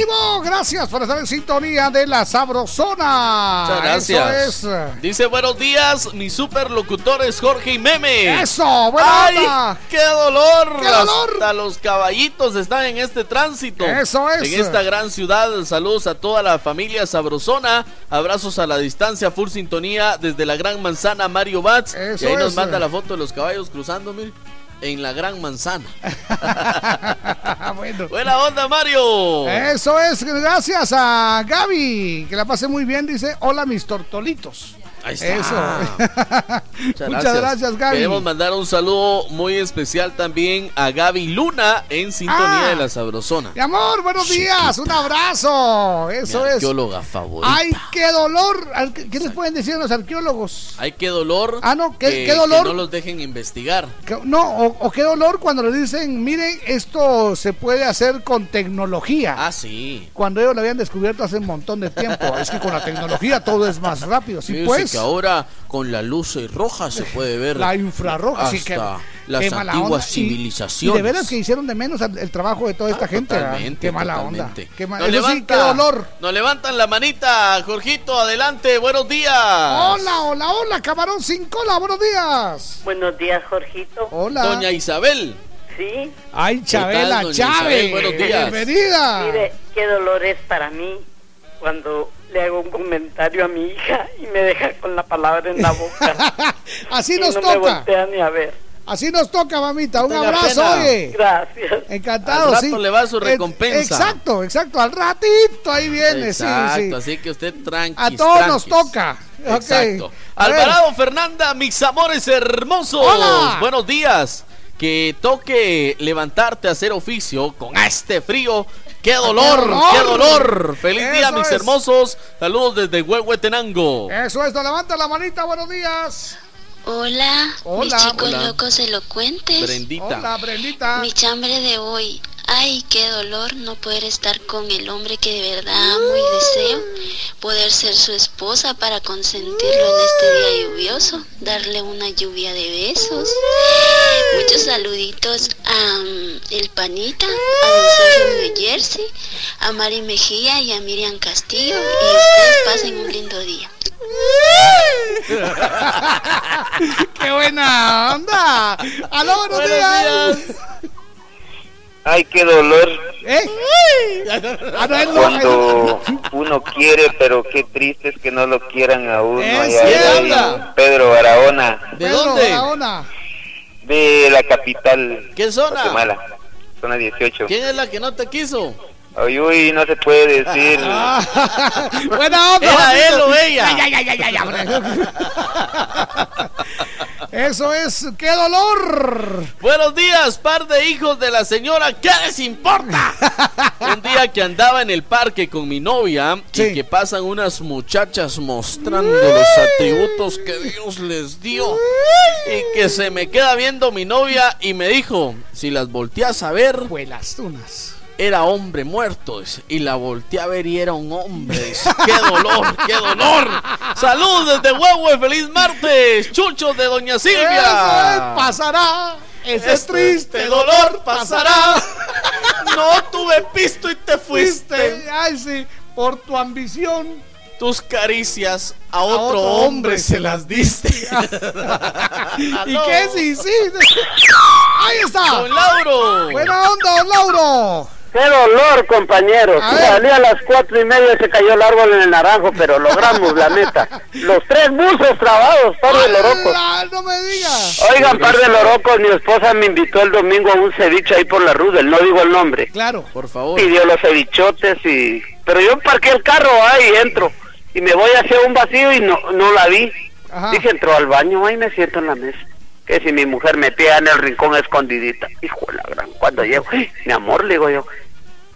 ¡Ánimo! Gracias por estar en sintonía de la Sabrosona. Muchas gracias. Eso es. Dice buenos días, mis superlocutores Jorge y Meme. Eso, buena ¡Ay, onda. qué dolor! ¡Qué dolor! Hasta los caballitos están en este tránsito. Eso es. En esta gran ciudad. Saludos a toda la familia Sabrosona. Abrazos a la distancia, full sintonía desde la Gran Manzana, Mario Bats. Eso y ahí nos manda la foto de los caballos cruzando, mire, en la Gran Manzana. [laughs] bueno. Buena onda, Mario. Eso es, gracias a Gaby, que la pase muy bien, dice, hola mis tortolitos. Ahí está. Eso. [laughs] Muchas, Muchas gracias, Gaby. Queremos mandar un saludo muy especial también a Gaby Luna en sintonía Ah. de la Sabrosona. Mi amor, buenos días, un abrazo. Eso Mi es. arqueóloga favorita. Ay, qué dolor. ¿Qué les pueden decir a los arqueólogos? Ay, qué dolor. Ah, no, qué- que- qué dolor. que no los dejen investigar. Que- No, o, o qué dolor cuando le dicen, miren, esto se puede hacer con tecnología. Ah, sí. Cuando ellos lo habían descubierto hace un montón de tiempo. es que con la tecnología todo es más rápido. Sí, pues. Que ahora con la luz roja se puede ver La infrarroja, hasta sí que las qué mala antiguas onda. Civilizaciones. Y, de veras que hicieron de menos el, trabajo de toda esta gente. ¿verdad? Totalmente, Qué mala totalmente. onda. Qué ma- sí, dolor. Nos levantan la manita, Jorgito, adelante, buenos días. Hola, hola, hola, camarón sin cola, buenos días. Buenos días, Jorgito. Hola. Doña Isabel. Sí. Ay, Chabela, Chávez. Buenos días. Bienvenida. Mire, qué dolor es para mí cuando le hago un comentario a mi hija y me deja con la palabra en la boca. [laughs] Así nos no me toca. voltea ni a ver. Así nos toca, mamita. Un abrazo, pena. oye. Gracias. Encantado, Al rato sí. le va su Eh, recompensa. Exacto, exacto. Al ratito ahí viene, Exacto, sí, sí. así que usted tranqui. A todos nos toca. Exacto. Alvarado Fernanda, mis amores hermosos. Hola. Buenos días. Que toque levantarte a hacer oficio con este frío. ¡Qué dolor! dolor! ¡Qué dolor! ¡Feliz día, mis es. hermosos! Saludos desde Huehuetenango. Eso es, levanta la manita, buenos días. Hola, Hola. mis chicos Hola. locos elocuentes. Brendita. Hola, Brendita. Mi chambre de hoy. Ay, qué dolor no poder estar con el hombre que de verdad amo y deseo. Poder ser su esposa para consentirlo en este día lluvioso. Darle una lluvia de besos. Muchos saluditos a mm, El Panita, a Don Sergio de Jersey, a Mari Mejía y a Miriam Castillo. Y ustedes pasen un lindo día. [laughs] ¡Qué buena onda! ¡Aló, buenos, Buenos días! Ay, qué dolor ¿Eh? Ah, cuando uno quiere, pero qué triste es que no lo quieran a uno. Pedro Barahona, ¿De dónde? Barahona. de la capital, ¿Qué zona? Guatemala, zona 18. ¿Quién es la que no te quiso? Uy, uy, no se puede decir. Ah, [laughs] buena onda. ¿Era él o ella? Ay, ay, ay, ay, ay, hombre. Eso es, qué dolor. Buenos días, par de hijos de la señora. ¿Qué les importa? Un día que andaba en el parque con mi novia Sí. y que pasan unas muchachas mostrando los atributos que Dios les dio. Y que se me queda viendo mi novia y me dijo, si las volteas a ver, Pues las tunas. Era hombre muerto. dice, Y la volteé a ver y era un hombre. dice, ¡Qué dolor, qué dolor! ¡Salud desde Huehue! ¡Feliz martes! ¡Chuchos de Doña Eso es, Silvia! pasará. Ese Este triste dolor pasará. No tuve pisto y te fuiste. Ay sí, por tu ambición. Tus caricias a otro, otro hombre, hombre se las diste. [laughs] ¿Y qué sí, sí? Ahí está. Don Lauro. Buena onda, don Lauro. ¡Qué dolor, compañeros! Salí a las cuatro y media y se cayó el árbol en el naranjo, pero logramos la meta. [laughs] Los tres buzos trabados, par de lorocos. No me digas. Oigan, par de lorocos, mi esposa me invitó el domingo a un ceviche ahí por la Rudel, no digo el nombre. Claro. Por favor. Pidió los cevichotes y... Pero yo parqué el carro ahí entro y me voy hacia un vacío y no, no la vi. Ajá. Dije, entró al baño, ahí me siento en la mesa. Que si mi mujer metía en el rincón escondidita. Hijo de la gran, cuando llego, "Ay, mi amor, le digo yo,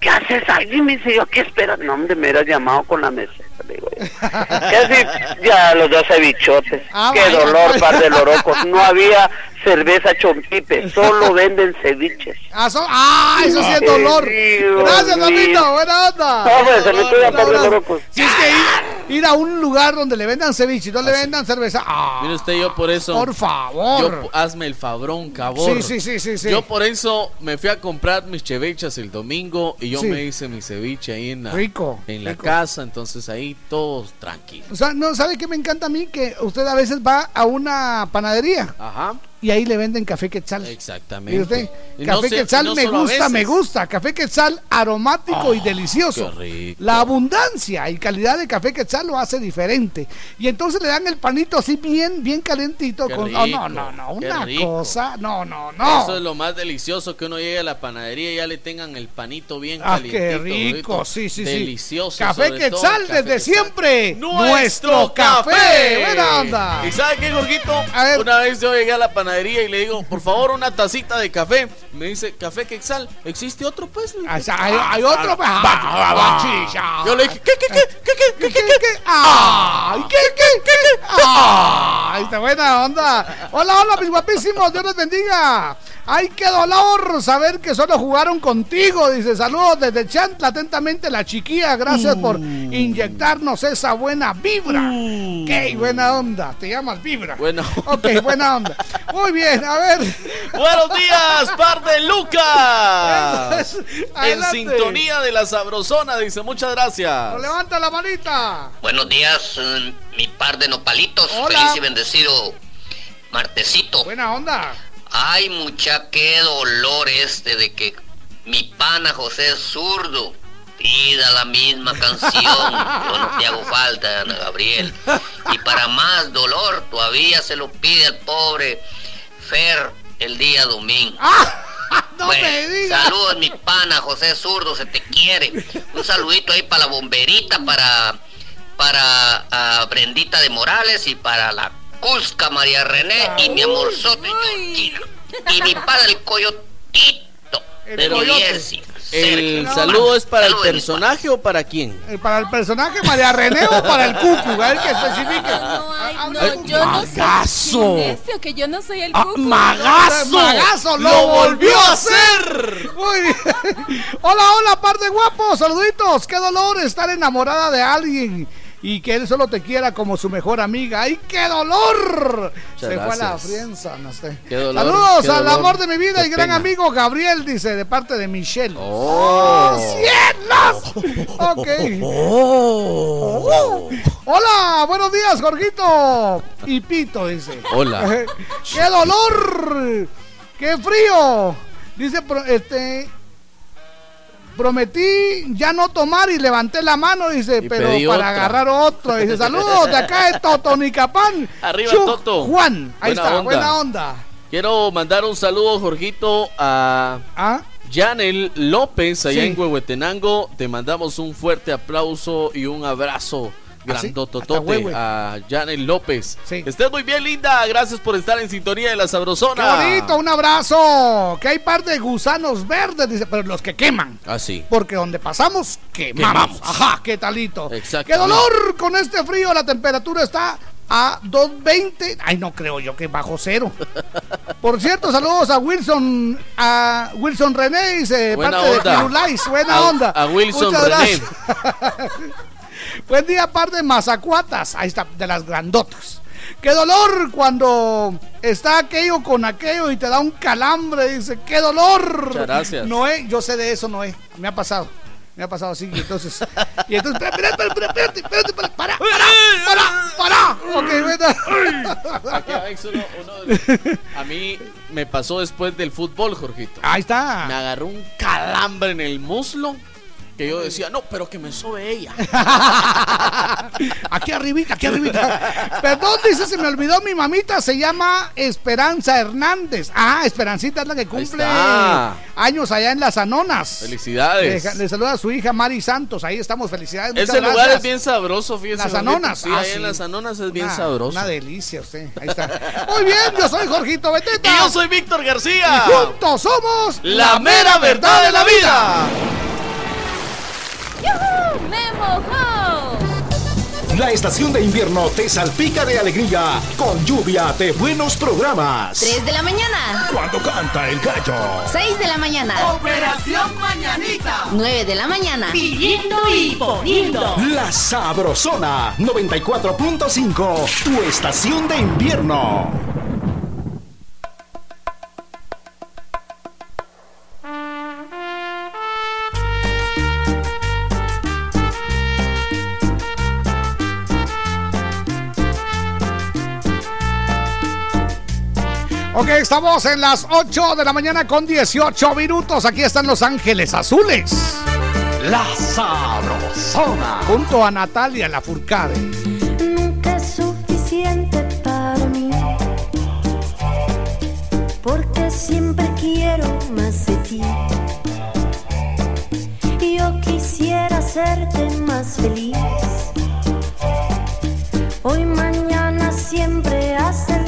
¿qué haces ahí? Me dice yo, ¿qué esperas? No, hombre, me hubieras llamado con la mesa. Le digo yo. [laughs] ¿Qué si ya los dos cevichotes? Ah, Qué vaya, dolor, pues. par de lorocos. No había cerveza chompipe, solo [laughs] venden ceviches. Ah, so- ah, eso sí es dolor. Dios Gracias, mío. mamito. Buena onda. No, pues, se me lorocos. Si es que ir a un lugar donde le vendan ceviche y no le vendan cerveza. Ah, Mire usted, yo por eso. Por favor. Yo, hazme el fabrón, cabrón. Sí, sí, sí, sí, sí. Yo por eso me fui a comprar mis ceviches el domingo y yo Sí. me hice mi ceviche ahí en la, Rico, en la rico. casa. Entonces ahí todos tranquilos. O sea, no, ¿sabe qué me encanta a mí? Que usted a veces va a una panadería Ajá. Y ahí le venden café quetzal. Exactamente. Y usted, no café se- quetzal no me gusta, me gusta. Café quetzal aromático y delicioso. qué rico. La abundancia y calidad de café quetzal lo hace diferente. Y entonces le dan el panito así bien, bien calentito. Con, oh, no, no, no, una cosa. No, no, no. Eso es lo más delicioso que uno llegue a la panadería y ya le tengan el panito bien Ah, calientito. qué rico, gordito. sí, sí, sí. Delicioso. Café todo Quetzal café desde siempre. Nuestro café. Buena onda. ¿Y sabe qué, Jorgito? Una vez yo llegué a la panadería y le digo, por favor, una tacita de café. Me dice, ¿café Quetzal? ¿Existe otro, pues? Le digo. Ah, hay, hay otro. pues, ah, chicha. Yo le dije, ¿qué, qué, qué, qué, qué, qué, qué, qué? ¡Ay, qué, qué, qué, qué! ¡Ay, está buena onda! Hola, hola, mis guapísimos, Dios les bendiga. ¡Ay, qué dolor saber que solo jugaron contigo! Dice, saludos desde Chantla, atentamente la chiquilla, gracias por inyectarnos esa buena vibra. ¡Qué buena onda! Te llamas vibra. Bueno. Ok, buena onda. [laughs] Muy bien, a ver. Buenos días, par de Lucas. [laughs] En sintonía de la sabrosona, dice, muchas gracias. Levanta la manita. Buenos días, eh, mi par de nopalitos. Hola. Feliz y bendecido martesito. Buena onda. Ay, mucha, qué dolor este de que mi pana José es zurdo pida la misma canción. [laughs] Yo no te hago falta, Ana Gabriel. Y para más dolor, todavía se lo pide al pobre Fer el día domingo. [laughs] no Bueno, me digas. Saludos, mi pana José Zurdo, se te quiere. Un saludito ahí para la bomberita, para, para ah, Brendita de Morales y para la Cusca María René y mi amorzote Georgina. Y mi padre el Coyotito. El coyote. Jersey. ¿El saludo es para el personaje o para quién? Eh, ¿Para el personaje María René o para el cucu? A ver que especifique. No, Eh, yo no soy que yo no soy el cucu. ¡Magazo! ¡Magazo! ¡Lo, ¡Lo volvió a hacer! Muy bien. [laughs] Hola, hola, par de guapos. Saluditos. Qué dolor estar enamorada de alguien y que él solo te quiera como su mejor amiga. ¡Ay, qué dolor! Muchas Se fue a la frienza, no sé. Qué dolor, Saludos qué al dolor, amor de mi vida y gran pena. amigo Gabriel, dice, de parte de Michelle. ¡Oh! ¡Cielos! Ok. Oh. Hola, buenos días, Jorgito. Y Pito, dice. Hola. [laughs] ¡Qué dolor! ¡Qué frío! Dice, este. Prometí ya no tomar y levanté la mano, dice, Y pero para otra. agarrar otro. Dice, saludos de acá de Totonicapán. Arriba, Chuc Toto. Juan, ahí Buena está, onda. buena onda. Quiero mandar un saludo, Jorgito, a Janel López, allá Sí. en Huehuetenango. Te mandamos un fuerte aplauso y un abrazo ¿Ah, grandototote Huehue. a Janel López. Estés muy bien, linda. Gracias por estar en sintonía de la ¡Qué Sabrosona. bonito! Un abrazo. Que hay par de gusanos verdes, dice, pero los que queman. Así. Porque donde pasamos, quemamos. Quemamos. Ajá, qué talito. Exacto. ¡Qué dolor! Con este frío la temperatura está a 2.20. Ay, no creo yo que bajo cero. [laughs] Por cierto, saludos a Wilson, a Wilson René, dice, Buena parte onda. de Firulais. Buena A- onda. a Wilson Muchas René. gracias. [laughs] Buen día, par de mazacuatas. Ahí está, de las grandotas. Qué dolor cuando está aquello con aquello y te da un calambre. Dice, qué dolor. Muchas gracias. Noé, yo sé de eso, Noé. Me ha pasado. Me ha pasado así. Y entonces, y entonces, espera, espérate, espérate, para, para, para, para, para. Ok, uno- a mí me pasó después del fútbol, Jorgito. Ahí está. Me agarró un calambre en el muslo que yo decía, no, pero que me sobe ella. [laughs] Aquí arribita, aquí arribita. Perdón, dice, se me olvidó mi mamita, se llama Esperanza Hernández. Ah, Esperancita es la que cumple años allá en las Anonas. Felicidades. Le, le saluda a su hija Mari Santos, ahí estamos, felicidades. Ese lugar es bien sabroso, fíjese. Las. Anonas. Sí, ah, ahí sí. en las Anonas es bien sabroso. Una delicia usted, ahí está. Muy bien, yo soy Jorgito Beteta. Y yo soy Víctor García. Y juntos somos La mera verdad de la vida. ¡Yuhu! ¡Me mojó! La estación de invierno te salpica de alegría con lluvia de buenos programas. 3 de la mañana. Cuando canta el gallo. 6 de la mañana. Operación Mañanita. 9 de la mañana. Pillito y poniendo. La Sabrosona 94.5. Tu estación de invierno. Ok, estamos en las 8 de la mañana con 18 minutos. Aquí están Los Ángeles Azules. La Sabrosona. Junto a Natalia Lafourcade. Nunca es suficiente para mí. Porque siempre quiero más de ti. Yo quisiera hacerte más feliz. Hoy, mañana, siempre, hasta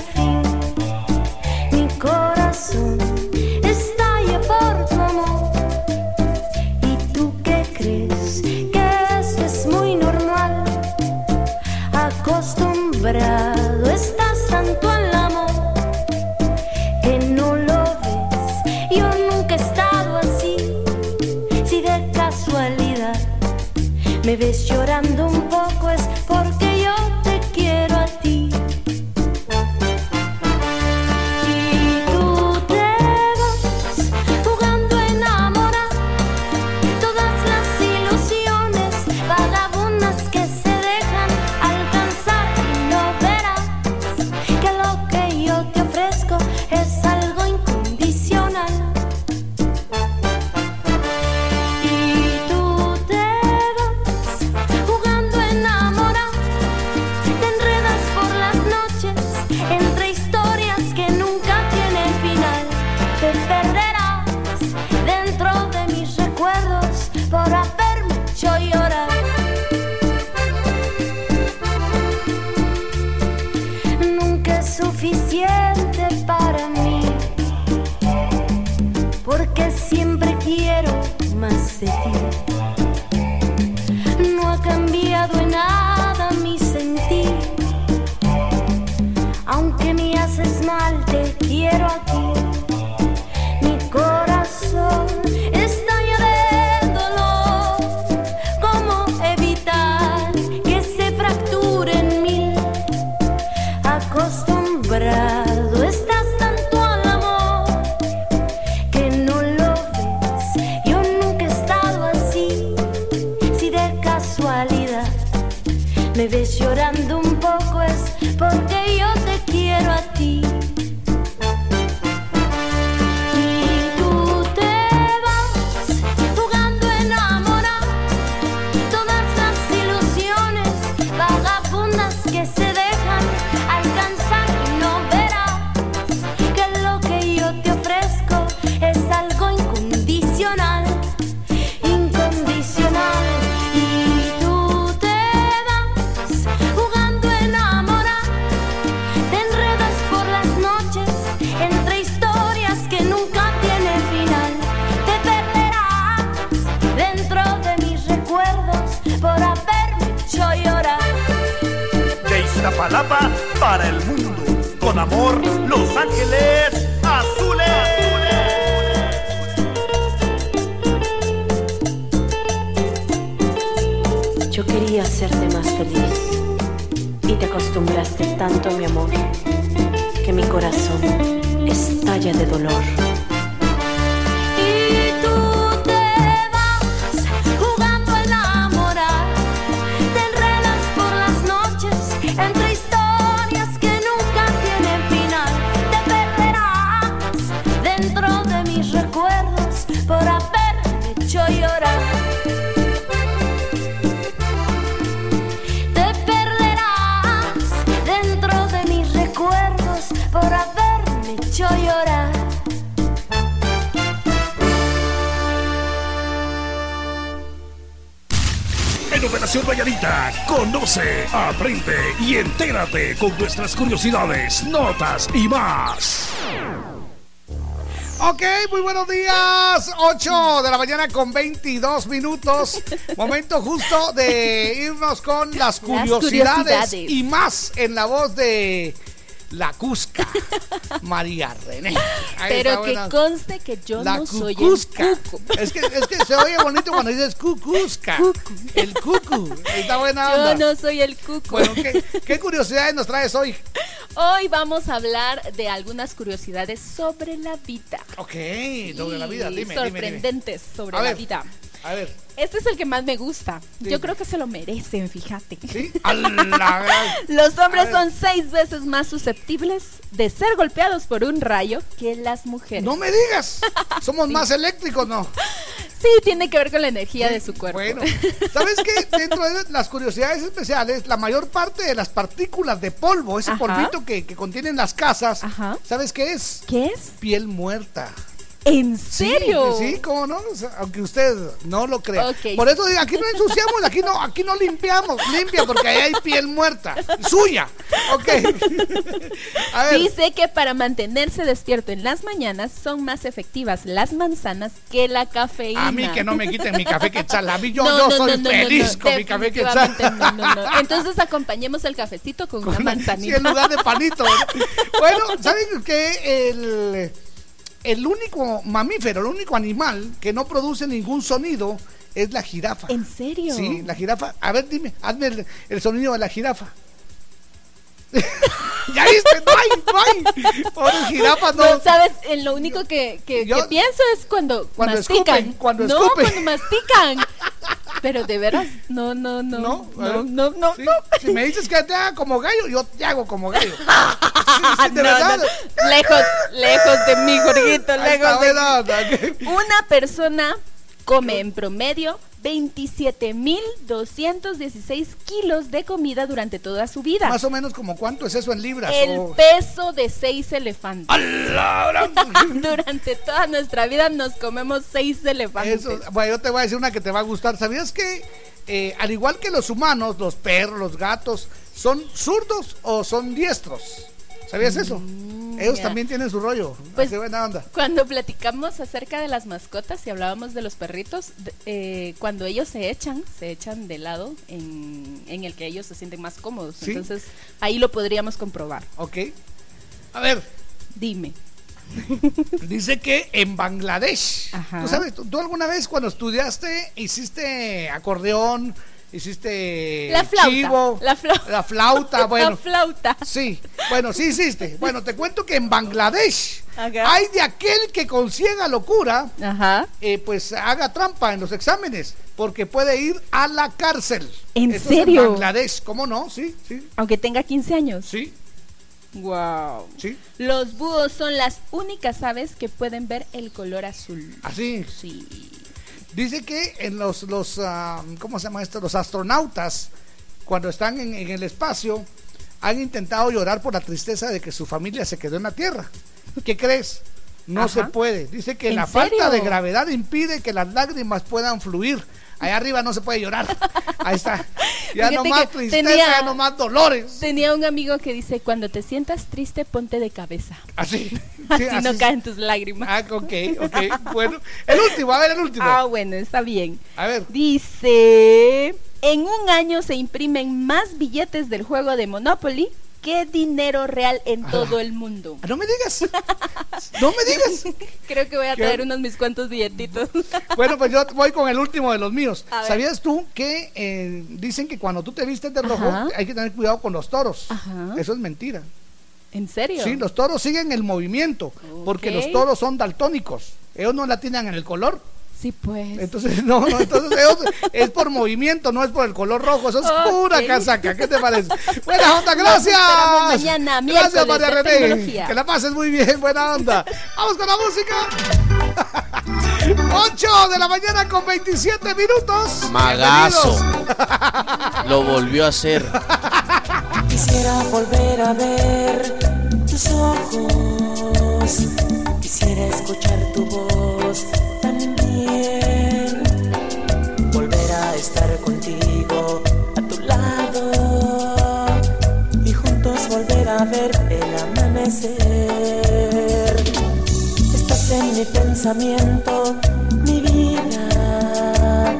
Con nuestras curiosidades, notas y más. Ok, muy buenos días. 8 de la mañana con 22 minutos. [laughs] Momento justo de irnos con las curiosidades, y más en la voz de la Cusca, [laughs] María René. Pero que conste que yo no soy el. Es que, es que se oye bonito cuando dices Cucusca. El cucu. Está buena Yo onda. no soy el cuco. Bueno, ¿qué, qué curiosidades nos traes hoy? Hoy vamos a hablar de algunas curiosidades sobre la vida. Ok, sobre la vida, Sí, dime, dime, dime. sorprendentes sobre A la ver. vida. A ver. Este es el que más me gusta. Yo creo que se lo merecen, fíjate. ¡Ala! [laughs] Los hombres son seis veces más susceptibles de ser golpeados por un rayo que las mujeres. No me digas. [laughs] Somos más eléctricos, ¿no? Sí, tiene que ver con la energía de su cuerpo. Bueno, ¿sabes qué? Dentro de las curiosidades especiales, la mayor parte de las partículas de polvo, ese Ajá. polvito que, que contienen las casas, ¿sabes qué es? ¿Qué es? Piel muerta. ¿En Sí, serio? Sí, cómo no, O sea, aunque usted no lo crea. Por eso digo, aquí no ensuciamos, aquí no, aquí no limpiamos, limpia porque ahí hay piel muerta, suya. Ok. A ver. Dice que para mantenerse despierto en las mañanas son más efectivas las manzanas que la cafeína. A mí que no me quiten mi café quetzal, a mí yo, No, yo no, soy no, feliz con mi café quetzal. no, no, no. Entonces acompañemos el cafecito con una Sí, manzanita. en lugar de panito. [laughs] Bueno, ¿saben que el, el único mamífero, el único animal que no produce ningún sonido es la jirafa? ¿En serio? Sí, la jirafa. A ver, dime, hazme el, el sonido de la jirafa. [laughs] ya viste, no hay, no hay. Pobre jirafa, no. No, sabes, en lo único que, que, Yo- que pienso es cuando, Cuando mastican. escupen, cuando no, escupen. cuando mastican. [laughs] Pero de veras, no, no, no. No, no, no, no, Sí, no. Si me dices que te haga como gallo, yo te hago como gallo. [laughs] Sí, sí, de No, verdad. no, Lejos, lejos de mí, Jorgito, lejos está, de onda. Una persona come en promedio 27.216 kilos de comida durante toda su vida. Más o menos como cuánto es eso en libras. El o- peso de seis elefantes. [laughs] Durante toda nuestra vida nos comemos seis elefantes. Eso, bueno, yo te voy a decir una que te va a gustar. ¿Sabías que, eh, al igual que los humanos, los perros, los gatos, son zurdos o son diestros? ¿Sabías eso? Ellos también tienen su rollo. Pues- Así buena onda. Cuando platicamos acerca de las mascotas y hablábamos de los perritos, eh, cuando ellos se echan, se echan de lado en, en el que ellos se sienten más cómodos. Sí. Entonces, ahí lo podríamos comprobar. Ok. A ver, Dime. [laughs] dice que en Bangladesh. Ajá. ¿Tú sabes? ¿tú, tú alguna vez cuando estudiaste hiciste acordeón? Hiciste La flauta, chivo, la flauta. la flauta, [laughs] bueno. La flauta. Sí, bueno, sí hiciste. Bueno, te cuento que en Bangladesh hay de aquel que con ciega locura, Ajá. eh, pues haga trampa en los exámenes, porque puede ir a la cárcel. ¿En Esto serio? en Bangladesh, ¿cómo no? Sí, sí, Aunque tenga 15 años. sí, Wow. sí. Los búhos son las únicas aves que pueden ver el color azul. Así. Sí. Dice que en los, los ah, ¿cómo se llama esto? Los astronautas, cuando están en, en el espacio, han intentado llorar por la tristeza de que su familia se quedó en la Tierra. ¿Qué crees? No Ajá. se puede. Dice que ¿En la falta de gravedad impide que las lágrimas puedan fluir. Allá arriba no se puede llorar. Ahí está. [laughs] Ya no más tristeza, tenía- ya no más dolores. Tenía un amigo que dice, cuando te sientas triste, ponte de cabeza. Así. [laughs] Sí, Así, así no caen tus lágrimas. Ah, ok, ok. Bueno, el último, a ver, el último. Ah, bueno, está bien. A ver. Dice, en un año se imprimen más billetes del juego de Monopoly que dinero real en todo el mundo. No me digas. No me digas. [laughs] Creo que voy a ¿Qué? traer unos mis cuantos billetitos. [laughs] Bueno, pues yo voy con el último de los míos. ¿Sabías tú que eh, dicen que cuando tú te vistes de rojo Ajá. hay que tener cuidado con los toros? Ajá. Eso es mentira. ¿En serio? Sí, los toros siguen el movimiento porque los toros son daltónicos. Ellos no la tienen en el color. Sí, pues. Entonces, [laughs] no, no, entonces ellos- es por movimiento, no es por el color rojo. Eso es pura Ok. casaca. ¿Qué te parece? Buena onda, gracias. mañana, Gracias, María René. tecnología. Que la pases muy bien, buena onda. Vamos con la música. [laughs] 8 de la mañana con 27 minutos. Magazo. Lo volvió a hacer. Quisiera volver a ver tus ojos. Quisiera escuchar tu voz mi vida.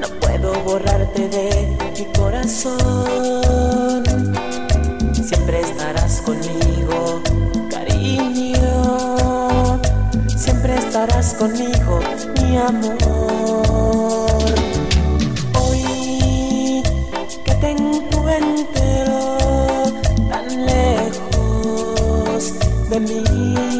No puedo borrarte de mi corazón. Siempre estarás conmigo, cariño. Estarás conmigo, mi amor. Hoy que te encuentro tan lejos de mí.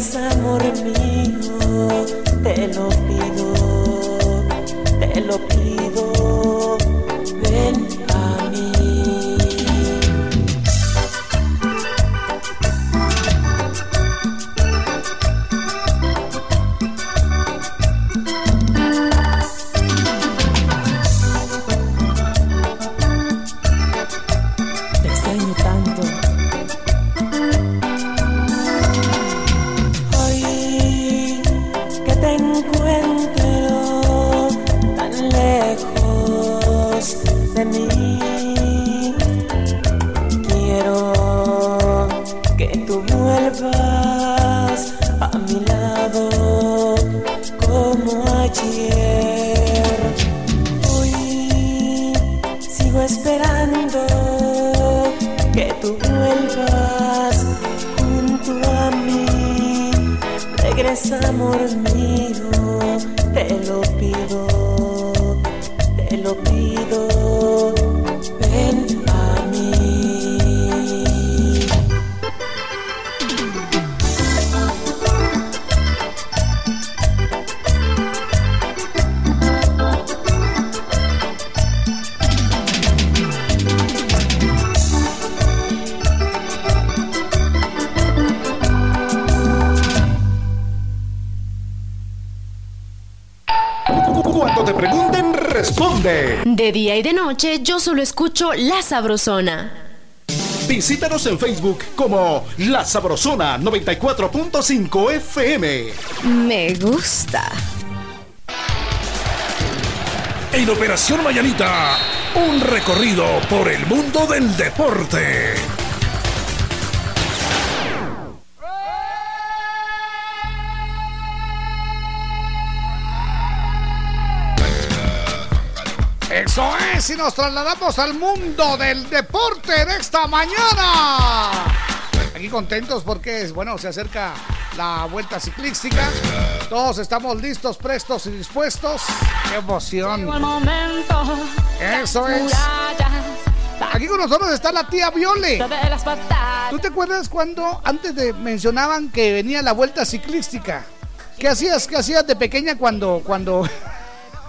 Regresa, amor mío, te lo pido, te lo pido. De día y de noche yo solo escucho La Sabrosona. Visítanos en Facebook como La Sabrosona 94.5 FM. Me gusta. En Operación Mañanita, un recorrido por el mundo del deporte. Es, y nos trasladamos al mundo del deporte de esta mañana. Aquí contentos porque, bueno, se acerca la vuelta ciclística. Todos estamos listos, prestos y dispuestos. ¡Qué emoción! Eso es. Aquí con nosotros está la tía Viole. ¿Tú te acuerdas cuando antes de mencionaban que venía la vuelta ciclística? ¿Qué hacías, qué hacías de pequeña cuando, cuando,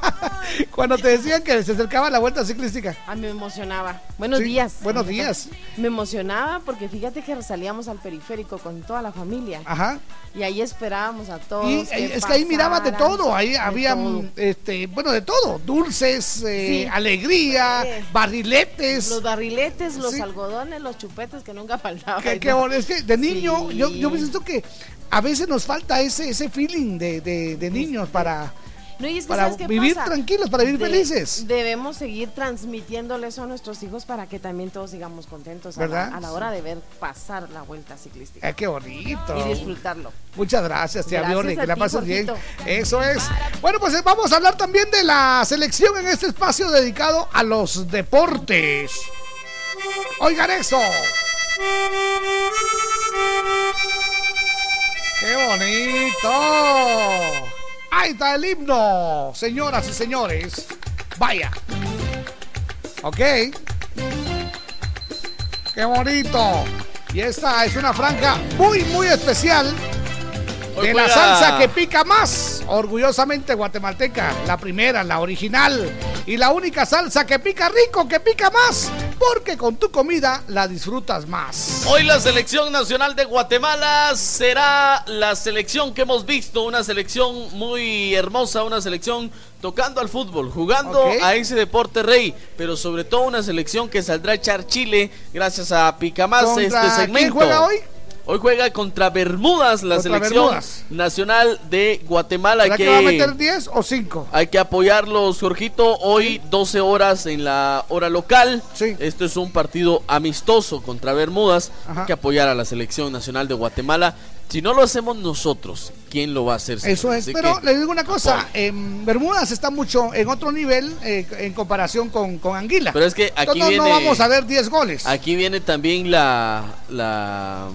[laughs] cuando te decían que se acercaba la vuelta ciclística? A mí me emocionaba. Buenos Sí, días. buenos días. Me emocionaba porque fíjate que salíamos al periférico con toda la familia. Ajá. Y ahí esperábamos a todos. Y es que ahí mirabas de todo, ahí había, todo. este, bueno, de todo, dulces, eh, Sí. alegría, Sí. barriletes. Los barriletes, los algodones, los chupetes que nunca [laughs] faltaban. Que, que bon- es que de niño, yo, yo pienso que a veces nos falta ese, ese feeling de, de- de niños para, No, y es que para ¿sabes qué vivir pasa? tranquilos, para vivir De- felices. Debemos seguir transmitiéndole eso a nuestros hijos para que también todos sigamos contentos a la, ¿Verdad? a la hora de ver pasar la vuelta ciclística. Eh, qué bonito. Y disfrutarlo. Muchas gracias, tía Viole, que la pases bien. Eso es. Bueno, pues eh, vamos a hablar también de la selección en este espacio dedicado a los deportes. Oigan eso. ¡Qué bonito! Ahí está el himno, señoras y señores. Vaya. Ok. ¡Qué bonito! Y esta es una franja muy, muy especial Hoy de la salsa que pica más. Orgullosamente guatemalteca, la primera, la original y la única salsa que pica rico, que pica más. porque con tu comida la disfrutas más. Hoy la selección nacional de Guatemala será la selección que hemos visto, una selección muy hermosa, una selección tocando al fútbol, jugando a ese deporte rey, pero sobre todo una selección que saldrá a echar Chile gracias a Picamás ¿Contra este quién segmento. juega hoy? Hoy juega contra Bermudas, la Contra selección Bermudas. nacional de Guatemala. Hay ¿Será que va a meter 10 o 5? hay que apoyarlos, Jorgito. Hoy 12 horas en la hora local. Esto es un partido amistoso contra Bermudas. Hay que apoyar a la selección nacional de Guatemala. Si no lo hacemos nosotros, ¿quién lo va a hacer? Eso es, Así pero que, le digo una cosa, en Bermudas está mucho en otro nivel eh, en comparación con, con Anguila. Pero es que aquí Entonces viene- no vamos a ver 10 goles. Aquí viene también la, la,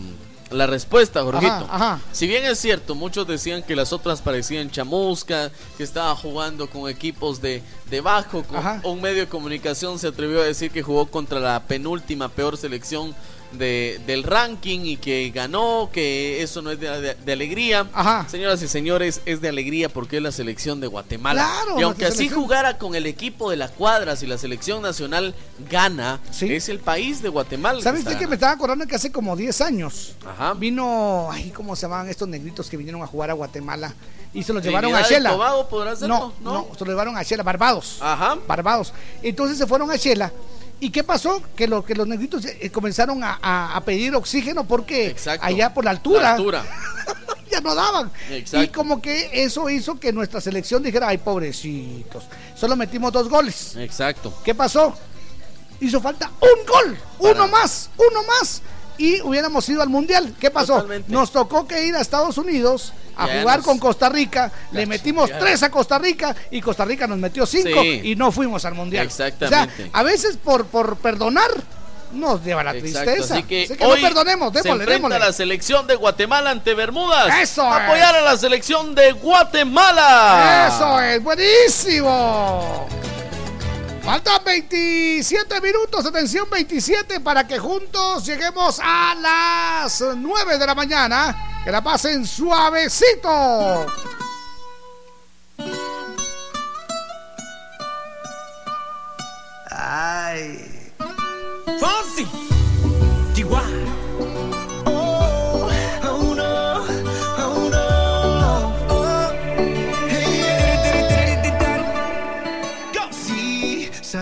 la respuesta, Jorgito. Ajá, ajá. Si bien es cierto, muchos decían que las otras parecían chamusca, que estaba jugando con equipos de, de bajo, con- un medio de comunicación se atrevió a decir que jugó contra la penúltima peor selección de, del ranking y que ganó, que eso no es de, de- de alegría. Señoras y señores, es de alegría porque es la selección de Guatemala. Claro, y aunque así jugara con el equipo de la cuadra, si la selección nacional gana, es el país de Guatemala. ¿Sabes usted que me estaba acordando que hace como 10 años Ajá. vino, ay, ¿cómo se llamaban estos negritos que vinieron a jugar a Guatemala? Y se los llevaron a y Shela. Tobago no, ¿no? no, se los llevaron a Shela, Barbados. Ajá. Barbados. Entonces se fueron a Shela. ¿Y qué pasó? Que, lo, que los negritos eh, comenzaron a, a- a pedir oxígeno porque allá por la altura, La altura. [laughs] ya no daban. Exacto. Y como que eso hizo que nuestra selección dijera, ay, pobrecitos, solo metimos dos goles. Exacto. ¿Qué pasó? Hizo falta un gol, uno más, uno más. Y hubiéramos ido al mundial. ¿Qué pasó? Totalmente. Nos tocó que ir a Estados Unidos a Ya jugar nos- con Costa Rica. Le metimos ya. tres a Costa Rica y Costa Rica nos metió cinco Sí. y no fuimos al mundial. Exactamente. O sea, a veces por, por perdonar nos lleva la Exacto, tristeza. Así que, no hoy perdonemos, se démosle, enfrenta démosle. la selección de Guatemala ante Bermudas. ¡Eso es! Apoyar a la selección de Guatemala. Eso es, buenísimo. Faltan 27 minutos, atención 27 para que juntos lleguemos a las 9 de la mañana. Que la pasen suavecito. Ay. Fonsi. Chihuahua.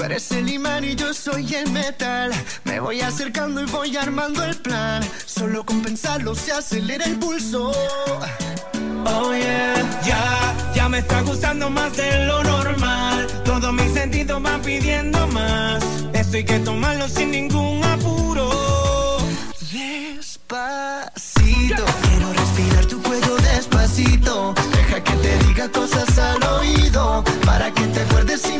tú, eres el imán y yo soy el metal. Me voy acercando y voy armando el plan. Solo con pensarlo se acelera el pulso. Oh yeah, ya, ya me está gustando más de lo normal. Todos mis sentidos van pidiendo más. Esto hay que tomarlo sin ningún apuro. Despacito, quiero respirar tu cuello despacito. Deja que te diga cosas al oído. Para que te acuerdes si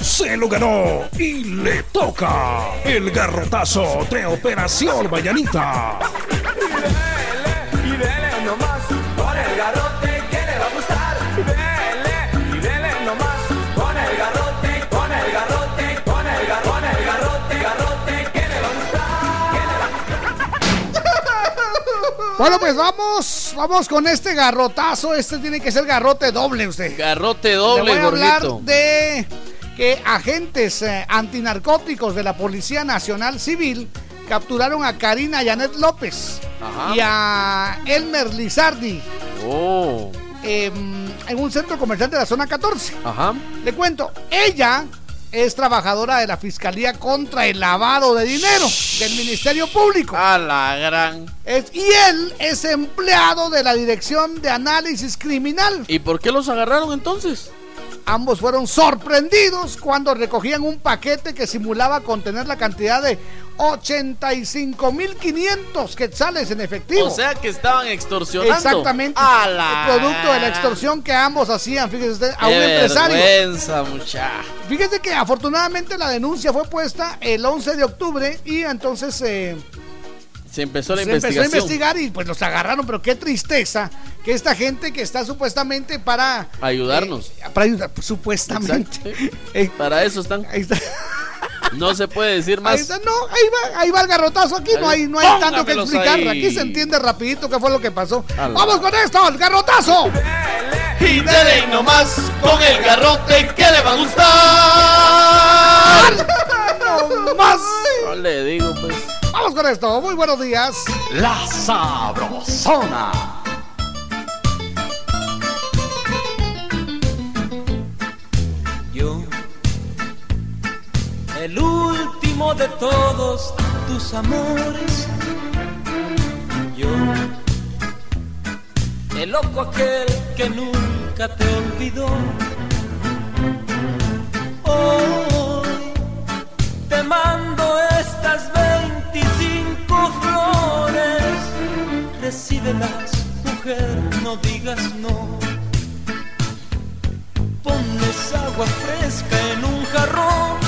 Se lo ganó y le toca el garrotazo de Operación Mañanita. Y dele nomás con el garrote que le va a gustar. Dele y dele nomás con el garrote, con el garrote, con el garrote, con el garrote, garrote que le va a gustar. Bueno, pues vamos, vamos con este garrotazo. Este tiene que ser garrote doble usted. Garrote Le doble, voy a hablar de que agentes eh, antinarcóticos de la Policía Nacional Civil capturaron a Karina Janet López Ajá. y a Elmer Lizardi Oh. em, en un centro comercial de la zona 14. Ajá. Le cuento, ella es trabajadora de la Fiscalía contra el lavado de dinero del Ministerio Público. A la gran. Es- y él es empleado de la Dirección de Análisis Criminal. ¿Y por qué los agarraron entonces? Ambos fueron sorprendidos cuando recogían un paquete que simulaba contener la cantidad de 85.500 quetzales en efectivo. O sea que estaban extorsionando. Exactamente. El producto de la extorsión que ambos hacían, fíjese usted, a un empresario. mucha. Fíjese que afortunadamente la denuncia fue puesta el 11 de octubre y entonces eh, Se empezó la se empezó a investigación. investigar y pues los agarraron, pero qué tristeza que esta gente que está supuestamente para Ayudarnos. eh, para ayudar, supuestamente. Eh, Para eso están. No se puede decir más. Ahí está, no, ahí va, ahí va el garrotazo. Aquí no hay, no hay tanto que explicar. ahí. Aquí se entiende rapidito qué fue lo que pasó. Vamos con esto, el garrotazo. Y dele nomás con el garrote que le va a gustar. [laughs] no más. No le digo, pues. Vamos con esto. Muy buenos días. La Sabrosona. Yo, el último de todos tus amores. Yo, el loco aquel que nunca te olvidó. Hoy te mando estas 25 flores. Recíbelas, mujer, no digas no. Ponles agua fresca en un jarrón.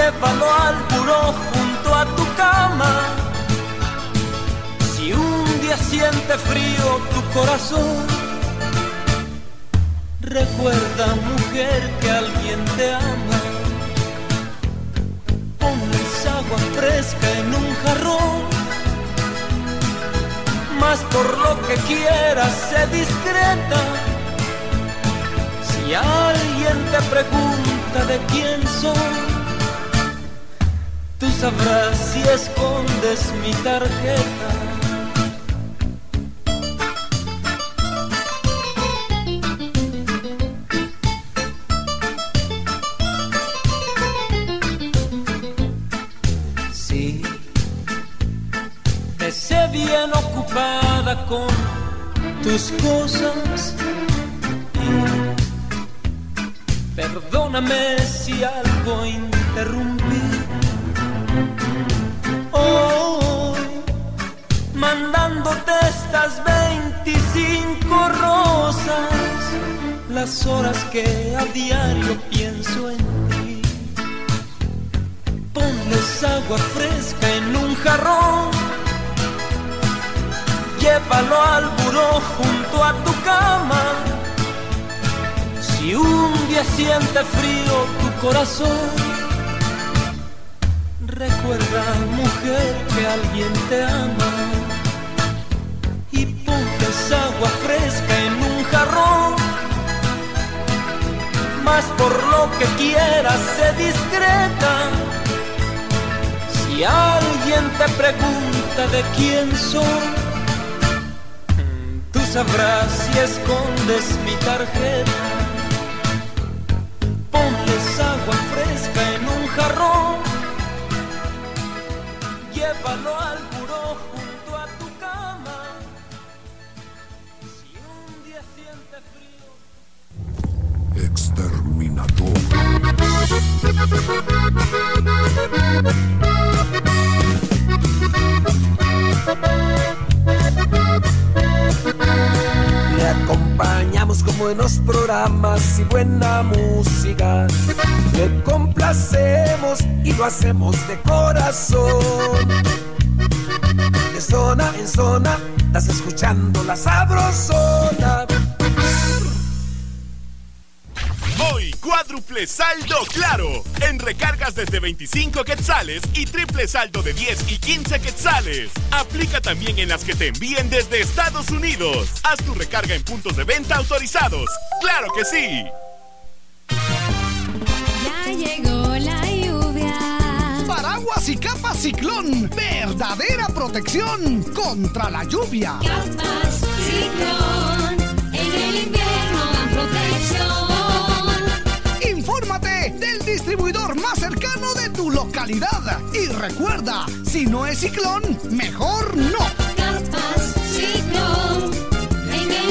Llévalo al buró junto a tu cama. Si un día siente frío tu corazón, recuerda, mujer, que alguien te ama. Ponles agua fresca en un jarrón. Más por lo que quieras, sé discreta. Si alguien te pregunta de quién soy, tú sabrás si escondes mi tarjeta. Sí, te sé bien ocupada con tus cosas. Y perdóname si algo las horas que a diario pienso en ti. Ponles agua fresca en un jarrón. Llévalo al buró junto a tu cama. Si un día siente frío tu corazón, recuerda, mujer, que alguien te ama. Y ponles agua fresca en un jarrón. Más por lo que quieras, sé discreta. Si alguien te pregunta de quién soy, tú sabrás si escondes mi tarjeta. Ponles agua fresca en un jarrón, llévalo Exterminador. Le acompañamos con buenos programas y buena música. Le complacemos y lo hacemos de corazón. De zona en zona, estás escuchando la sabrosona. Cuádruple saldo claro. En recargas desde 25 quetzales y triple saldo de 10 y 15 quetzales. Aplica también en las que te envíen desde Estados Unidos. Haz tu recarga en puntos de venta autorizados. ¡Claro que sí! Ya llegó la lluvia. Paraguas y capa ciclón. Verdadera protección contra la lluvia. Capas ciclón. En el invierno dan protección. Distribuidor más cercano de tu localidad. Y recuerda, si no es ciclón, mejor no. Ciclón. En el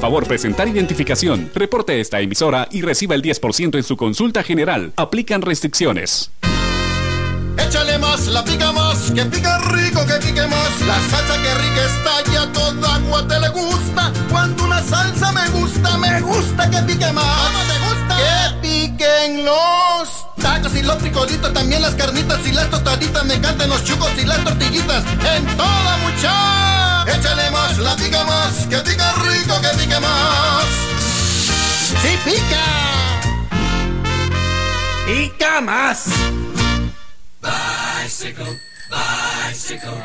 favor presentar identificación. Reporte esta emisora y reciba el 10% en su consulta general. Aplican restricciones. Échale más, la pica más, que pica rico, que pique más. La salsa que rica está ya toda agua te le gusta. Cuando una salsa me gusta, me gusta que pique más. ¿Cómo te gusta? Que piquen los tacos y los frijolitos, también las carnitas y las tostaditas. Me encantan los chucos y las tortillitas. En toda mucha. Échale más, la pica más, que pica rico, que pique más. ¡Sí pica! ¡Pica más! Bicycle,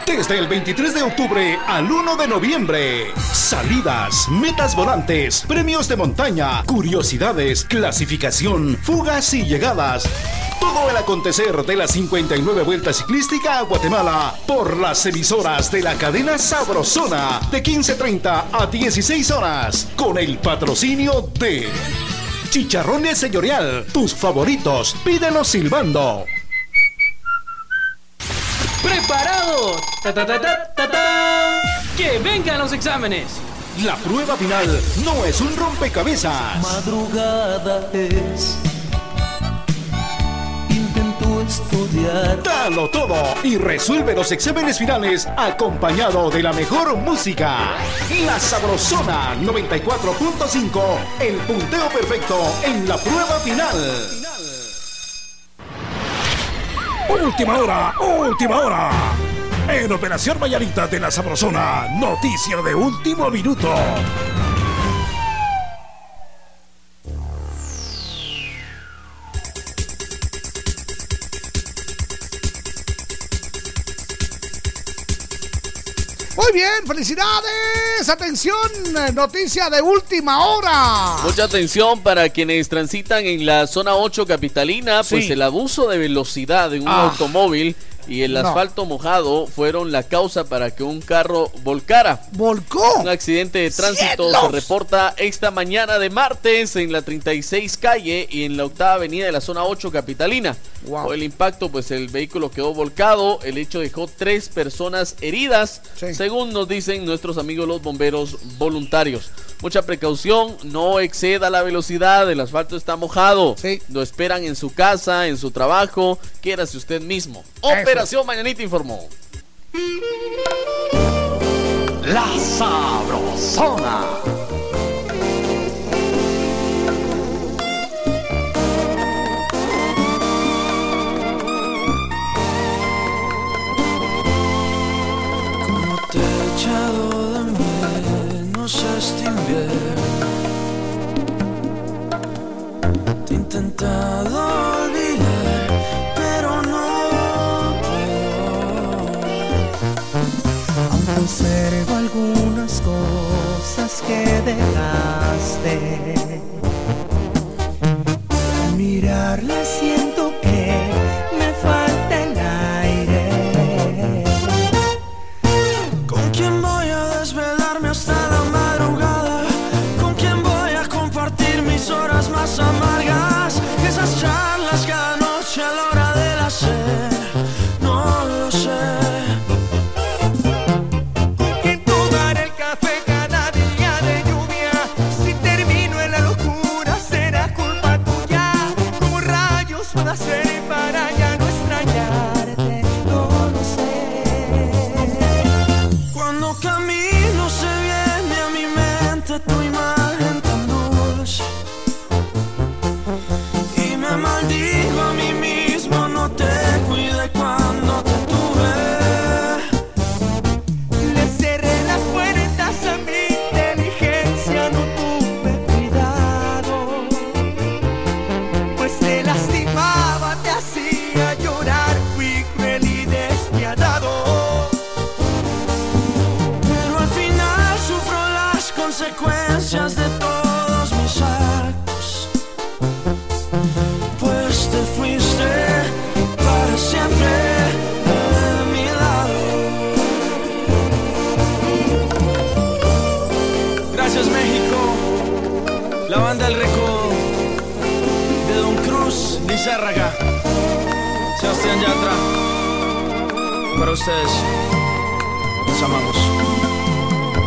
Desde el 23 de octubre al 1 de noviembre. Salidas, metas volantes, premios de montaña, curiosidades, clasificación, fugas y llegadas. Todo el acontecer de la 59 Vuelta Ciclística a Guatemala por las emisoras de la cadena Sabrosona de 15.30 a 16 horas con el patrocinio de Chicharrones Señorial. Tus favoritos, pídelos silbando. ¡Preparado! ¡Ta, ta, ta, ta, ta, ta! ¡Que vengan los exámenes! La prueba final no es un rompecabezas. Madrugada es. Intento estudiar. Dalo todo y resuelve los exámenes finales acompañado de la mejor música. La Sabrosona 94.5, el punteo perfecto en la prueba final. Última hora, última hora. En Operación Mañanita de la Sabrosona, noticia de último minuto. Muy bien, felicidades. Atención, eh, noticia de última hora. Mucha atención para quienes transitan en la zona 8 capitalina, pues el abuso de velocidad de un Ah. automóvil y el No. asfalto mojado fueron la causa para que un carro volcara. ¿Volcó? Un accidente de tránsito ¡Cielos! se reporta esta mañana de martes en la 36 calle y en la octava avenida de la zona 8 capitalina. Por el impacto, pues el vehículo quedó volcado. El hecho dejó tres personas heridas, según nos dicen nuestros amigos los bomberos voluntarios. Mucha precaución, no exceda la velocidad, el asfalto está mojado. Lo esperan en su casa, en su trabajo, quiérase usted mismo. Operación Mañanita informó. La Sabrosona. Como te he echado de menos este invierno, te he intentado que dejaste. Al Mirarla siento Sebastián Yatra, para ustedes, los amamos.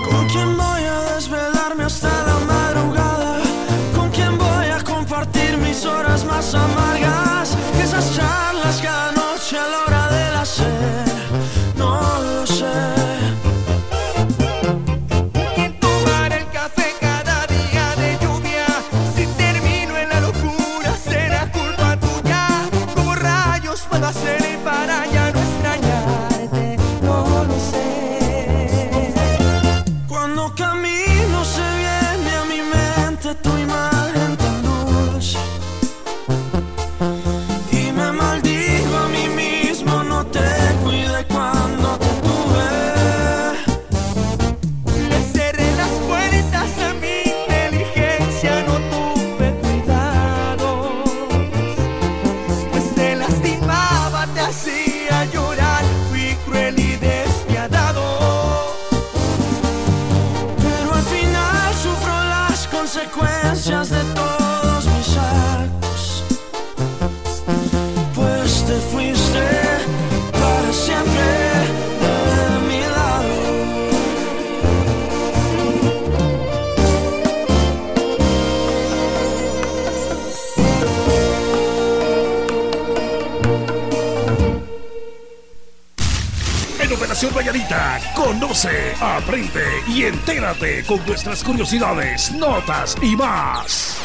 ¿Con quién voy a desvelarme hasta la madrugada? ¿Con quién voy a compartir mis horas más amargas? Esas charlas cada noche a la hora del hacer, no lo sé. Aprende y entérate con nuestras curiosidades, notas y más.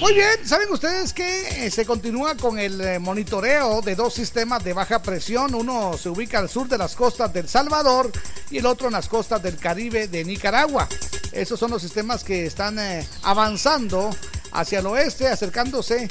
Muy bien, ¿saben ustedes que eh, se continúa con el eh, monitoreo de dos sistemas de baja presión? Uno se ubica al sur de las costas del Salvador y el otro en las costas del Caribe de Nicaragua. Esos son los sistemas que están eh, avanzando hacia el oeste, acercándose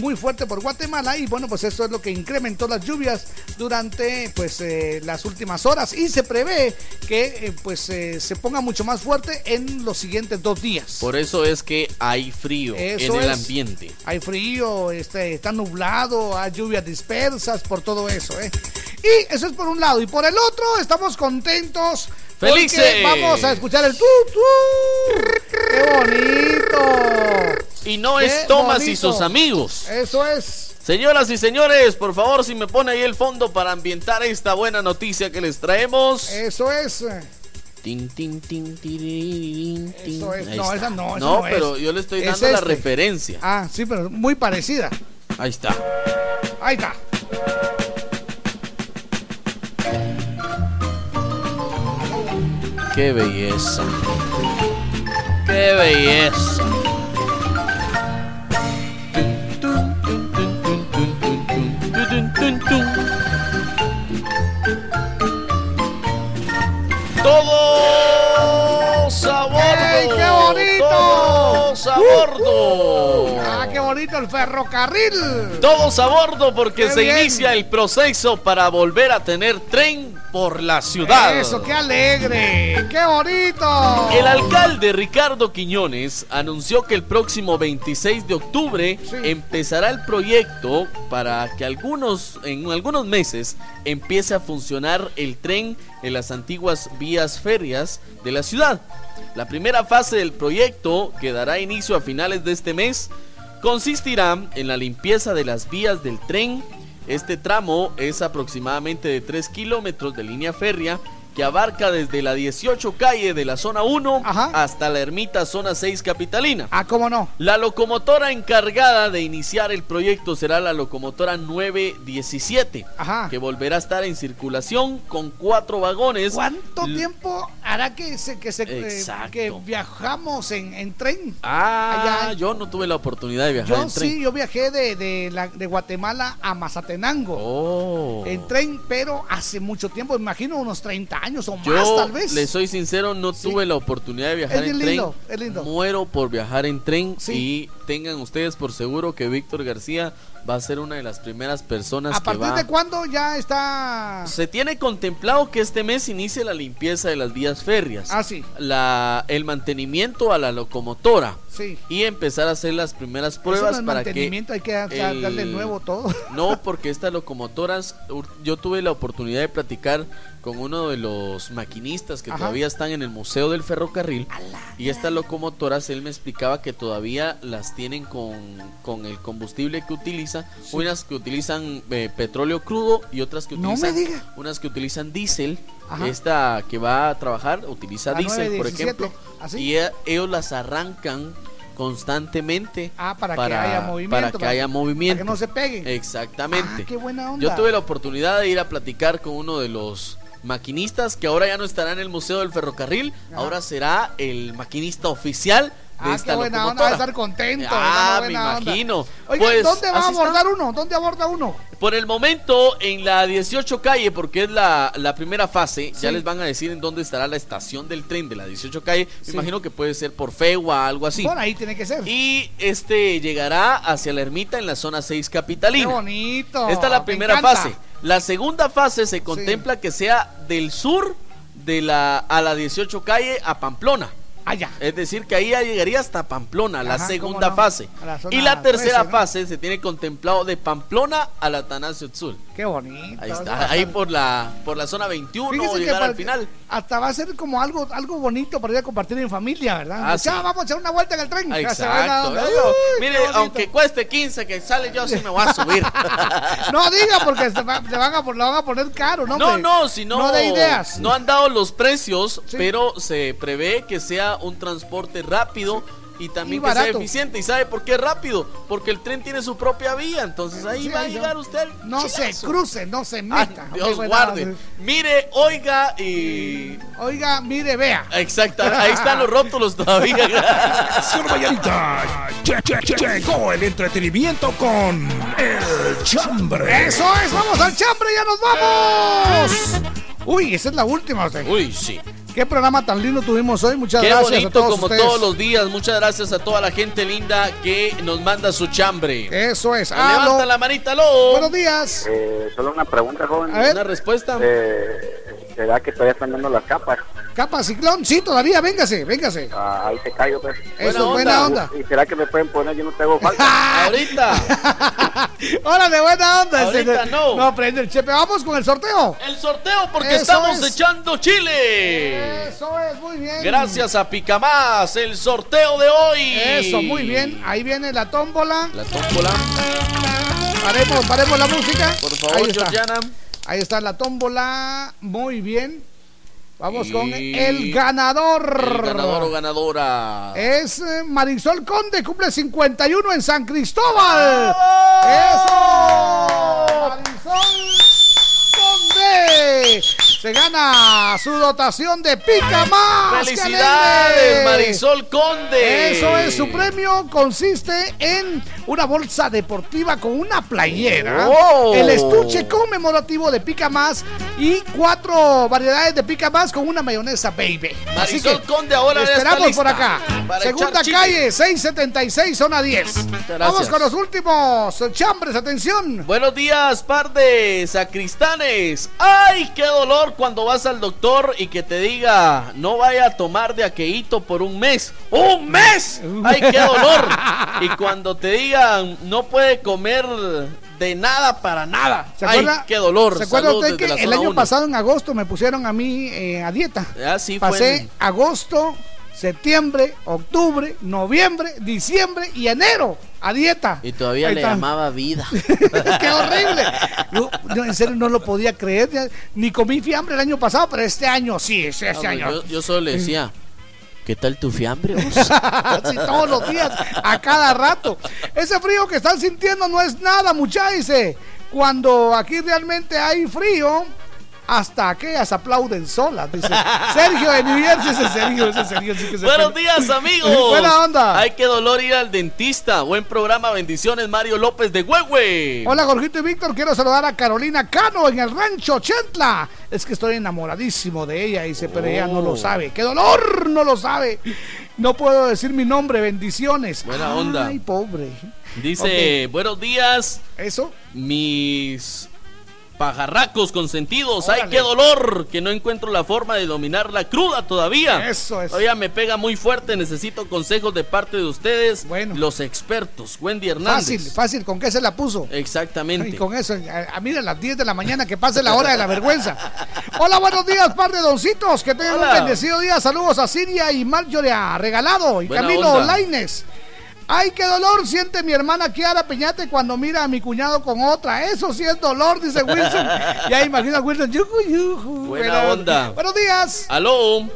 muy fuerte por Guatemala y bueno, pues esto es lo que incrementó las lluvias durante pues eh, las últimas horas y se prevé que eh, pues eh, se ponga mucho más fuerte en los siguientes dos días. Por eso es que hay frío Eso en el es. ambiente. Hay frío, este, está nublado, hay lluvias dispersas, por todo eso, ¿eh? Y eso es por un lado. Y por el otro, estamos contentos. ¡Felices! Vamos a escuchar el tu. ¡Qué bonito! Y no Qué es Thomas y sus amigos. Eso es. Señoras y señores, por favor, si me pone ahí el fondo para ambientar esta buena noticia que les traemos. Eso es. Tin, tin, tin, tin. Eso es. No, esa no, esa No, no es. pero yo le estoy Es dando la este. referencia. Ah, sí, pero muy parecida. Ahí está. Ahí está. Qué belleza. Qué belleza. El ferrocarril. Todos a bordo porque Qué se bien. inicia el proceso para volver a tener tren por la ciudad. Eso, qué alegre, qué bonito. El alcalde Ricardo Quiñones anunció que el próximo 26 de octubre empezará el proyecto para que algunos, en algunos meses empiece a funcionar el tren en las antiguas vías férreas de la ciudad. La primera fase del proyecto, que dará inicio a finales de este mes, consistirá en la limpieza de las vías del tren. Este tramo es aproximadamente de 3 kilómetros de línea férrea que abarca desde la 18 calle de la zona 1 hasta la ermita zona 6 capitalina. Ah, cómo no. La locomotora encargada de iniciar el proyecto será la locomotora 917, que volverá a estar en circulación con cuatro vagones. ¿Cuánto tiempo hará que se que se eh, que viajamos en, en tren? Ah, Allá. yo no tuve la oportunidad de viajar Yo en tren. sí, yo viajé de, de, la- de Guatemala a Mazatenango. Oh. En tren, pero hace mucho tiempo, imagino unos 30 años o más, Yo tal vez. le soy sincero, no tuve la oportunidad de viajar Es en bien tren. lindo, es lindo. Muero por viajar en tren y tengan ustedes por seguro que Víctor García va a ser una de las primeras personas ¿A que partir va. de cuándo ya está? Se tiene contemplado que este mes inicie la limpieza de las vías férreas. Ah, sí. La, el mantenimiento a la locomotora. Sí. Y empezar a hacer las primeras Eso pruebas no para mantenimiento, que hay que el- darle nuevo todo. No, porque estas locomotoras, yo tuve la oportunidad de platicar con uno de los maquinistas que Ajá. todavía están en el Museo del Ferrocarril. Y estas locomotoras, él me explicaba que todavía las tienen con, con el combustible que utiliza. Unas que utilizan eh, petróleo crudo y otras que No me utilizan diga. unas que utilizan diésel. Ajá. Esta que va a trabajar utiliza diésel, por 917, ejemplo. ¿así? Y e- ellos las arrancan constantemente Ah, para, que haya movimiento. para que haya movimiento. Para que no se peguen. Exactamente. Ah, qué buena onda. Yo tuve la oportunidad de ir a platicar con uno de los maquinistas que ahora ya no estará en el Museo del Ferrocarril, ahora será el maquinista oficial de Ah, esta qué buena onda, va a estar contento. Ah, me imagino. Oiga, Pues, ¿dónde va a abordar uno? ¿Dónde aborda uno? Por el momento, en la 18 calle, porque es la, la primera fase, ya les van a decir en dónde estará la estación del tren de la 18 calle. Me Sí. imagino que puede ser por Fegua, algo así. Por ahí tiene que ser. Y este llegará hacia la ermita en la zona 6 capitalina. Qué bonito. Esta es la me primera fase. La segunda fase se contempla que sea del sur de la a la 18 calle a Pamplona. Allá. Es decir, que ahí ya llegaría hasta Pamplona, la segunda no. fase. La y la tercera 13, ¿no? fase se tiene contemplado de Pamplona a la Atanasio Tzul. Qué bonito. Ahí está, ahí por la por la zona 21 Fíjese llegar al final. Hasta va a ser como algo algo bonito para ir a compartir en familia, ¿verdad? Ah, Ya, sí. vamos a echar una vuelta en el tren. [laughs] Exacto. Uy, Mire, aunque cueste 15 que sale, yo sí me voy a subir. [laughs] No diga porque se, va- se van a, lo van a poner caro, ¿no? No, hombre? no, si no. No de ideas. No han dado los precios, pero se prevé que sea un transporte rápido y también Y que sea eficiente. ¿Y sabe por qué rápido? Porque el tren tiene su propia vía, entonces ahí Sí, va a llegar usted. No se cruce, no se meta. Dios guarde. Mire, oiga y. Oiga, mire, vea. Exacto, [laughs] ahí están los rótulos todavía. [laughs] Señor Vallarita, che- che- che- llegó el entretenimiento con El Chambre. Eso es, vamos al chambre, ya nos vamos. Uy, esa es la última. usted. Uy, sí. Qué programa tan lindo tuvimos hoy. Muchas Qué gracias a bonito todos como ustedes. todos los días. Muchas gracias a toda la gente linda que nos manda su chambre. Eso es. Levanta Aló. la manita, aló. Buenos días. Eh, solo una pregunta, joven. A ver. Una respuesta. Eh, ¿Será que todavía están dando las capas? Capa ciclón, sí, todavía, véngase, véngase. Ah, ahí te callo, pues. Eso es buena onda. ¿Y será que me pueden poner? Yo no tengo falta. [laughs] Ahorita. [laughs] Órale, buena onda. Ahorita Ese- no. No, prende el chepe. Vamos con el sorteo. El sorteo porque Eso estamos es. echando Chile. Eso es, muy bien. Gracias a Picamás, el sorteo de hoy. Eso, muy bien. Ahí viene la tómbola. La tómbola. Paremos, paremos la música. Por favor, Ahí está. Georgiana. Ahí está la tómbola. Muy bien. Vamos Y- con el ganador. El ganador o ganadora. Es eh, Marisol Conde, cumple 51 en San Cristóbal. ¡Eso! Marisol Conde se gana su dotación de pica más. ¡Qué ¡Felicidades! Marisol Conde! Eso es, su premio consiste en una bolsa deportiva con una playera, ¡Oh! el estuche conmemorativo de Pica Más y cuatro variedades de Pica Más con una mayonesa baby. Así Marisol que Conde ahora está esperamos por acá. Segunda calle, 676, zona 10. gracias. Vamos con los últimos chambres, atención. Buenos días, par de sacristanes. ¡Ay, qué dolor cuando vas al doctor y que te diga no vaya a tomar de aqueíto por un mes. ¡Un mes! ¡Ay, qué dolor! [laughs] Y cuando te digan no puede comer de nada para nada. ¿Se ¡Ay, qué dolor! ¿Se acuerda usted que el año uno. pasado en agosto me pusieron a mí eh, a dieta? Ah, sí, fue Pasé en- agosto, septiembre, octubre, noviembre, diciembre y enero a dieta. Y todavía Ahí le llamaba vida. [laughs] ¡Qué horrible! Yo, yo en serio no lo podía creer. ya- Ni comí fiambre el año pasado, pero este año sí, este año. yo, yo solo le decía, [laughs] ¿qué tal tu fiambre? vos?" [laughs] Sí, todos los días, a cada rato. Ese frío que están sintiendo no es nada, muchachos. Cuando aquí realmente hay frío, hasta aquellas aplauden solas. Dice [laughs] Sergio de New Jersey, ese Sergio, ese Sergio sí que se Buenos días, amigos. [laughs] Buena onda. Ay, qué dolor ir al dentista. Buen programa, bendiciones, Mario López de Huehue. Hola, Jorgito y Víctor. Quiero saludar a Carolina Cano en el rancho Chentla. Es que estoy enamoradísimo de ella, dice, pero ella no Oh. lo sabe. ¡Qué dolor! No lo sabe. No puedo decir mi nombre. Bendiciones. Buena onda. Ay, pobre. Dice, buenos días. Eso. Mis pajarracos consentidos. Ay, qué dolor. Que no encuentro la forma de dominar la cruda todavía. Eso es. Todavía me pega muy fuerte. Necesito consejos de parte de ustedes, los expertos. Wendy Hernández. Fácil, fácil. ¿Con qué se la puso? Exactamente. Y con eso, a, a mira, a las 10 de la mañana que pase la hora de la vergüenza. [laughs] Hola, buenos días, par de doncitos. Que tengan un bendecido día. Saludos a Siria y Marjorie Regalado y Buena Camilo. Laines. Ay, qué dolor siente mi hermana Kiara Peñate cuando mira a mi cuñado con otra. Eso sí es dolor, dice Wilson. [laughs] ya imagina Wilson. Buena Pero- onda. Buenos días. Aló.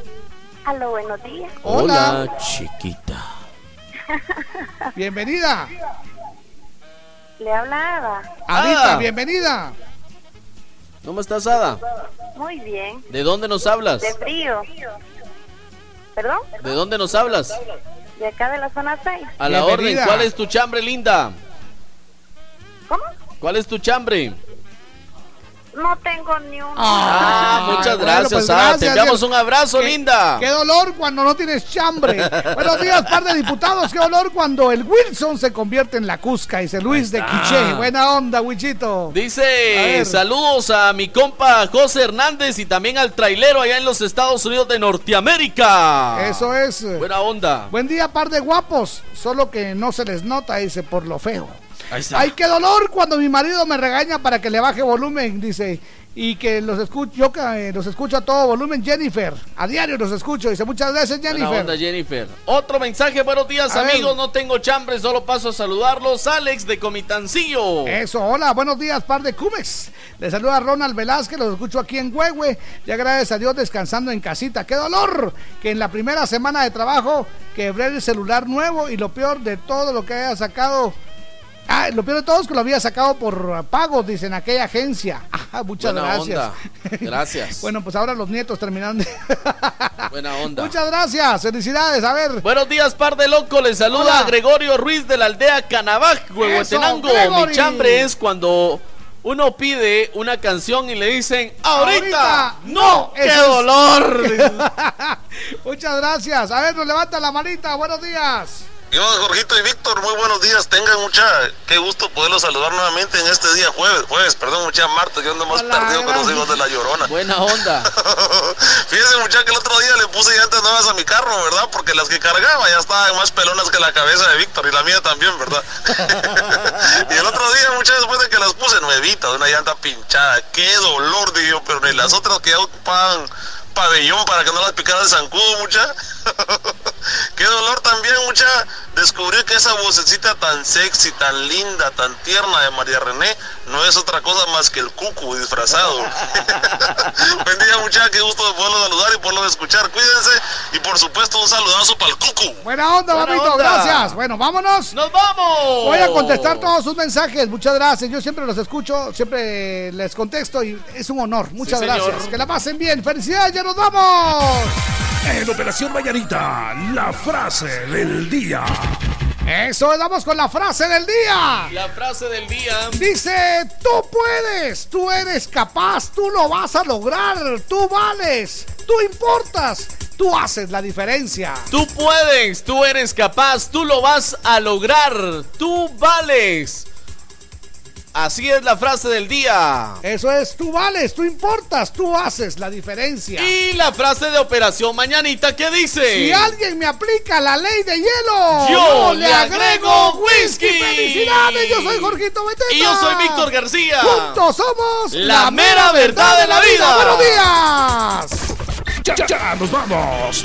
Aló, buenos días. Hola. chiquita. [laughs] Bienvenida. Le habla Ada. Adita, Ah. bienvenida. ¿Cómo estás, Ada? Muy bien. ¿De dónde nos hablas? De frío. ¿Perdón? ¿De dónde nos hablas? De acá de la zona 6. A la orden, ¿cuál es tu chambre, linda? ¿Cómo? ¿Cuál es tu chambre? No tengo ni un. Ah, muchas bueno, gracias, pues gracias, Te enviamos un abrazo, Qué- linda. Qué dolor cuando no tienes chambre. [laughs] Buenos días, par de diputados. Qué dolor cuando el Wilson se convierte en la Cusca, dice Luis de está. Quiché. Buena onda, Wichito. Dice, saludos a mi compa José Hernández y también al trailero allá en los Estados Unidos de Norteamérica. Eso es. Buena onda. Buen día, par de guapos. Solo que no se les nota, dice, por lo feo. Ahí está. Ay, qué dolor cuando mi marido me regaña para que le baje volumen, dice. Y que los escucho, yo que, eh, los escucho a todo volumen, Jennifer. A diario los escucho. Dice, muchas gracias, Jennifer. onda, Jennifer. Otro mensaje, buenos días A ver. amigos, no tengo chambre, solo paso a saludarlos. Alex de Comitancillo. Eso, hola, buenos días, par de Cumex. Les saluda Ronald Velázquez, los escucho aquí en Huehue. Ya gracias a Dios descansando en casita. ¡Qué dolor! Que en la primera semana de trabajo quebré el celular nuevo y lo peor de todo lo que haya sacado. Ah, lo peor de todo es que lo había sacado por pagos, dicen aquella agencia. [laughs] Ah, muchas Buena gracias. onda. Gracias. [laughs] bueno, pues ahora los nietos terminaron de. [laughs] Buena onda. Muchas gracias, felicidades. A ver. Buenos días, par de loco. Les saluda Hola. a Gregorio Ruiz de la aldea Canabaj, Huehuetenango. Mi chambre es cuando uno pide una canción y le dicen, ahorita, no, qué es- dolor. Muchas gracias. A ver, nos levanta la manita. Buenos días. Yo, Jorgito y Víctor, muy buenos días. Tengan mucha, qué gusto poderlos saludar nuevamente en este día jueves, jueves, perdón, mucha martes, yo ando más perdido con los hijos de la llorona. Buena onda. [laughs] Fíjense, muchacha, que el otro día le puse llantas nuevas a mi carro, ¿verdad? Porque las que cargaba ya estaban más pelonas que la cabeza de Víctor y la mía también, ¿verdad? [laughs] y el otro día, muchas después de que las puse nuevitas, una llanta pinchada, qué dolor, dije yo, pero ni las otras que ya ocupaban pabellón para que no las picara el zancudo, mucha. [laughs] Qué dolor también, mucha, descubrir que esa vocecita tan sexy, tan linda, tan tierna de María René no es otra cosa más que el cucu disfrazado. [laughs] Buen día, mucha, qué gusto de poderlo saludar y poderlo escuchar. Cuídense y por supuesto un saludazo para el cucu. Buena onda, Buena papito, onda. gracias. Bueno, vámonos. ¡Nos vamos! Voy a contestar todos sus mensajes. Muchas gracias. Yo siempre los escucho, siempre les contesto y es un honor. Muchas Sí, señor. gracias. Que la pasen bien. Felicidades, ya nos vamos. En Operación Mañanita, la frase del día. Eso, vamos con la frase del día. La frase del día. Dice, tú puedes, tú eres capaz, tú lo vas a lograr, tú vales, tú importas, tú haces la diferencia. Tú puedes, tú eres capaz, tú lo vas a lograr, tú vales. Así es la frase del día. Eso es, tú vales, tú importas, tú haces la diferencia. Y la frase de Operación Mañanita que dice: Si alguien me aplica la ley de hielo, Yo le agrego whisky. ¡Felicidades! Yo soy Jorgito Beteta. Y yo soy Víctor García. Juntos somos La mera verdad de la vida. ¡Buenos días! Ya, ya nos vamos.